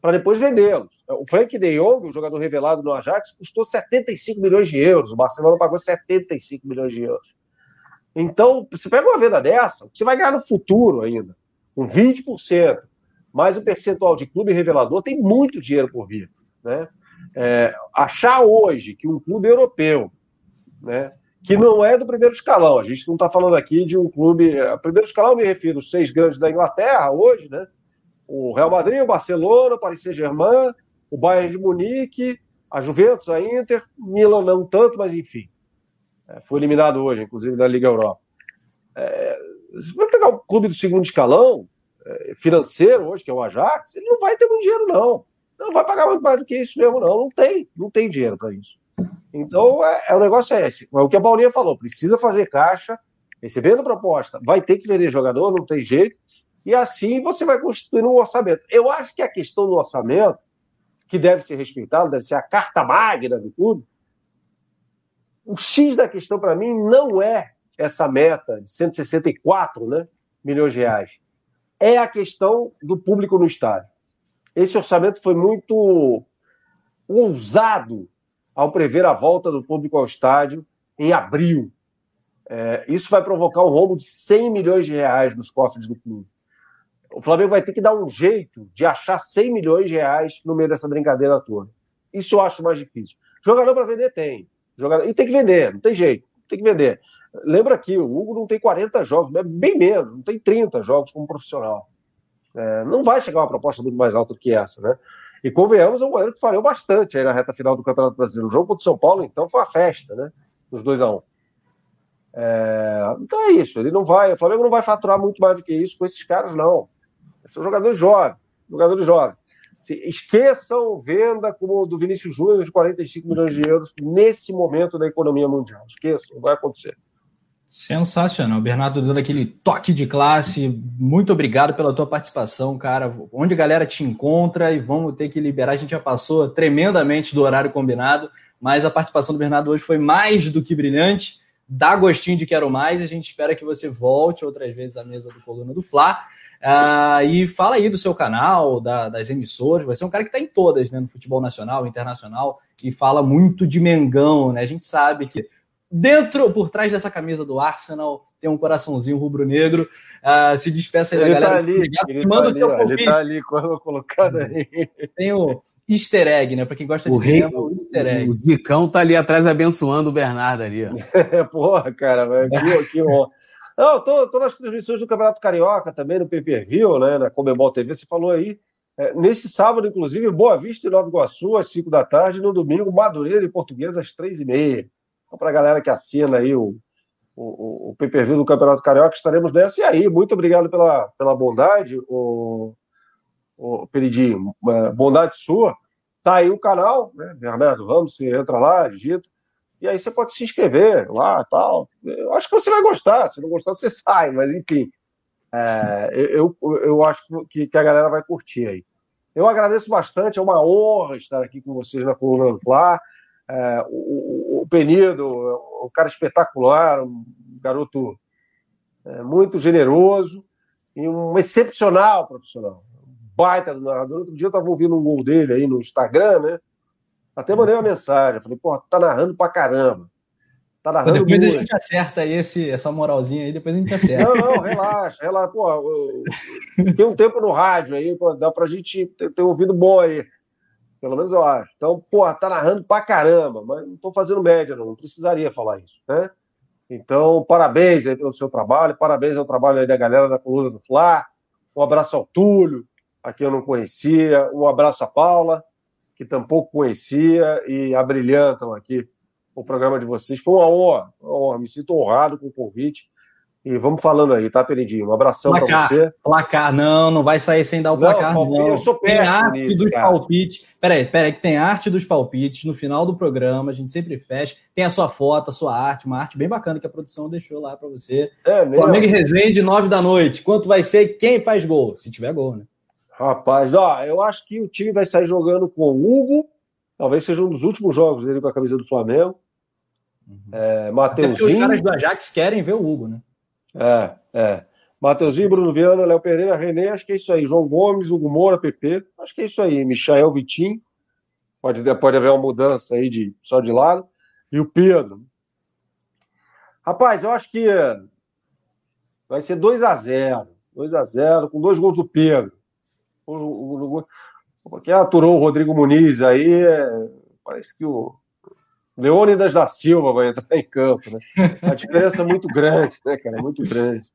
para depois vendê-los. O Frank de Jong, o jogador revelado no Ajax, custou 75 milhões de euros. O Barcelona pagou 75 milhões de euros. Então, você pega uma venda dessa, você vai ganhar no futuro ainda, com 20%, mais o percentual de clube revelador, tem muito dinheiro por vir. Né? É, achar hoje que um clube europeu, né, que não é do primeiro escalão, a gente não está falando aqui de um clube. Primeiro escalão, me refiro aos seis grandes da Inglaterra hoje, né? o Real Madrid, o Barcelona, o Paris Saint-Germain, o Bayern de Munique, a Juventus, a Inter, Milan não tanto, mas enfim. É, foi eliminado hoje, inclusive, da Liga Europa. É, se for pegar o clube do segundo escalão, é, financeiro hoje, que é o Ajax, ele não vai ter muito dinheiro, não. Não vai pagar mais do que isso mesmo, não. Não tem, não tem dinheiro para isso. Então, é, é, o negócio é esse. É o que a Paulinha falou, precisa fazer caixa, recebendo proposta, vai ter que vender jogador, não tem jeito, e assim você vai constituindo um orçamento. Eu acho que a questão do orçamento, que deve ser respeitado, deve ser a carta magna de tudo, o X da questão para mim não é essa meta de 164 né, milhões de reais. É a questão do público no estádio. Esse orçamento foi muito ousado ao prever a volta do público ao estádio em abril. É, isso vai provocar um rombo de 100 milhões de reais nos cofres do clube o Flamengo vai ter que dar um jeito de achar 100 milhões de reais no meio dessa brincadeira toda. Isso eu acho mais difícil. Jogador para vender tem. Jogador... E tem que vender, não tem jeito. Tem que vender. Lembra aqui, o Hugo não tem 40 jogos, bem menos, não tem 30 jogos como profissional. É, não vai chegar uma proposta muito mais alta do que essa, né? E convenhamos, é um goleiro que falhou bastante aí na reta final do Campeonato Brasileiro. O jogo contra o São Paulo, então, foi uma festa, né? Os 2 a 1 um. é... Então é isso, ele não vai, o Flamengo não vai faturar muito mais do que isso com esses caras, não. São jogadores jovens, jogadores jovens. Se esqueçam venda como do Vinícius Júnior de 45 milhões de euros nesse momento da economia mundial. Esqueçam, não vai acontecer. Sensacional. Bernardo dando aquele toque de classe. Muito obrigado pela tua participação, cara. Onde a galera te encontra e vamos ter que liberar. A gente já passou tremendamente do horário combinado, mas a participação do Bernardo hoje foi mais do que brilhante. Dá gostinho de quero mais. A gente espera que você volte outras vezes à mesa do Coluna do Fla. Uh, e fala aí do seu canal, da, das emissoras. Você é um cara que está em todas, né? No futebol nacional, internacional, e fala muito de Mengão, né? A gente sabe que dentro, por trás dessa camisa do Arsenal, tem um coraçãozinho rubro-negro. Uh, se despeça aí ele da galera. Tá ali, ele, manda tá ali, ó, ele tá ali colocado aí. Tem o easter egg, né? Para quem gosta de o cinema, rei, o easter egg. O Zicão tá ali atrás abençoando o Bernardo ali, ó. Porra, cara, que, que honra. Não, tô, tô nas transmissões do Campeonato Carioca também, no pay-per-view, né, na Comebol TV, você falou aí. É, nesse sábado, inclusive, Boa Vista e Nova Iguaçu, às 5 da tarde, no domingo, Madureira e Portuguesa, às 3 e meia. Então, para a galera que assina aí o, o, o pay-per-view do Campeonato Carioca, estaremos nessa. E aí, muito obrigado pela, pela bondade, o, o é, bondade sua. Tá aí o canal, né, Bernardo Ramos, você entra lá, digita e aí você pode se inscrever lá tal. Eu acho que você vai gostar, se não gostar, você sai, mas enfim. É, eu, eu acho que, que a galera vai curtir aí. Eu agradeço bastante, é uma honra estar aqui com vocês na Coluna Fla. É, o Penido, um cara espetacular, um garoto é, muito generoso e um excepcional profissional. Baita do narrador. Outro dia eu estava ouvindo um gol dele aí no Instagram, né? Até mandei uma mensagem. Falei, pô, tá narrando pra caramba. Tá narrando depois muito. a gente acerta esse, essa moralzinha aí, depois a gente acerta. Não, não, relaxa, relaxa. Pô, tem um tempo no rádio aí, pô, dá pra gente ter, ter ouvido bom aí. Pelo menos eu acho. Então, pô, tá narrando pra caramba, mas não tô fazendo média, não. Não precisaria falar isso, né? Então, parabéns aí pelo seu trabalho, parabéns ao trabalho aí da galera da coluna do Fla. Um abraço ao Túlio, a quem eu não conhecia. Um abraço à Paula, que tampouco conhecia, e abrilhantam aqui o programa de vocês. Foi uma honra, uma honra. me sinto honrado com o convite. E vamos falando aí, tá, Perindinho? Um abração para você. Placar, não, não vai sair sem dar o placar, não. não. Eu sou péssimo tem arte nisso, dos cara. palpites. Peraí, peraí, que tem arte dos palpites no final do programa, a gente sempre fecha. Tem a sua foto, a sua arte, uma arte bem bacana que a produção deixou lá para você. É mesmo? Flamengo e Resende, nove da noite. Quanto vai ser? Quem faz gol? Se tiver gol, né? Rapaz, ó, eu acho que o time vai sair jogando com o Hugo, talvez seja um dos últimos jogos dele com a camisa do Flamengo. Uhum. É, Mateuzinho. os caras do Ajax querem ver o Hugo, né? É, é. Mateuzinho, Bruno Viana, Léo Pereira, René, acho que é isso aí. João Gomes, Hugo Moura, PP, acho que é isso aí. Michael Vitinho, pode, pode haver uma mudança aí de, só de lado. E o Pedro. Rapaz, eu acho que vai ser 2 a 0 2 a 0 com dois gols do Pedro. Quem aturou o Rodrigo Muniz aí, é, parece que o Leônidas da Silva vai entrar em campo, né? A diferença é muito grande, né, cara? Muito grande.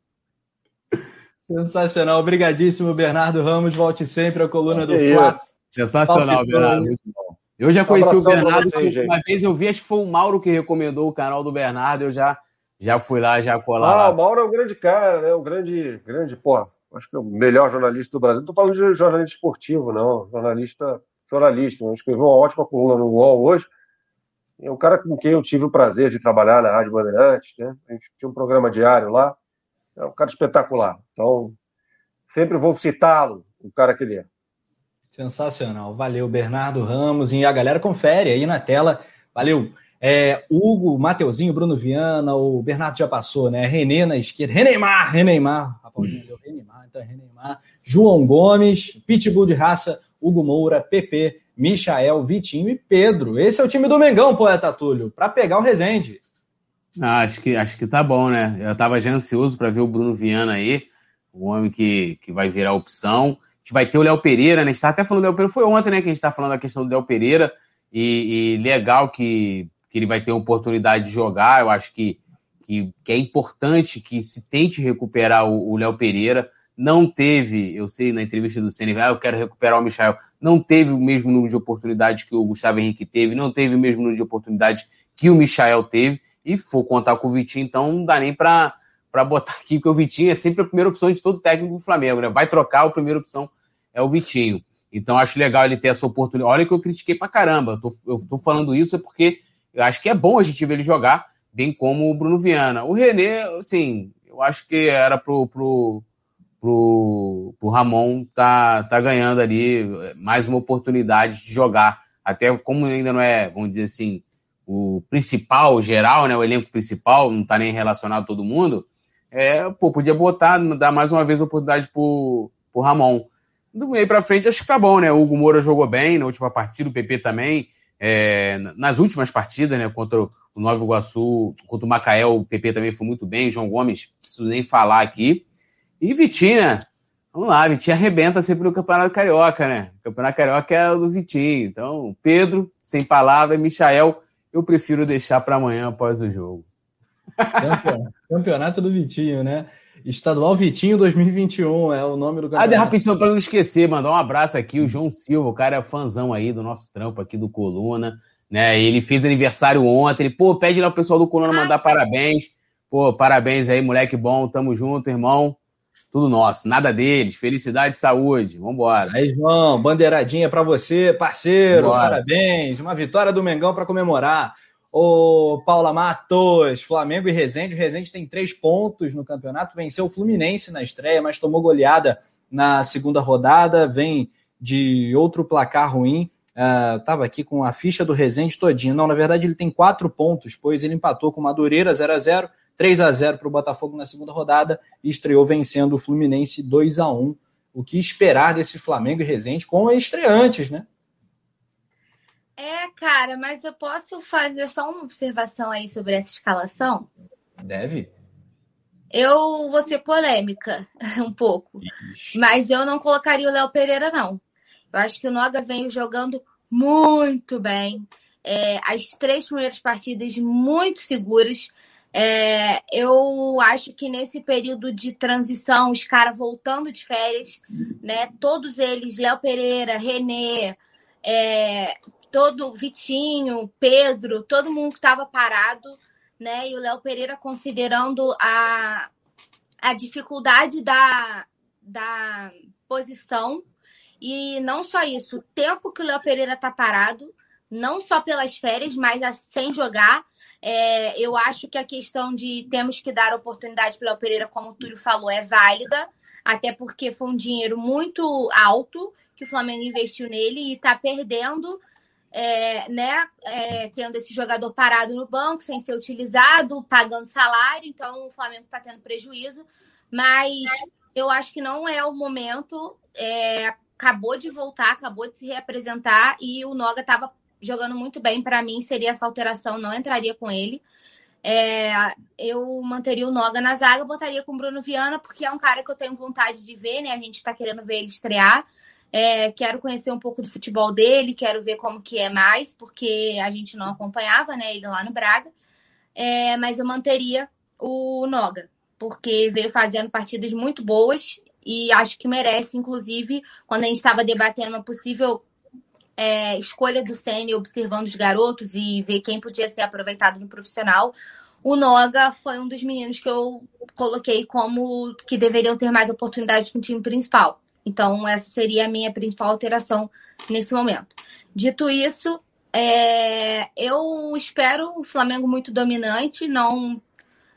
Sensacional. Obrigadíssimo, Bernardo Ramos. Volte sempre à coluna do Fla. Sensacional, Bernardo. Muito bom. Eu já conheci um o Bernardo, você, uma vez eu vi, acho que foi o Mauro que recomendou o canal do Bernardo, eu já, já fui lá, já colar. Ah, lá. o Mauro é um grande cara, né? Um grande, grande, pô, acho que é o melhor jornalista do Brasil. Não tô falando de jornalista esportivo, não. Jornalista, jornalista. Escreveu uma ótima coluna no UOL hoje é um cara com quem eu tive o prazer de trabalhar na Rádio Bandeirantes, né? A gente tinha um programa diário lá. É um cara espetacular. Então, sempre vou citá-lo, o cara que ele é. Sensacional. Valeu, Bernardo Ramos. E a galera confere aí na tela. Valeu. É, Hugo, Mateuzinho, Bruno Viana, o Bernardo já passou, né? Renê na esquerda. Reneimar, Reneimar. A Paulinha então é. João Gomes, Pitbull de raça, Hugo Moura, PP, Michael, Vitinho e Pedro. Esse é o time do Mengão, poeta Túlio, para pegar o Resende. Ah, acho, que, acho que tá bom, né? Eu tava já ansioso para ver o Bruno Viana aí, o homem que, que vai virar opção. A gente vai ter o Léo Pereira, né? A gente tá até falando do Léo Pereira, foi ontem, né, que a gente tá falando da questão do Léo Pereira. E, e, legal que, que ele vai ter oportunidade de jogar. Eu acho que, que, que é importante que se tente recuperar o Léo Pereira não teve, eu sei na entrevista do CNV, ah, eu quero recuperar o Michel, não teve o mesmo número de oportunidades que o Gustavo Henrique teve, não teve o mesmo número de oportunidades que o Michael teve, e for contar com o Vitinho, então não dá nem para botar aqui, porque o Vitinho é sempre a primeira opção de todo técnico do Flamengo, né? Vai trocar, a primeira opção é o Vitinho. Então acho legal ele ter essa oportunidade. Olha que eu critiquei pra caramba, eu tô, eu tô falando isso é porque eu acho que é bom a gente ver ele jogar, bem como o Bruno Viana. O René, assim, eu acho que era pro, pro pro, pro Ramon tá, tá ganhando ali mais uma oportunidade de jogar. Até como ainda não é, vamos dizer assim, o principal, geral, né, o elenco principal, não tá nem relacionado todo mundo, é, pô, podia botar, dar mais uma vez a oportunidade pro, pro Ramon. Do meio para frente, acho que tá bom, né? O Hugo Moura jogou bem na última partida, o PP também. É, nas últimas partidas, né? Contra o Nova Iguaçu, contra o Macael, o PP também foi muito bem. João Gomes, preciso nem falar aqui. E Vitinho, né? Vamos lá, Vitinho arrebenta sempre no Campeonato Carioca, né? O Campeonato Carioca é o do Vitinho. Então, Pedro, sem palavra, Michael, eu prefiro deixar para amanhã após o jogo. Campeonato do Vitinho, né? Estadual Vitinho 2021 é o nome do ah, campeonato. Ah, rapidinho, para não esquecer, mandar um abraço aqui, o João Silva, o cara é fãzão aí do nosso trampo aqui do Coluna, né? Ele fez aniversário ontem, ele, pô, pede lá o pessoal do Coluna mandar parabéns. Pô, parabéns aí, moleque bom, tamo junto, irmão tudo nosso, nada deles. Felicidade e saúde. Vambora. Aí, João, bandeiradinha para você, parceiro. Parabéns. Uma vitória do Mengão para comemorar. Ô, Paula Matos, Flamengo e Resende. O Resende tem três pontos no campeonato. Venceu o Fluminense na estreia, mas tomou goleada na segunda rodada. Vem de outro placar ruim. Estava uh, aqui com a ficha do Rezende todinho. Não, na verdade ele tem quatro pontos, pois ele empatou com o Madureira 0 a 0 3 a 0 para o Botafogo na segunda rodada e estreou vencendo o Fluminense 2 a 1 O que esperar desse Flamengo e Rezende com estreantes, né? É, cara, mas eu posso fazer só uma observação aí sobre essa escalação? Deve. Eu vou ser polêmica um pouco, Ixi. mas eu não colocaria o Léo Pereira, não. Eu acho que o Noga vem jogando muito bem. É, as três primeiras partidas muito seguras. É, eu acho que nesse período de transição, os caras voltando de férias, né? Todos eles, Léo Pereira, Renê, é, todo Vitinho, Pedro, todo mundo que estava parado, né? E o Léo Pereira considerando a, a dificuldade da, da posição. E não só isso, o tempo que o Léo Pereira está parado, não só pelas férias, mas sem jogar. É, eu acho que a questão de temos que dar oportunidade para o Pereira, como o Túlio falou, é válida, até porque foi um dinheiro muito alto que o Flamengo investiu nele e está perdendo é, né, é, tendo esse jogador parado no banco, sem ser utilizado, pagando salário, então o Flamengo está tendo prejuízo, mas eu acho que não é o momento. É, acabou de voltar, acabou de se reapresentar e o Noga estava jogando muito bem. Para mim, seria essa alteração, não entraria com ele. É, eu manteria o Noga na zaga, botaria com o Bruno Viana, porque é um cara que eu tenho vontade de ver, né? A gente está querendo ver ele estrear. É, quero conhecer um pouco do futebol dele, quero ver como que é mais, porque a gente não acompanhava, né, ele lá no Braga. É, mas eu manteria o Noga, porque veio fazendo partidas muito boas e acho que merece, inclusive, quando a gente estava debatendo uma possível é, escolha do Senna, observando os garotos e ver quem podia ser aproveitado no profissional, o Noga foi um dos meninos que eu coloquei como que deveriam ter mais oportunidades no time principal. Então, essa seria a minha principal alteração nesse momento. Dito isso, é, eu espero o Flamengo muito dominante, não,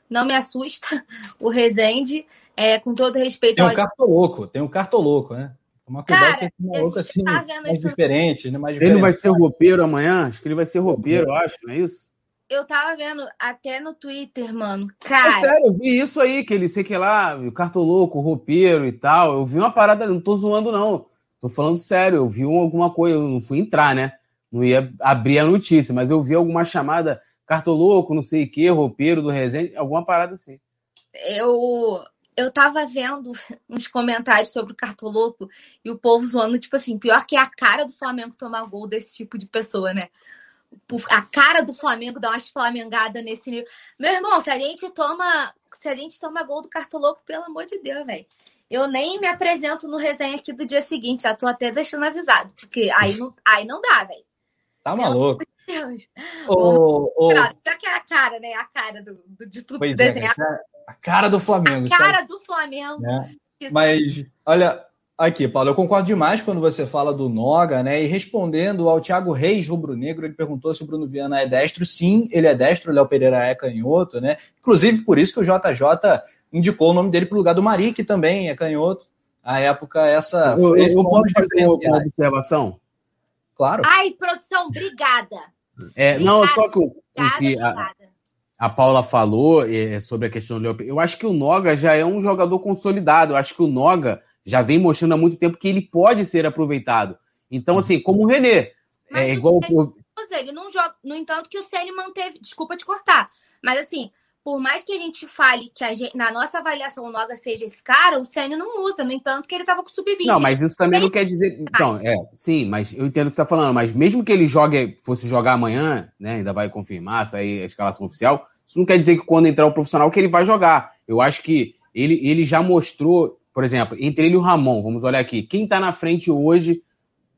não me assusta o Rezende, é, com todo respeito tem um ao. cartoloco, tem um cartoloco, né? Uma cuidado Cara, com esse maluco assim, tá mais isso... diferente, né? Mais ele não vai ser roupeiro amanhã? Acho que ele vai ser roupeiro, eu acho, não é isso? eu tava vendo até no Twitter, mano. Cara. É sério, eu vi isso aí, que ele sei que lá, o cartoloco, o roupeiro e tal. Eu vi uma parada, não tô zoando, não. Tô falando sério, eu vi alguma coisa, eu não fui entrar, né? Não ia abrir a notícia, mas eu vi alguma chamada cartoloco, não sei o que, roupeiro do Resende, alguma parada assim. Eu. Eu tava vendo uns comentários sobre o cartoloco e o povo zoando, tipo assim, pior que é a cara do Flamengo tomar gol desse tipo de pessoa, né? a cara do Flamengo dar umas flamengadas nesse nível. Meu irmão, se a gente toma, se a gente toma gol do cartoloco, pelo amor de Deus, velho. Eu nem me apresento no resenha aqui do dia seguinte, já tô até deixando avisado, porque aí não, aí não dá, velho. Tá maluco. Deus. O, o... que é a cara, né? A cara do, do de tudo pois é, a cara do Flamengo. A cara sabe? do Flamengo. Né? Mas, olha, Aqui, Paulo, eu concordo demais quando você fala do Noga, né? E respondendo ao Thiago Reis, rubro-negro, ele perguntou se o Bruno Viana é destro. Sim, ele é destro, o Léo Pereira é canhoto, né? Inclusive, por isso que o JJ indicou o nome dele para o lugar do Mari, que também é canhoto. À época, essa. Eu, eu, eu posso fazer uma observação? Claro. Ai, produção, obrigada. É, obrigada, não, só que o, que a, a, Paula falou é, sobre a questão do Léo Eu acho que o Noga já é um jogador consolidado. Eu acho que o Noga já vem mostrando há muito tempo que ele pode ser aproveitado. Então, assim, como o René. Mas é igual. O ele não joga. No entanto, que o Ceni manteve. Desculpa te cortar. Mas assim, por mais que a gente fale que a gente, na nossa avaliação o Noga seja esse cara, o Ceni não usa. No entanto, que ele estava com sub-20. Não, mas isso também não quer dizer. Então, é, sim, mas eu entendo o que você está falando. Mas mesmo que ele jogue, fosse jogar amanhã, né? Ainda vai confirmar, sair a escalação oficial. Isso não quer dizer que quando entrar o profissional que ele vai jogar. Eu acho que ele, ele já mostrou por exemplo, entre ele e o Ramon, vamos olhar aqui. Quem está na frente hoje,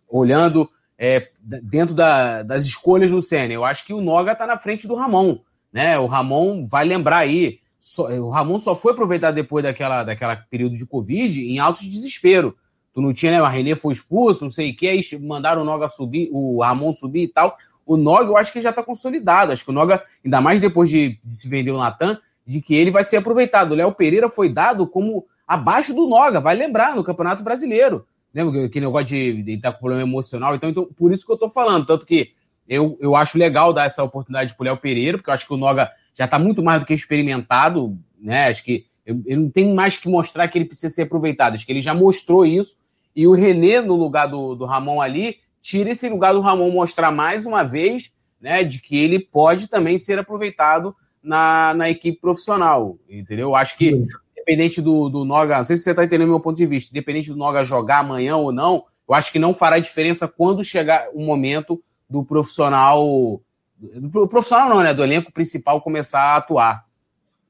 olhando é, dentro da, das escolhas do Senna? Eu acho que o Noga está na frente do Ramon. Né? O Ramon vai lembrar aí. Só, o Ramon só foi aproveitado depois daquela, daquela período de Covid em alto desespero. Tu não tinha, né? O Renê foi expulso, não sei o que, aí mandaram o Noga subir, o Ramon subir e tal. O Noga, eu acho que já está consolidado. Acho que o Noga, ainda mais depois de, de se vender o Natan, de que ele vai ser aproveitado. O Léo Pereira foi dado como abaixo do Noga, vai lembrar, no Campeonato Brasileiro. Lembra que negócio de, de estar tá com problema emocional? Então, então, por isso que eu tô falando. Tanto que eu, eu acho legal dar essa oportunidade pro Léo Pereira, porque eu acho que o Noga já está muito mais do que experimentado, né? Acho que ele não tem mais que mostrar que ele precisa ser aproveitado. Acho que ele já mostrou isso. E o René, no lugar do, do Ramon ali, tira esse lugar do Ramon mostrar mais uma vez né, de que ele pode também ser aproveitado na, na equipe profissional. Entendeu? Acho que, independente do, do Noga, não sei se você está entendendo o meu ponto de vista, independente do Noga jogar amanhã ou não, eu acho que não fará diferença quando chegar o momento do profissional. Do profissional não, né? Do elenco principal começar a atuar.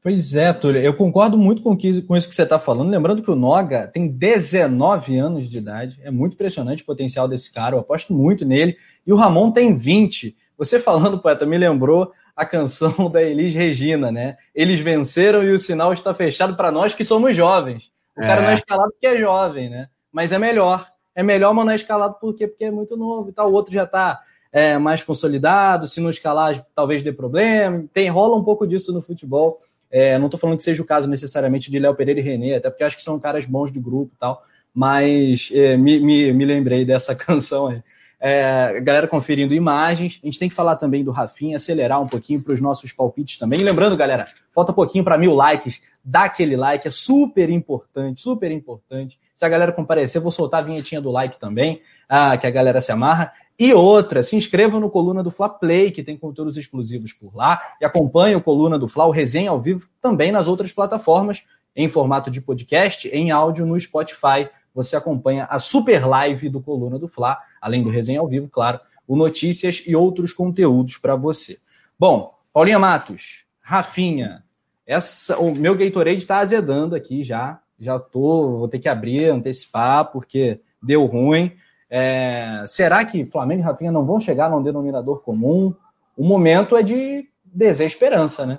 Pois é, Túlio, eu concordo muito com, que, com isso que você está falando. Lembrando que o Noga tem 19 anos de idade, é muito impressionante o potencial desse cara, eu aposto muito nele. E o Ramon tem 20. Você falando, poeta, me lembrou a canção da Elis Regina, né? Eles venceram e o sinal está fechado para nós que somos jovens. O é. cara não é escalado porque é jovem, né? Mas é melhor. É melhor, mas não é escalado por quê? Porque é muito novo e tal. O outro já está é, mais consolidado. Se não escalar, talvez dê problema. Tem, rola um pouco disso no futebol. É, não estou falando que seja o caso necessariamente de Léo Pereira e Renê, até porque acho que são caras bons de grupo e tal, mas é, me, me, me, lembrei dessa canção aí. É, galera conferindo imagens, a gente tem que falar também do Rafinha, acelerar um pouquinho para os nossos palpites também. E lembrando, galera, falta pouquinho para mil likes, dá aquele like, é super importante, super importante. Se a galera comparecer, vou soltar a vinhetinha do like também, ah, que a galera se amarra. E outra, se inscreva no Coluna do Fla Play, que tem conteúdos exclusivos por lá, e acompanhe o Coluna do Fla, o resenha ao vivo, também nas outras plataformas, em formato de podcast, em áudio no Spotify. Você acompanha a super live do Coluna do Fla, além do resenha ao vivo, claro, o notícias e outros conteúdos para você. Bom, Paulinha Matos, Rafinha, essa, o meu Gatorade está azedando aqui já. Já tô, vou ter que abrir, antecipar, porque deu ruim. É, será que Flamengo e Rafinha não vão chegar num denominador comum? O momento é de desesperança, né?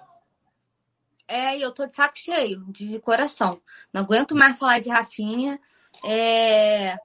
É, eu tô de saco cheio, de coração. Não aguento mais falar de Rafinha. É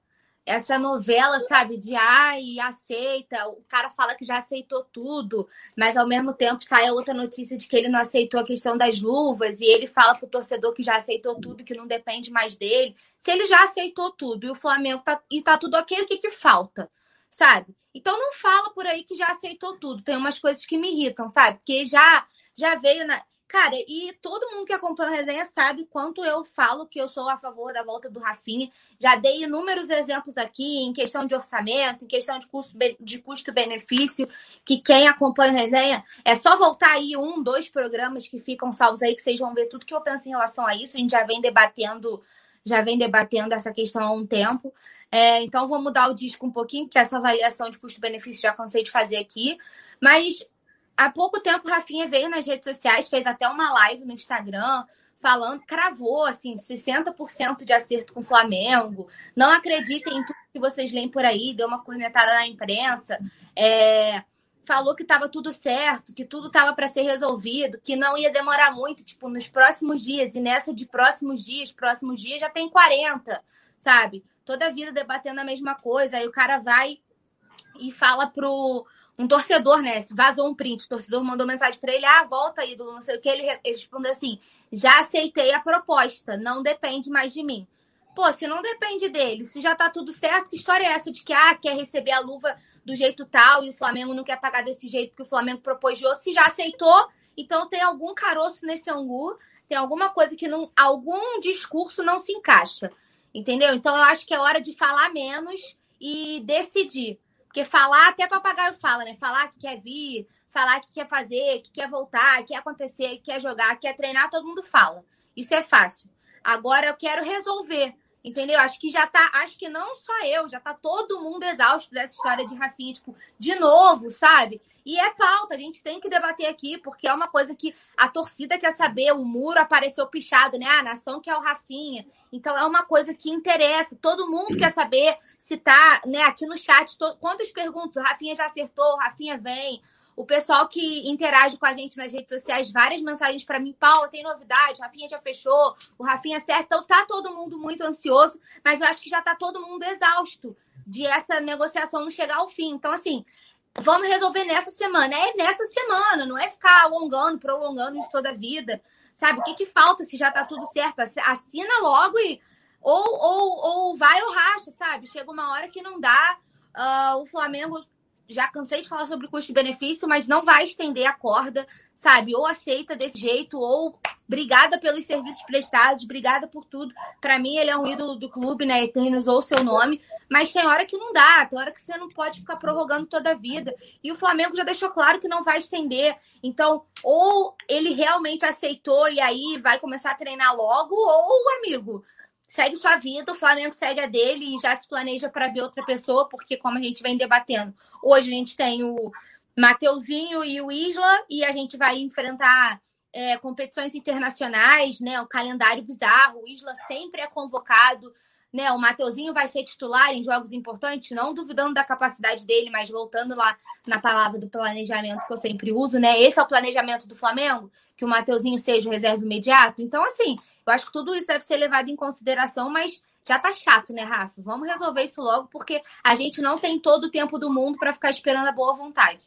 essa novela, sabe, de ai, aceita, o cara fala que já aceitou tudo, mas ao mesmo tempo sai outra notícia de que ele não aceitou a questão das luvas e ele fala pro torcedor que já aceitou tudo, que não depende mais dele. Se ele já aceitou tudo e o Flamengo tá, e tá tudo ok, o que que falta? Sabe? Então não fala por aí que já aceitou tudo. Tem umas coisas que me irritam, sabe? Porque já já veio na Cara, e todo mundo que acompanha a resenha sabe quanto eu falo que eu sou a favor da volta do Rafinha. Já dei inúmeros exemplos aqui em questão de orçamento, em questão de, custo, de custo-benefício, que quem acompanha a resenha é só voltar aí um, dois programas que ficam salvos aí, que vocês vão ver tudo que eu penso em relação a isso. A gente já vem debatendo, já vem debatendo essa questão há um tempo. É, então, vou mudar o disco um pouquinho, porque essa avaliação de custo-benefício já cansei de fazer aqui. Mas há pouco tempo, Rafinha veio nas redes sociais, fez até uma live no Instagram, falando, cravou, assim, 60% de acerto com o Flamengo. Não acreditem em tudo que vocês leem por aí, deu uma cornetada na imprensa. É, falou que estava tudo certo, que tudo estava para ser resolvido, que não ia demorar muito, tipo, nos próximos dias. E nessa de próximos dias, próximos dias já tem 40, sabe? Toda a vida debatendo a mesma coisa. Aí o cara vai e fala pro um torcedor, né? Vazou um print, o torcedor mandou mensagem para ele: ah, volta, ídolo, não sei o que. Ele, ele respondeu assim: já aceitei a proposta, não depende mais de mim. Pô, se não depende dele, se já tá tudo certo, que história é essa de que, ah, quer receber a luva do jeito tal e o Flamengo não quer pagar desse jeito que o Flamengo propôs de outro? Se já aceitou, então tem algum caroço nesse angu, tem alguma coisa que não. algum discurso não se encaixa. Entendeu? Então eu acho que é hora de falar menos e decidir. Porque falar, até papagaio fala, né? Falar que quer vir, falar que quer fazer, que quer voltar, que quer acontecer, que quer jogar, que quer treinar, todo mundo fala. Isso é fácil. Agora eu quero resolver, entendeu? Acho que já tá, acho que não só eu, já tá todo mundo exausto dessa história de Rafinha, tipo, de novo, sabe? E é pauta, a gente tem que debater aqui, porque é uma coisa que a torcida quer saber. O muro apareceu pichado, né? A nação quer o Rafinha. Então é uma coisa que interessa. Todo mundo quer saber se tá, né, aqui no chat. To... Quantas perguntas? Rafinha já acertou, Rafinha vem. O pessoal que interage com a gente nas redes sociais, várias mensagens para mim, Paula, tem novidade, Rafinha já fechou, o Rafinha acerta. Então tá todo mundo muito ansioso, mas eu acho que já tá todo mundo exausto de essa negociação não chegar ao fim. Então, assim, vamos resolver nessa semana. É nessa semana, não é ficar alongando, prolongando isso toda a vida. Sabe? O que, que falta se já tá tudo certo? Assina logo e ou, ou, ou vai ou racha, sabe? Chega uma hora que não dá. Uh, o Flamengo já cansei de falar sobre custo-benefício, mas não vai estender a corda, sabe? Ou aceita desse jeito, ou obrigada pelos serviços prestados, obrigada por tudo. Para mim, ele é um ídolo do clube, né? Eternizou o seu nome, mas tem hora que não dá, tem hora que você não pode ficar prorrogando toda a vida. E o Flamengo já deixou claro que não vai estender. Então, ou ele realmente aceitou e aí vai começar a treinar logo, ou, amigo, segue sua vida, o Flamengo segue a dele e já se planeja para ver outra pessoa, porque como a gente vem debatendo, hoje a gente tem o Mateuzinho e o Isla e a gente vai enfrentar é, competições internacionais, né? O calendário bizarro, o Isla sempre é convocado, né? O Mateuzinho vai ser titular em jogos importantes, não duvidando da capacidade dele, mas voltando lá na palavra do planejamento que eu sempre uso, né? Esse é o planejamento do Flamengo, que o Mateuzinho seja o reserva imediato. Então, assim, eu acho que tudo isso deve ser levado em consideração, mas já tá chato, né, Rafa? Vamos resolver isso logo, porque a gente não tem todo o tempo do mundo para ficar esperando a boa vontade.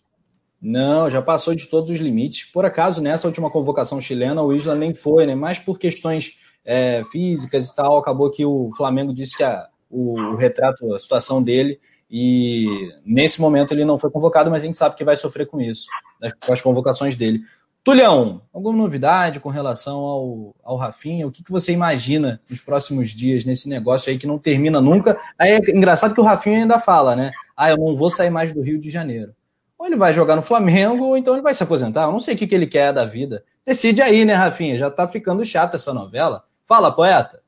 Não, já passou de todos os limites. Por acaso, nessa última convocação chilena, o Isla nem foi, né? Mas por questões é, físicas e tal, acabou que o Flamengo disse que a, o, o retrato, a situação dele, e nesse momento ele não foi convocado, mas a gente sabe que vai sofrer com isso, com as convocações dele. Tulhão, alguma novidade com relação ao, ao Rafinha? O que, que você imagina nos próximos dias nesse negócio aí que não termina nunca? Aí é engraçado que o Rafinha ainda fala, né? Ah, eu não vou sair mais do Rio de Janeiro. Ou ele vai jogar no Flamengo, ou então ele vai se aposentar. Eu não sei o que, que ele quer da vida. Decide aí, né, Rafinha? Já tá ficando chata essa novela. Fala, poeta.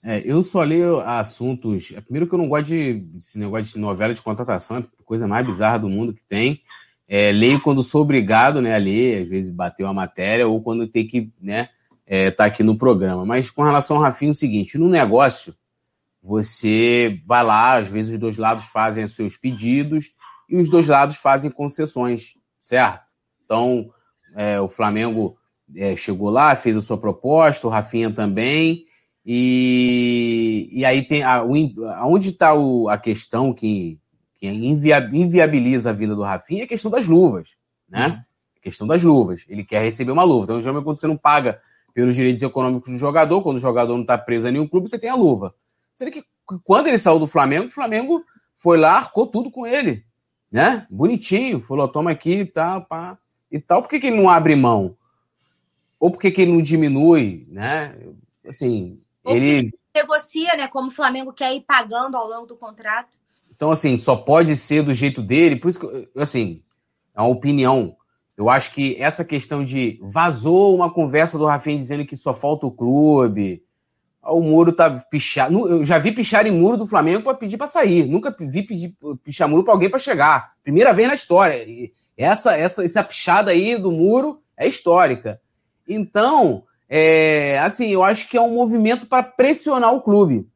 É, eu só leio assuntos. É, primeiro que eu não gosto de esse negócio de novela de contratação, é a coisa mais bizarra do mundo que tem. É, leio quando sou obrigado né, a ler, às vezes bater uma matéria, ou quando tem que né, é, tá aqui no programa. Mas com relação ao Rafinha, é o seguinte: no negócio, você vai lá, às vezes os dois lados fazem os seus pedidos e os dois lados fazem concessões, certo? Então, é, o Flamengo é, chegou lá, fez a sua proposta, o Rafinha também. E, e aí tem a, onde está a questão que que inviabiliza a vida do Rafinha é a questão das luvas, né? Uhum. A questão das luvas. Ele quer receber uma luva. Então, geralmente, quando você não paga pelos direitos econômicos do jogador, quando o jogador não está preso a nenhum clube, você tem a luva. Sendo que quando ele saiu do Flamengo, o Flamengo foi lá, arcou tudo com ele, né? Bonitinho, falou, toma aqui, tá, pá, e tal. Por que, que ele não abre mão? Ou por que, que ele não diminui, né? Assim, Ou ele... negocia, né? Como o Flamengo quer ir pagando ao longo do contrato. Então, assim, só pode ser do jeito dele. Por isso que, assim, é uma opinião. Eu acho que essa questão de vazou uma conversa do Rafinha dizendo que só falta o clube. O muro tá pichado. Eu já vi pichar em muro do Flamengo para pedir para sair. Nunca vi pedir, pichar muro para alguém para chegar. Primeira vez na história. E essa, essa, essa pichada aí do muro é histórica. Então, é, assim, eu acho que é um movimento para pressionar o clube.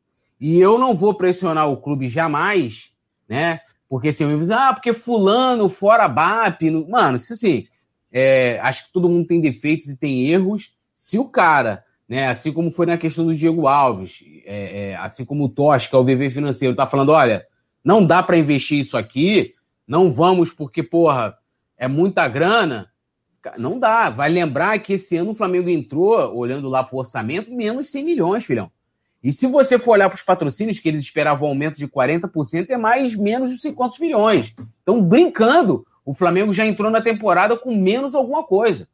E eu não vou pressionar o clube jamais né? Porque assim, eu ah, porque fulano, fora BAP. Mano, se assim, é, acho que todo mundo tem defeitos e tem erros. Se o cara, né, assim como foi na questão do Diego Alves, é, é, assim como o é o VV financeiro, tá falando, olha, não dá para investir isso aqui, não vamos porque, porra, é muita grana. Não dá. Vai lembrar que esse ano o Flamengo entrou, olhando lá pro orçamento, menos 100 milhões, filhão. E se você for olhar para os patrocínios, que eles esperavam um aumento de 40%, é mais menos de 50 milhões. Então, brincando, o Flamengo já entrou na temporada com menos alguma coisa.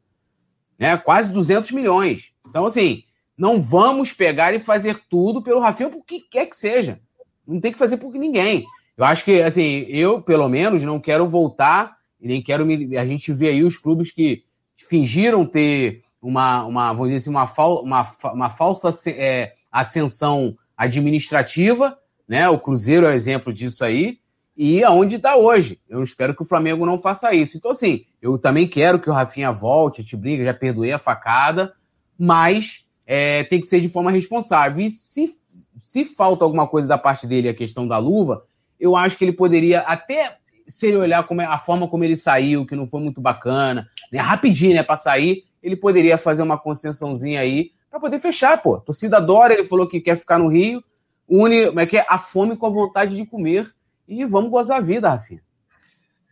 Né? Quase 200 milhões. Então, assim, não vamos pegar e fazer tudo pelo Rafinha, por que quer que seja. Não tem que fazer por ninguém. Eu acho que, assim, eu, pelo menos, não quero voltar, e nem quero me. A gente vê aí os clubes que fingiram ter uma, uma vamos dizer assim, uma, uma, uma falsa. É, ascensão administrativa, né? O Cruzeiro é exemplo disso aí, e aonde está hoje. Eu espero que o Flamengo não faça isso. Então, assim, eu também quero que o Rafinha volte, te briga, já perdoei a facada, mas é, tem que ser de forma responsável. E se, se falta alguma coisa da parte dele, a questão da luva, eu acho que ele poderia até se ele olhar como é, a forma como ele saiu, que não foi muito bacana, né, rapidinho, né, para sair, ele poderia fazer uma concessãozinha aí para poder fechar, pô. A torcida adora, ele falou que quer ficar no Rio, une, é que é a fome com a vontade de comer e vamos gozar a vida, Rafinha.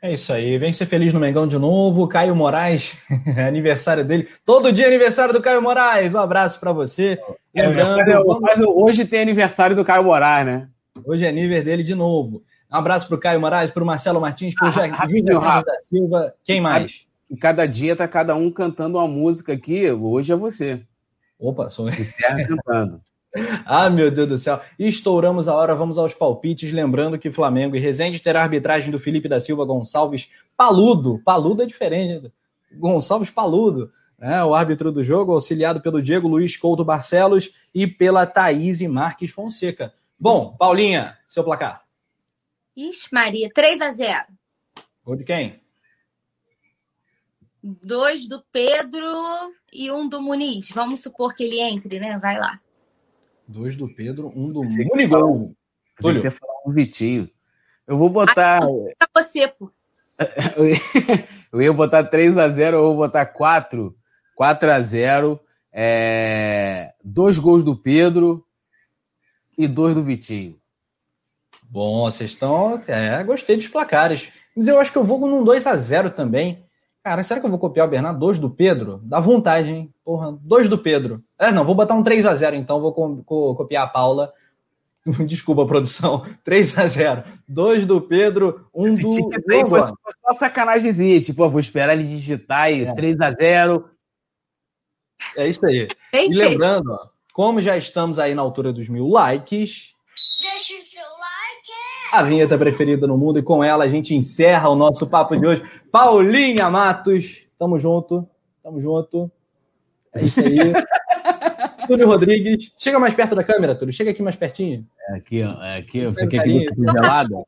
É isso aí, vem ser feliz no Mengão de novo. Caio Moraes, aniversário dele. Todo dia é aniversário do Caio Moraes. Um abraço para você. É, Lembrando, mas hoje tem aniversário do Caio Moraes, né? Hoje é aniversário dele de novo. Um abraço para o Caio Moraes, para o Marcelo Martins, para o ah, da Silva. Quem mais? E cada dia tá cada um cantando uma música aqui. Hoje é você. Opa, sou eu. cantando. Ah, meu Deus do céu. Estouramos a hora, vamos aos palpites. Lembrando que Flamengo e Resende terá a arbitragem do Felipe da Silva Gonçalves Paludo. Paludo é diferente. Gonçalves Paludo. Né? O árbitro do jogo, auxiliado pelo Diego Luiz Couto Barcelos e pela Thaís Marques Fonseca. Bom, Paulinha, seu placar. Ixi, Maria, 3 a 0 Gol de quem? Dois do Pedro e um do Muniz. Vamos supor que ele entre, né? Vai lá. Dois do Pedro, um do Munigol. Você falar um Vitinho. Eu vou botar. Ah, pra você, pô. eu ia botar 3 a 0 eu vou botar 4. 4 a 0 é... Dois gols do Pedro e dois do Vitinho. Bom, vocês estão. É, gostei dos placares. Mas eu acho que eu vou num 2 a 0 também. Cara, será que eu vou copiar o Bernardo? Dois do Pedro? Dá vontade, hein? Porra, dois do Pedro. É, não, vou botar um 3 a 0 então, vou co co copiar a Paula. Desculpa, produção. 3 a 0 Dois do Pedro, um Esse do. Aí foi só sacanagemzinha. Tipo, vou esperar ele digitar e é. 3 a 0 É isso aí. É e lembrando, ó, como já estamos aí na altura dos mil likes, a vinheta preferida no mundo, e com ela a gente encerra o nosso papo de hoje. Paulinha Matos, tamo junto, tamo junto. É isso aí. Túlio Rodrigues, chega mais perto da câmera, Túlio, chega aqui mais pertinho. É aqui, é aqui, você quer que gelada?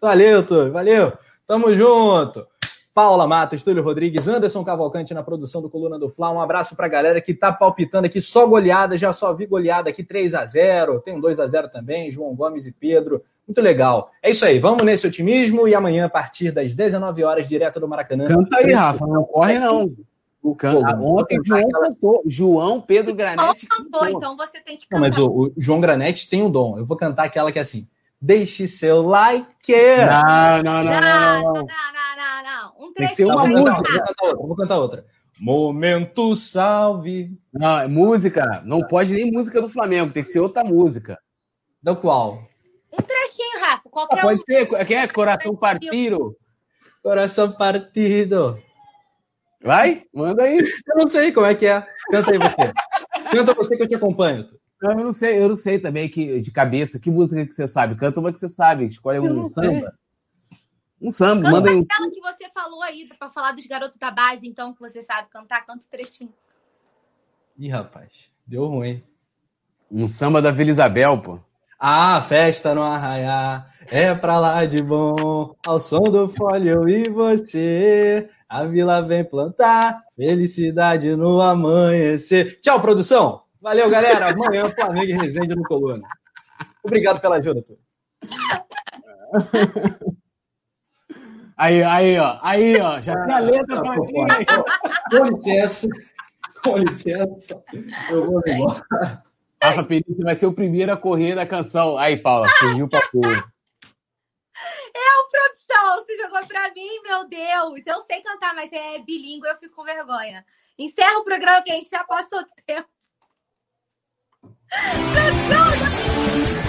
Valeu, Túlio, valeu. Tamo junto. Paula Matos, Túlio Rodrigues, Anderson Cavalcante na produção do Coluna do Fla. Um abraço pra galera que tá palpitando aqui, só goleada, já só vi goleada aqui 3 a 0 tem um 2 a 0 também, João Gomes e Pedro. Muito legal. É isso aí, vamos nesse otimismo e amanhã, a partir das 19 horas, direto do Maracanã. Canta aí, Rafa, não corre não. O. Ontem João cantou, João Pedro Granete. Cantou, então você tem que cantar. Não, mas o, o João Granete tem um dom. Eu vou cantar aquela que é assim. Deixe seu like. Não, não, não, não. Não, não, não, não. não. Um trecho. uma música. Vou cantar outra. Vou cantar outra. Momento salve. Não, é música. Não pode nem música do Flamengo. Tem que ser outra música. Do qual? Um trechinho, Rafa. Qualquer ah, pode um. ser. Quem é? Coração partido. Coração partido. Vai? Manda aí. Eu não sei como é que é. Canta aí você. Canta você que eu te acompanho. Não, eu não sei, eu não sei também que, de cabeça. Que música que você sabe? Canta uma que você sabe. Escolhe um samba. Um samba, canta manda aí. aquela que você falou aí para falar dos garotos da base, então, que você sabe cantar, canta o trechinho. Ih, rapaz, deu ruim. Um samba da Vila Isabel, pô. Ah, festa no arraiar, é pra lá de bom, ao som do folho e você. A vila vem plantar, felicidade no amanhecer. Tchau, produção! Valeu, galera. Amanhã, Flamengo e Resende no Coluna. Obrigado pela ajuda, tu. Aí, aí, ó. Aí, ó. Já tem a letra pra mim. Com licença. Com licença. Eu vou embora. Rafa Pelícia vai ser o primeiro a correr da canção. Aí, Paula, fugiu pra porra. Eu, produção, você jogou pra mim, meu Deus. Eu sei cantar, mas é bilíngue, eu fico com vergonha. Encerra o programa que a gente já passou o tempo. Let's!